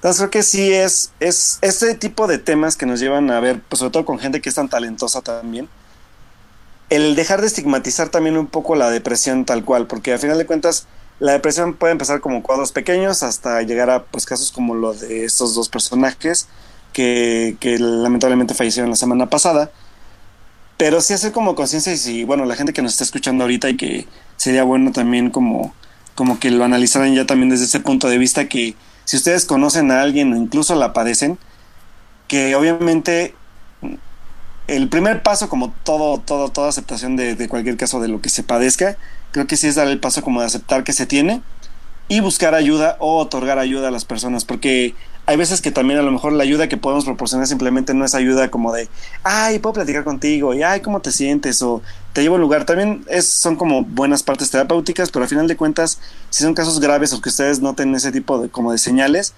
Entonces creo que sí es, es este tipo de temas que nos llevan a ver, pues sobre todo con gente que es tan talentosa también, el dejar de estigmatizar también un poco la depresión tal cual, porque al final de cuentas la depresión puede empezar como cuadros pequeños hasta llegar a pues casos como lo de estos dos personajes que, lamentablemente fallecieron la semana pasada. Pero sí hacer como conciencia y si, bueno, la gente que nos está escuchando ahorita y que sería bueno también como, como que lo analizaran ya también desde ese punto de vista que si ustedes conocen a alguien o incluso la padecen, que obviamente el primer paso, como todo, todo, toda aceptación de, de cualquier caso de lo que se padezca, creo que sí es dar el paso como de aceptar que se tiene y buscar ayuda o otorgar ayuda a las personas, porque hay veces que también a lo mejor la ayuda que podemos proporcionar simplemente no es ayuda como de, ay, puedo platicar contigo, y ay, ¿cómo te sientes? O te llevo a un lugar. También es, son como buenas partes terapéuticas, pero al final de cuentas, si son casos graves o que ustedes noten ese tipo de, como de señales,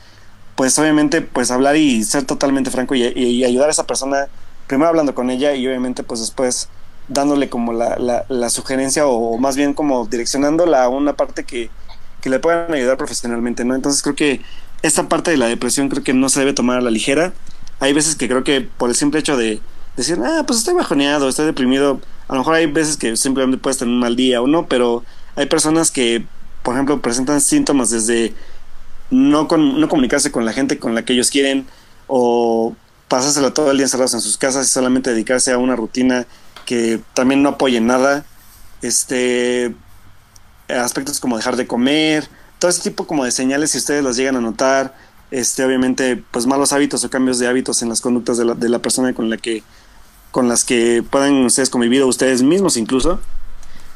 pues obviamente pues hablar y ser totalmente franco y, y ayudar a esa persona, primero hablando con ella y obviamente pues después dándole como la, la, la sugerencia o, más bien como direccionándola a una parte que, que le puedan ayudar profesionalmente, ¿no? Entonces creo que esta parte de la depresión creo que no se debe tomar a la ligera. Hay veces que creo que por el simple hecho de decir, ah, pues estoy bajoneado, estoy deprimido, a lo mejor hay veces que simplemente puedes tener un mal día o no, pero hay personas que, por ejemplo, presentan síntomas desde no, con, no comunicarse con la gente con la que ellos quieren o pasárselo todo el día encerrados en sus casas y solamente dedicarse a una rutina que también no apoye nada. Este aspectos como dejar de comer, todo ese tipo como de señales, si ustedes las llegan a notar, este, obviamente, pues malos hábitos o cambios de hábitos en las conductas de la, de la persona con la que con las que puedan ustedes convivir o ustedes mismos incluso,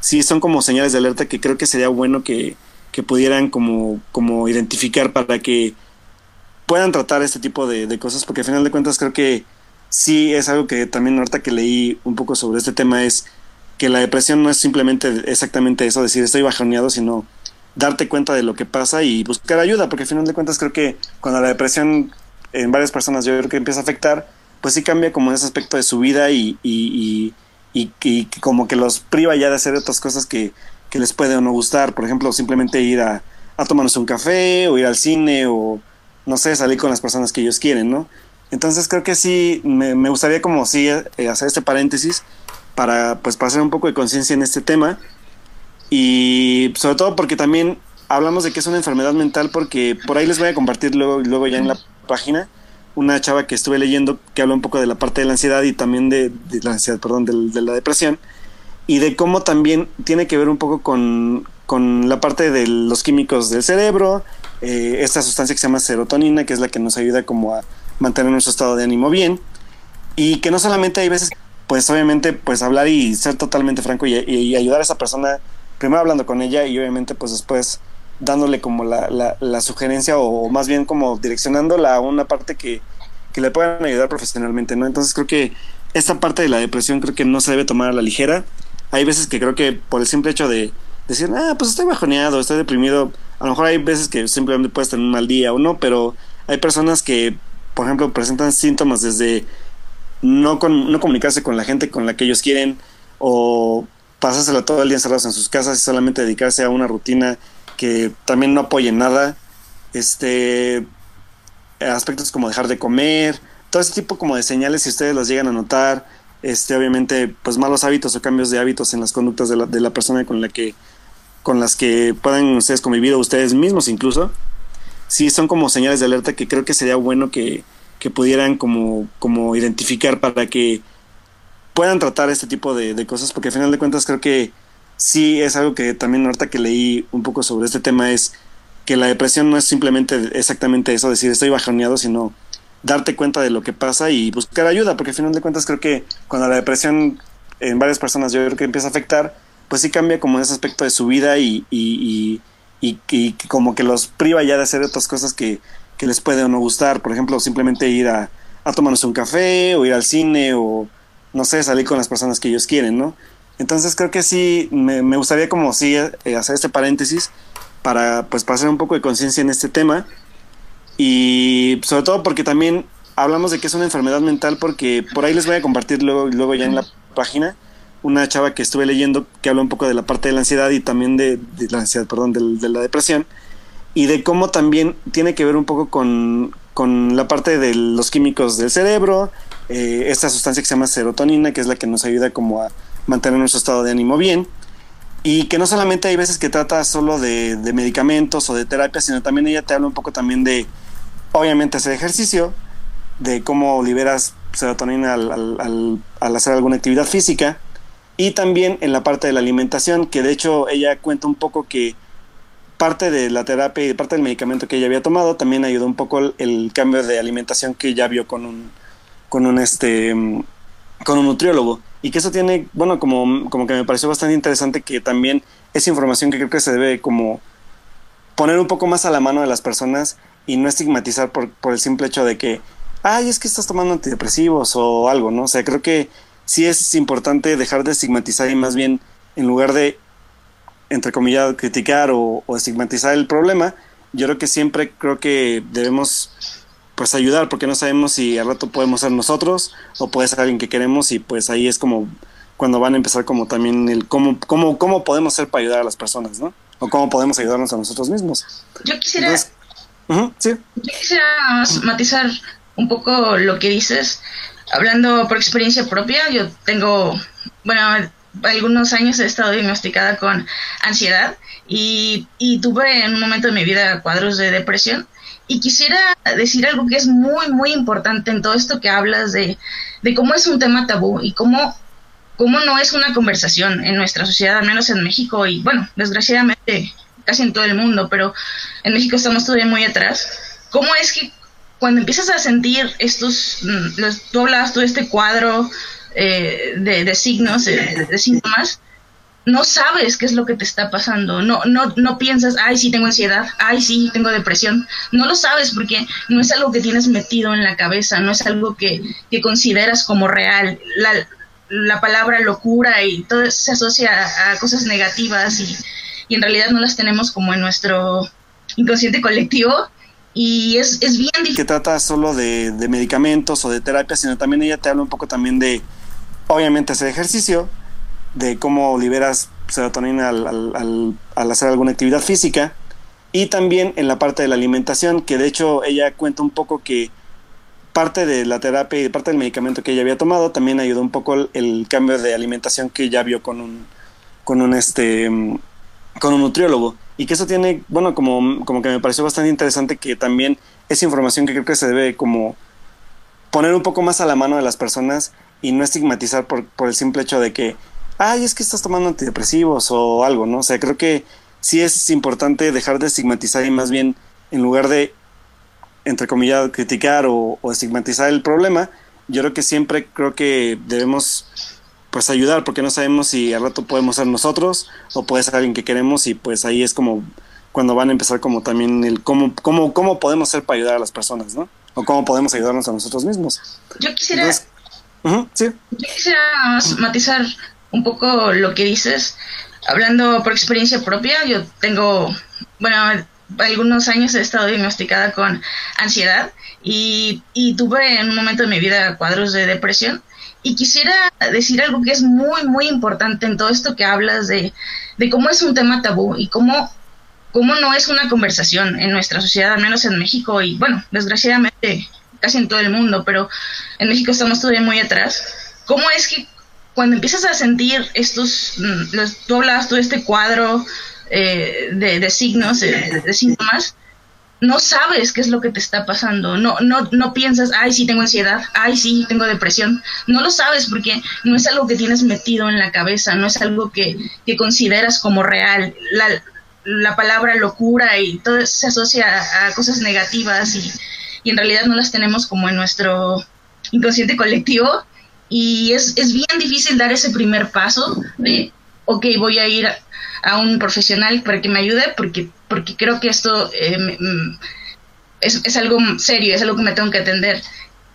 sí son como señales de alerta que creo que sería bueno que, que pudieran como, como identificar para que puedan tratar este tipo de, de, cosas, porque al final de cuentas creo que sí es algo que también ahorita que leí un poco sobre este tema es que la depresión no es simplemente exactamente eso, decir estoy bajoneado, sino darte cuenta de lo que pasa y buscar ayuda, porque al final de cuentas creo que cuando la depresión en varias personas yo creo que empieza a afectar, pues sí cambia como ese aspecto de su vida y, y, y, y como que los priva ya de hacer otras cosas que, que, les puede o no gustar, por ejemplo, simplemente ir a, a tomarnos un café o ir al cine o no sé, salir con las personas que ellos quieren, ¿no? Entonces creo que sí, me, me gustaría como sí eh, hacer este paréntesis para pues pasar un poco de conciencia en este tema y sobre todo porque también hablamos de que es una enfermedad mental porque por ahí les voy a compartir luego, luego ya en la página una chava que estuve leyendo que habla un poco de la parte de la ansiedad y también de, la ansiedad, perdón, de, la depresión y de cómo también tiene que ver un poco con, con la parte de los químicos del cerebro, eh, esta sustancia que se llama serotonina, que es la que nos ayuda como a mantener nuestro estado de ánimo bien y que no solamente hay veces, pues obviamente, pues hablar y ser totalmente franco y ayudar a esa persona primero hablando con ella y obviamente pues después dándole como la, la, sugerencia o más bien como direccionándola a una parte que, que, le puedan ayudar profesionalmente, ¿no? Entonces creo que esta parte de la depresión creo que no se debe tomar a la ligera. Hay veces que creo que por el simple hecho de decir, ah, pues estoy bajoneado, estoy deprimido, a lo mejor hay veces que simplemente puedes tener un mal día o no, pero hay personas que, por ejemplo, presentan síntomas desde no, con, no comunicarse con la gente con la que ellos quieren o pasárselo todo el día encerrados en sus casas y solamente dedicarse a una rutina que también no apoye nada. Este aspectos como dejar de comer, todo ese tipo como de señales si ustedes las llegan a notar, este obviamente pues malos hábitos o cambios de hábitos en las conductas de la, de la persona con la que con las que puedan ustedes convivir o ustedes mismos incluso, sí son como señales de alerta que creo que sería bueno que, que pudieran como, como identificar para que puedan tratar este tipo de, de, cosas, porque al final de cuentas creo que sí es algo que también ahorita que leí un poco sobre este tema es que la depresión no es simplemente exactamente eso, decir estoy bajoneado, sino darte cuenta de lo que pasa y buscar ayuda, porque al final de cuentas creo que cuando la depresión en varias personas yo creo que empieza a afectar, pues sí cambia como ese aspecto de su vida y, y, y, y como que los priva ya de hacer otras cosas que, que les puede o no gustar, por ejemplo, simplemente ir a, a tomarnos un café o ir al cine o no sé, salir con las personas que ellos quieren, ¿no? Entonces creo que sí, me, me gustaría como sí eh, hacer este paréntesis para pues pasar un poco de conciencia en este tema y sobre todo porque también hablamos de que es una enfermedad mental porque por ahí les voy a compartir luego, luego ya en la página una chava que estuve leyendo que habla un poco de la parte de la ansiedad y también de, de la ansiedad, perdón, de, de, la depresión y de cómo también tiene que ver un poco con, con la parte de los químicos del cerebro, eh, esta sustancia que se llama serotonina, que es la que nos ayuda como a mantener nuestro estado de ánimo bien. Y que no solamente hay veces que trata solo de, medicamentos o de terapia, sino también ella te habla un poco también de, obviamente, hacer ejercicio, de cómo liberas serotonina al hacer alguna actividad física. Y también en la parte de la alimentación, que de hecho ella cuenta un poco que parte de la terapia y parte del medicamento que ella había tomado también ayudó un poco el, el cambio de alimentación que ella vio con un, con un este con un nutriólogo y que eso tiene bueno como, como que me pareció bastante interesante que también es información que creo que se debe como poner un poco más a la mano de las personas y no estigmatizar por, por el simple hecho de que, ay, es que estás tomando antidepresivos o algo, ¿no? O sea, creo que sí es importante dejar de estigmatizar y más bien, en lugar de, entre comillas, criticar o, o estigmatizar el problema, yo creo que siempre creo que debemos pues ayudar porque no sabemos si al rato podemos ser nosotros o puede ser alguien que queremos y pues ahí es como cuando van a empezar como también el cómo, cómo, cómo podemos ser para ayudar a las personas, ¿no? O cómo podemos ayudarnos a nosotros mismos. Yo quisiera, Entonces, ujú, sí. yo quisiera matizar un poco lo que dices. Hablando por experiencia propia, yo tengo, bueno, algunos años he estado diagnosticada con ansiedad y, y tuve en un momento de mi vida cuadros de depresión. Y quisiera decir algo que es muy, muy importante en todo esto que hablas de, de cómo es un tema tabú y cómo, cómo no es una conversación en nuestra sociedad, al menos en México y, bueno, desgraciadamente casi en todo el mundo, pero en México estamos todavía muy atrás. ¿Cómo es que cuando empiezas a sentir estos, mm, los, tú hablabas todo este cuadro eh, de, de signos, de, de síntomas, no sabes qué es lo que te está pasando, no, no, no piensas, ay, sí tengo ansiedad, ay, sí tengo depresión, no lo sabes porque no es algo que tienes metido en la cabeza, no es algo que, que consideras como real. La, la palabra locura y todo se asocia a, cosas negativas y, y en realidad no las tenemos como en nuestro inconsciente colectivo y es, es bien difícil. que trata solo de, de medicamentos o de terapia, sino también ella te habla un poco también de, obviamente, hacer ejercicio, de cómo liberas serotonina al, al, hacer alguna actividad física, y también en la parte de la alimentación, que de hecho ella cuenta un poco que parte de la terapia y parte del medicamento que ella había tomado también ayudó un poco el, cambio de alimentación que ella vio con un, con un este con un nutriólogo. Y que eso tiene, bueno, como, como que me pareció bastante interesante que también es información que creo que se debe como poner un poco más a la mano de las personas y no estigmatizar por, por el simple hecho de que, ay, es que estás tomando antidepresivos o algo, ¿no? O sea, creo que sí es importante dejar de estigmatizar y más bien, en lugar de, entre comillas, criticar o, o estigmatizar el problema, yo creo que siempre creo que debemos pues ayudar porque no sabemos si al rato podemos ser nosotros o puede ser alguien que queremos y pues ahí es como cuando van a empezar como también el cómo, cómo, cómo podemos ser para ayudar a las personas, ¿no? O cómo podemos ayudarnos a nosotros mismos. Yo quisiera, Entonces, sí. yo quisiera matizar un poco lo que dices. Hablando por experiencia propia, yo tengo, bueno, algunos años he estado diagnosticada con ansiedad y, y tuve en un momento de mi vida cuadros de depresión. Y quisiera decir algo que es muy, muy importante en todo esto que hablas de, de cómo es un tema tabú y cómo, cómo no es una conversación en nuestra sociedad, al menos en México y, bueno, desgraciadamente casi en todo el mundo, pero en México estamos todavía muy atrás. ¿Cómo es que cuando empiezas a sentir estos, mm, los, tú hablabas todo este cuadro eh, de, signos, de, de, síntomas, no sabes qué es lo que te está pasando, no, no, no piensas, ay, sí tengo ansiedad, ay, sí tengo depresión, no lo sabes porque no es algo que tienes metido en la cabeza, no es algo que, que consideras como real. La, la palabra locura y todo se asocia a, a cosas negativas y, y en realidad no las tenemos como en nuestro inconsciente colectivo y es, es bien difícil dar ese primer paso de, ok, voy a ir a, un profesional para que me ayude porque, porque creo que esto eh, es, es, algo serio, es algo que me tengo que atender.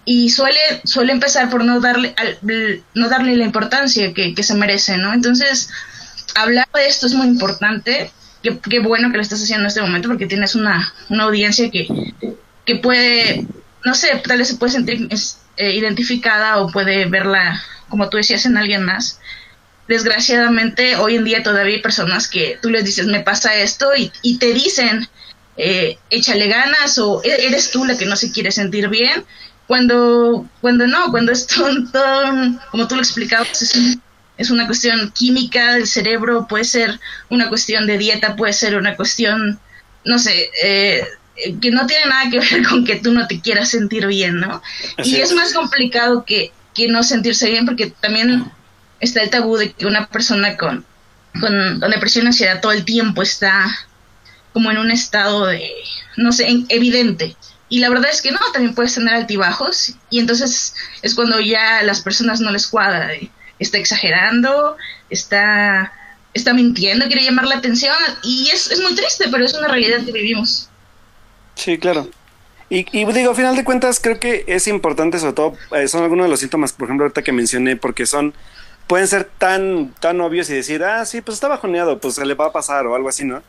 Y suele, suele empezar por no darle, al, no darle la importancia que, que, se merece, ¿no? Entonces, hablar de esto es muy importante. Qué, qué bueno que lo estás haciendo en este momento porque tienes una, una audiencia que, que puede, no sé, tal vez se puede sentir eh, identificada o puede verla, como tú decías, en alguien más. Desgraciadamente hoy en día todavía hay personas que tú les dices me pasa esto y, te dicen eh, échale ganas o e-, eres tú la que no se quiere sentir bien cuando cuando no cuando es todo como tú lo explicabas es, una cuestión química del cerebro puede ser una cuestión de dieta puede ser una cuestión no sé eh, que no tiene nada que ver (laughs) con que tú no te quieras sentir bien no Así y es. es más complicado que que no sentirse bien porque también está el tabú de que una persona con, con, con depresión y ansiedad todo el tiempo está como en un estado de, no sé, evidente. Y la verdad es que no, también puedes tener altibajos y entonces es cuando ya a las personas no les cuadra, está exagerando, está, está mintiendo, quiere llamar la atención y es, es muy triste, pero es una realidad que vivimos. Sí, claro. Y, y digo, a final de cuentas, creo que es importante, sobre todo, eh, son algunos de los síntomas, por ejemplo, ahorita que mencioné, porque son, pueden ser tan, tan obvios y decir, ah, sí, pues está bajoneado, pues se le va a pasar o algo así, ¿no?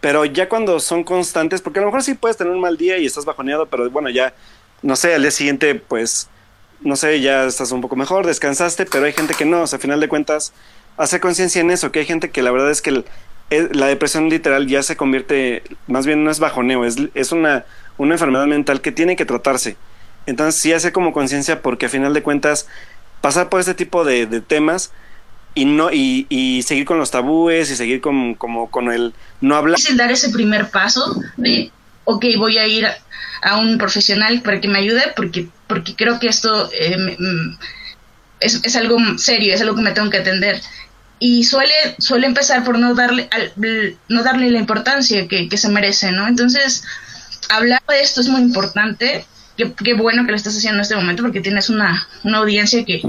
Pero ya cuando son constantes, porque a lo mejor sí puedes tener un mal día y estás bajoneado, pero bueno, ya, no sé, al día siguiente, pues, no sé, ya estás un poco mejor, descansaste, pero hay gente que no, o sea, a final de cuentas, hacer conciencia en eso, que hay gente que la verdad es que la depresión literal ya se convierte, más bien no es bajoneo, es, es una, una enfermedad mental que tiene que tratarse. Entonces sí hace como conciencia porque a final de cuentas pasar por este tipo de, temas y no y, seguir con los tabúes y seguir con, como con el no hablar difícil dar ese primer paso de, ok, voy a ir a, un profesional para que me ayude porque, porque creo que esto eh, mm, es, es algo serio, es algo que me tengo que atender. Y suele, suele empezar por no darle, al- no darle la importancia que, que se merece, ¿no? Entonces, hablar de esto es muy importante. Qué, bueno que lo estás haciendo en este momento porque tienes una, una audiencia que,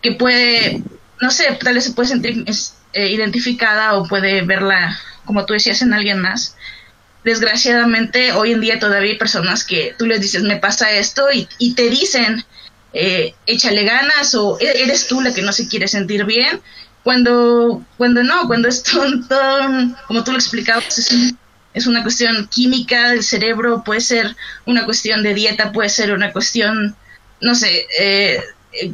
que puede, no sé, tal vez se puede sentir eh, identificada o puede verla, como tú decías, en alguien más. Desgraciadamente, hoy en día todavía hay personas que tú les dices, me pasa esto, y, y te dicen, eh, échale ganas, o "E- eres tú la que no se quiere sentir bien, cuando, cuando no, cuando es un- como tú lo explicabas, es, un- es una cuestión química del cerebro, puede ser una cuestión de dieta, puede ser una cuestión, no sé, eh,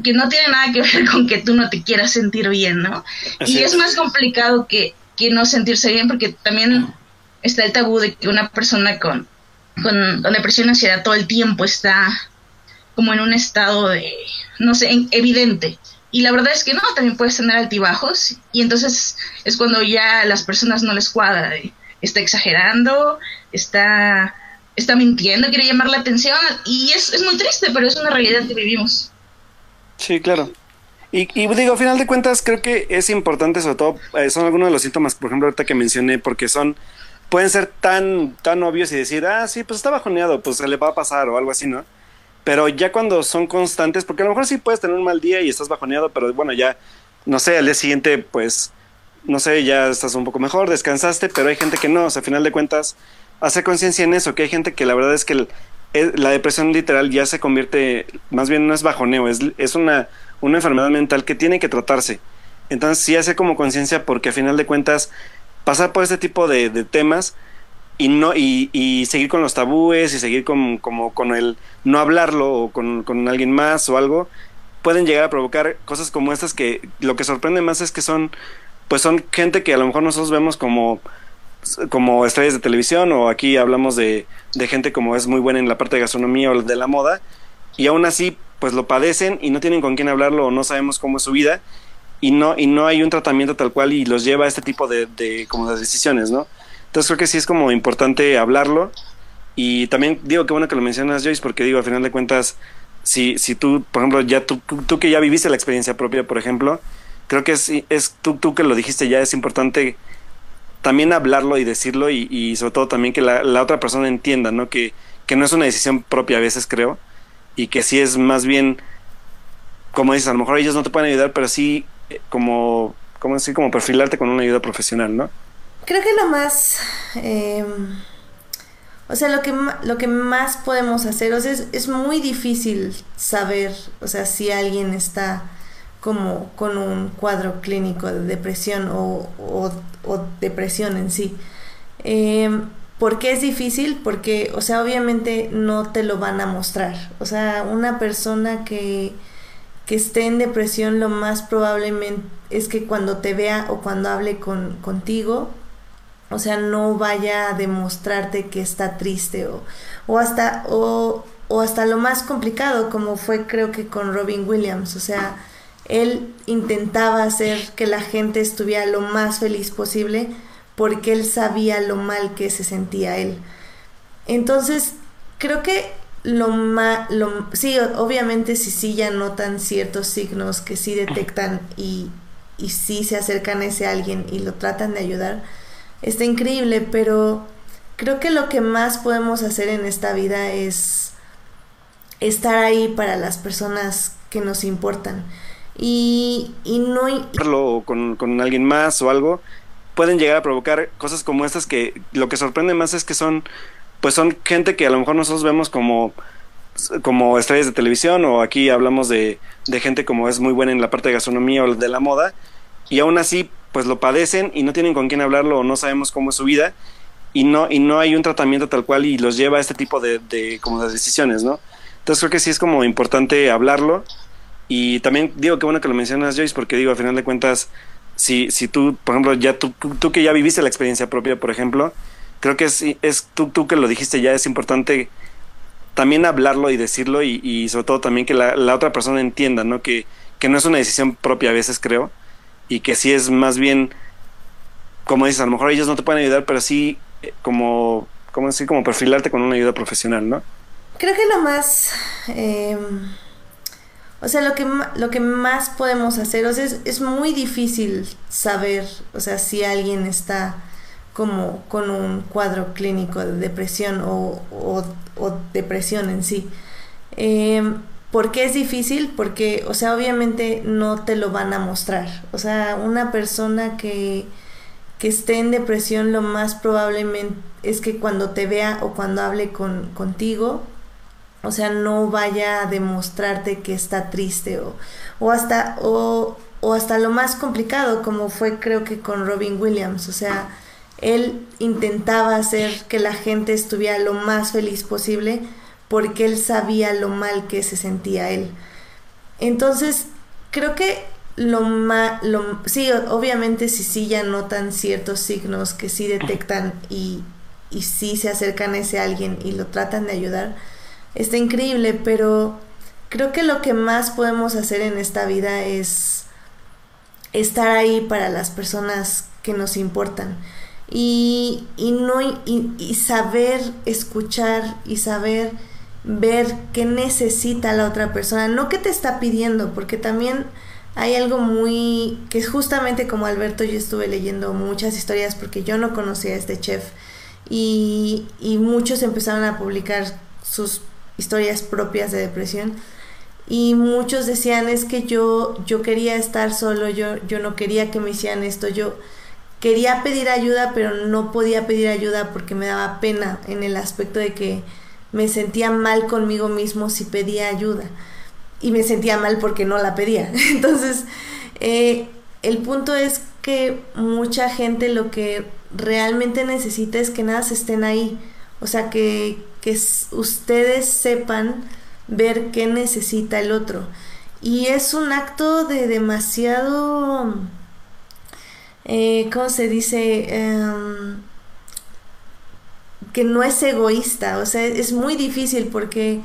que no tiene nada que ver (laughs) con que tú no te quieras sentir bien, ¿no? Así y es. es. más complicado que, que no sentirse bien porque también está el tabú de que una persona con, con, con depresión y ansiedad todo el tiempo está como en un estado de, no sé, en- evidente. Y la verdad es que no, también puedes tener altibajos y entonces es cuando ya las personas no les cuadra. está exagerando, está, está mintiendo, quiere llamar la atención y es, es muy triste, pero es una realidad que vivimos. Sí, claro. Y, y digo, a final de cuentas, creo que es importante, sobre todo, eh, son algunos de los síntomas, por ejemplo, ahorita que mencioné, porque son, pueden ser tan, tan obvios y decir, ah, sí, pues está bajoneado, pues se le va a pasar o algo así, ¿no? Pero ya cuando son constantes, porque a lo mejor sí puedes tener un mal día y estás bajoneado, pero bueno, ya, no sé, al día siguiente, pues, no sé, ya estás un poco mejor, descansaste, pero hay gente que no, o sea, a final de cuentas, hacer conciencia en eso, que hay gente que la verdad es que el- la depresión literal ya se convierte, más bien no es bajoneo, es, es una, una enfermedad mental que tiene que tratarse. Entonces sí hace como conciencia porque a final de cuentas pasar por este tipo de temas y no y, y seguir con los tabúes y seguir con, como con el no hablarlo o con, con alguien más o algo pueden llegar a provocar cosas como estas que lo que sorprende más es que son pues son gente que a lo mejor nosotros vemos como como estrellas de televisión o aquí hablamos de, de gente como es muy buena en la parte de gastronomía o de la moda y aún así pues lo padecen y no tienen con quién hablarlo o no sabemos cómo es su vida y no y no hay un tratamiento tal cual y los lleva a este tipo de, como de decisiones no entonces creo que sí es como importante hablarlo y también digo que bueno que lo mencionas Joyce porque digo al final de cuentas si si tú por ejemplo ya tú tú que ya viviste la experiencia propia por ejemplo creo que es es tú tú que lo dijiste ya es importante también hablarlo y decirlo y, y sobre todo también que la, otra persona entienda, ¿no? Que, que no es una decisión propia a veces, creo, y que sí es más bien, como dices, a lo mejor ellos no te pueden ayudar, pero sí eh, como, como decir, como perfilarte con una ayuda profesional, ¿no? Creo que lo más... eh, o sea, lo que, lo que más podemos hacer, o sea, es, es muy difícil saber, o sea, si alguien está como con un cuadro clínico de depresión o, o- o depresión en sí. Eh, ¿Por qué es difícil? Porque, o sea, obviamente no te lo van a mostrar. O sea, una persona que, que esté en depresión lo más probablemente es que cuando te vea o cuando hable con, contigo, o sea, no vaya a demostrarte que está triste o, o hasta o, o hasta lo más complicado como fue creo que con Robin Williams, o sea, él intentaba hacer que la gente estuviera lo más feliz posible porque él sabía lo mal que se sentía él. Entonces, creo que lo más, sí, obviamente si sí ya notan ciertos signos que sí detectan y, y sí se acercan a ese alguien y lo tratan de ayudar, está increíble, pero creo que lo que más podemos hacer en esta vida es estar ahí para las personas que nos importan. Y, y no... O con, con alguien más o algo, pueden llegar a provocar cosas como estas que lo que sorprende más es que son pues son gente que a lo mejor nosotros vemos como, como estrellas de televisión o aquí hablamos de, de gente como es muy buena en la parte de gastronomía o de la moda y aún así pues lo padecen y no tienen con quién hablarlo o no sabemos cómo es su vida y no, y no hay un tratamiento tal cual y los lleva a este tipo de, como de decisiones, ¿no? Entonces creo que sí es como importante hablarlo y también digo que bueno que lo mencionas Joyce porque digo, al final de cuentas, si, si tú, por ejemplo, ya tú, tú que ya viviste la experiencia propia, por ejemplo, creo que es, es tú, tú que lo dijiste ya, es importante también hablarlo y decirlo y, y sobre todo también que la, la, otra persona entienda, ¿no? Que, que no es una decisión propia a veces, creo, y que sí es más bien, como dices, a lo mejor ellos no te pueden ayudar, pero sí eh, como, como decir, como perfilarte con una ayuda profesional, ¿no? Creo que lo más... Eh, o sea, lo que, lo que más podemos hacer, o sea, es, es muy difícil saber, o sea, si alguien está como con un cuadro clínico de depresión o, o, o depresión en sí. Eh, ¿Por qué es difícil? Porque, o sea, obviamente no te lo van a mostrar. O sea, una persona que, que esté en depresión lo más probablemente es que cuando te vea o cuando hable con, contigo, o sea, no vaya a demostrarte que está triste o, o hasta o, o hasta lo más complicado como fue creo que con Robin Williams, o sea, él intentaba hacer que la gente estuviera lo más feliz posible porque él sabía lo mal que se sentía él. Entonces, creo que lo más, sí, obviamente si sí ya notan ciertos signos que sí detectan y, y sí se acercan a ese alguien y lo tratan de ayudar, está increíble, pero creo que lo que más podemos hacer en esta vida es estar ahí para las personas que nos importan y, y no y, saber escuchar y saber ver qué necesita la otra persona, no qué te está pidiendo, porque también hay algo muy que es justamente como Alberto yo estuve leyendo muchas historias porque yo no conocía a este chef y, muchos empezaron a publicar sus historias propias de depresión y muchos decían es que yo yo quería estar solo, yo yo no quería que me hicieran esto, yo quería pedir ayuda, pero no podía pedir ayuda porque me daba pena en el aspecto de que me sentía mal conmigo mismo si pedía ayuda y me sentía mal porque no la pedía. (laughs) Entonces, eh, el punto es que mucha gente lo que realmente necesita es que nada se estén ahí, o sea, que, que ustedes sepan ver qué necesita el otro. Y es un acto de demasiado, eh, ¿cómo se dice? Um, que no es egoísta, o sea, es muy difícil porque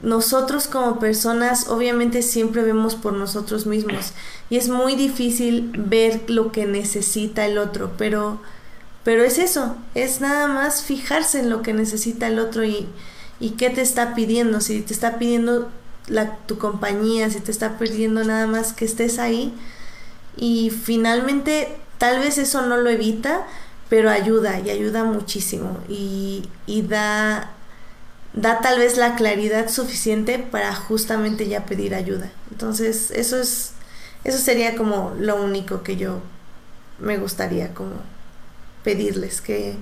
nosotros como personas obviamente siempre vemos por nosotros mismos y es muy difícil ver lo que necesita el otro, pero pero es eso, es nada más fijarse en lo que necesita el otro y, qué te está pidiendo, si te está pidiendo tu compañía, si te está pidiendo nada más que estés ahí y finalmente tal vez eso no lo evita, pero ayuda y ayuda muchísimo y, y da, da tal vez la claridad suficiente para justamente ya pedir ayuda. Entonces eso es, eso sería como lo único que yo me gustaría como pedirles, que,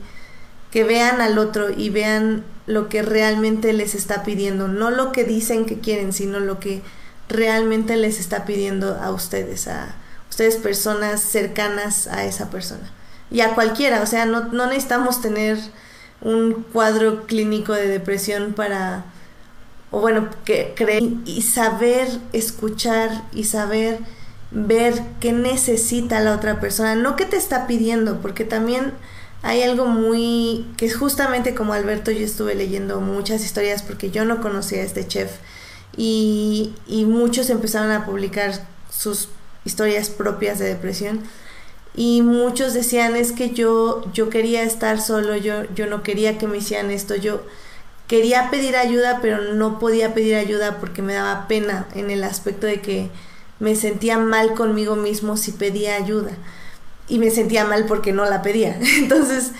que vean al otro y vean lo que realmente les está pidiendo, no lo que dicen que quieren, sino lo que realmente les está pidiendo a ustedes, a ustedes personas cercanas a esa persona. Y a cualquiera, o sea, no, no necesitamos tener un cuadro clínico de depresión para, o bueno, que creer y saber escuchar y saber ver qué necesita la otra persona, no qué te está pidiendo, porque también hay algo muy que es justamente como Alberto yo estuve leyendo muchas historias porque yo no conocía a este chef y, y muchos empezaron a publicar sus historias propias de depresión y muchos decían es que yo yo quería estar solo, yo yo no quería que me hicieran esto, yo quería pedir ayuda, pero no podía pedir ayuda porque me daba pena en el aspecto de que me sentía mal conmigo mismo si pedía ayuda y me sentía mal porque no la pedía. (laughs) Entonces,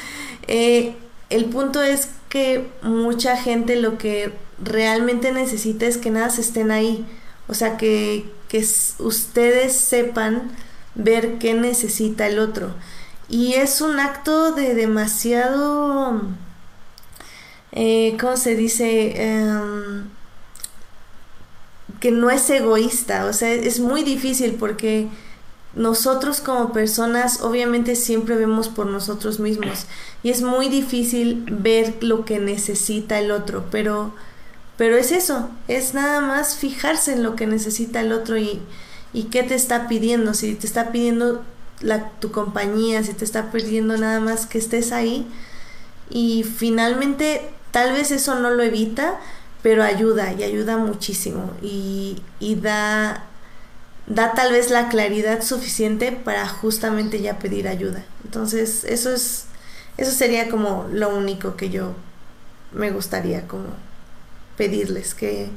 eh, el punto es que mucha gente lo que realmente necesita es que nada se estén ahí, o sea, que, que ustedes sepan ver qué necesita el otro. Y es un acto de demasiado... eh, ¿cómo se dice? Em, que no es egoísta, o sea, es muy difícil porque nosotros como personas obviamente siempre vemos por nosotros mismos y es muy difícil ver lo que necesita el otro, pero pero es eso, es nada más fijarse en lo que necesita el otro y, y qué te está pidiendo, si te está pidiendo la, tu compañía, si te está pidiendo nada más que estés ahí. Y finalmente tal vez eso no lo evita, pero ayuda y ayuda muchísimo. Y, y da da tal vez la claridad suficiente para justamente ya pedir ayuda. Entonces, eso es eso sería como lo único que yo me gustaría como pedirles que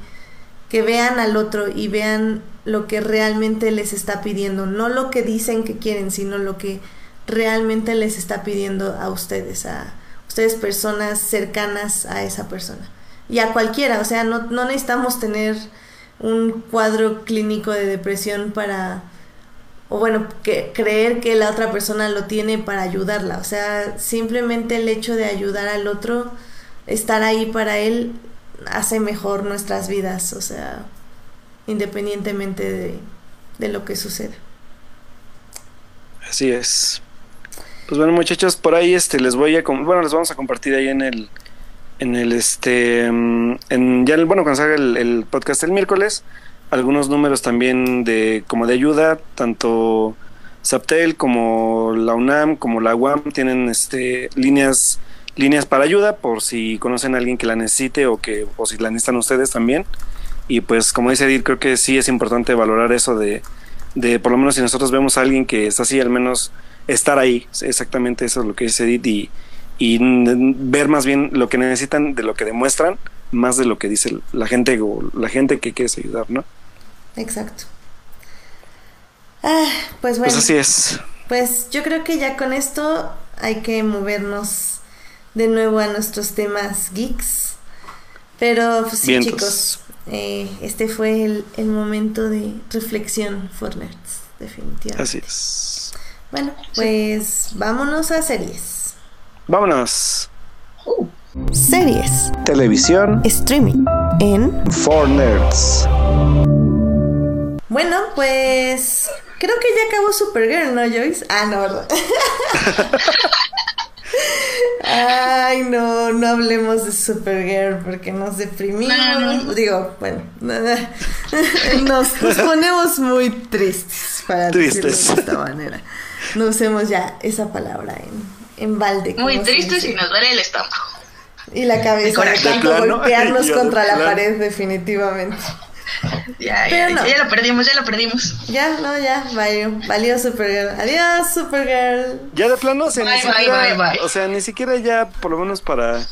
que vean al otro y vean lo que realmente les está pidiendo, no lo que dicen que quieren, sino lo que realmente les está pidiendo a ustedes, a ustedes personas cercanas a esa persona. Y a cualquiera, o sea, no, no necesitamos tener un cuadro clínico de depresión para, o bueno, que creer que la otra persona lo tiene para ayudarla. O sea, simplemente el hecho de ayudar al otro, estar ahí para él, hace mejor nuestras vidas, o sea, independientemente de, de lo que suceda. Así es. Pues bueno, muchachos, por ahí este les voy a bueno, les vamos a compartir ahí en el en el este mm, en ya el, bueno, cuando salga el, el podcast el miércoles, algunos números también de como de ayuda, tanto Saptel como la UNAM como la UAM tienen este líneas líneas para ayuda por si conocen a alguien que la necesite o que o si la necesitan ustedes también. Y pues como dice Edith, creo que sí es importante valorar eso de de por lo menos si nosotros vemos a alguien que está así, al menos estar ahí, exactamente eso es lo que dice Edith y, y ver más bien lo que necesitan de lo que demuestran, más de lo que dice la gente o la gente que quieres ayudar, ¿no? Exacto. Ah, pues bueno. Pues así es. Pues yo creo que ya con esto hay que movernos de nuevo a nuestros temas geeks. Pero pues, sí, chicos, eh, este fue el, el momento de reflexión for nerds, definitivamente. Así es. Bueno, pues vámonos a series. Vámonos. Series, Televisión streaming en... for Nerds. Bueno, pues creo que ya acabó Supergirl, ¿no, Joyce? Ah, no, ¿verdad? (laughs) (laughs) Ay, no, no hablemos de Supergirl porque nos deprimimos. No, no, no. Digo, bueno, (laughs) nos, nos ponemos muy tristes para decirlo Tristes. de esta manera. No usemos ya esa palabra en, en balde. Muy tristes y nos duele el estómago. Y la cabeza de tanto golpearnos (laughs) contra la plano. pared, definitivamente. (laughs) Ya, ya, no. ya lo perdimos, ya lo perdimos. Ya, no, ya, valió, valió Supergirl. Adiós, Supergirl. Ya de plano, o sea, ni Bye, siquiera, bye, bye. o sea, ni siquiera ya, por lo menos para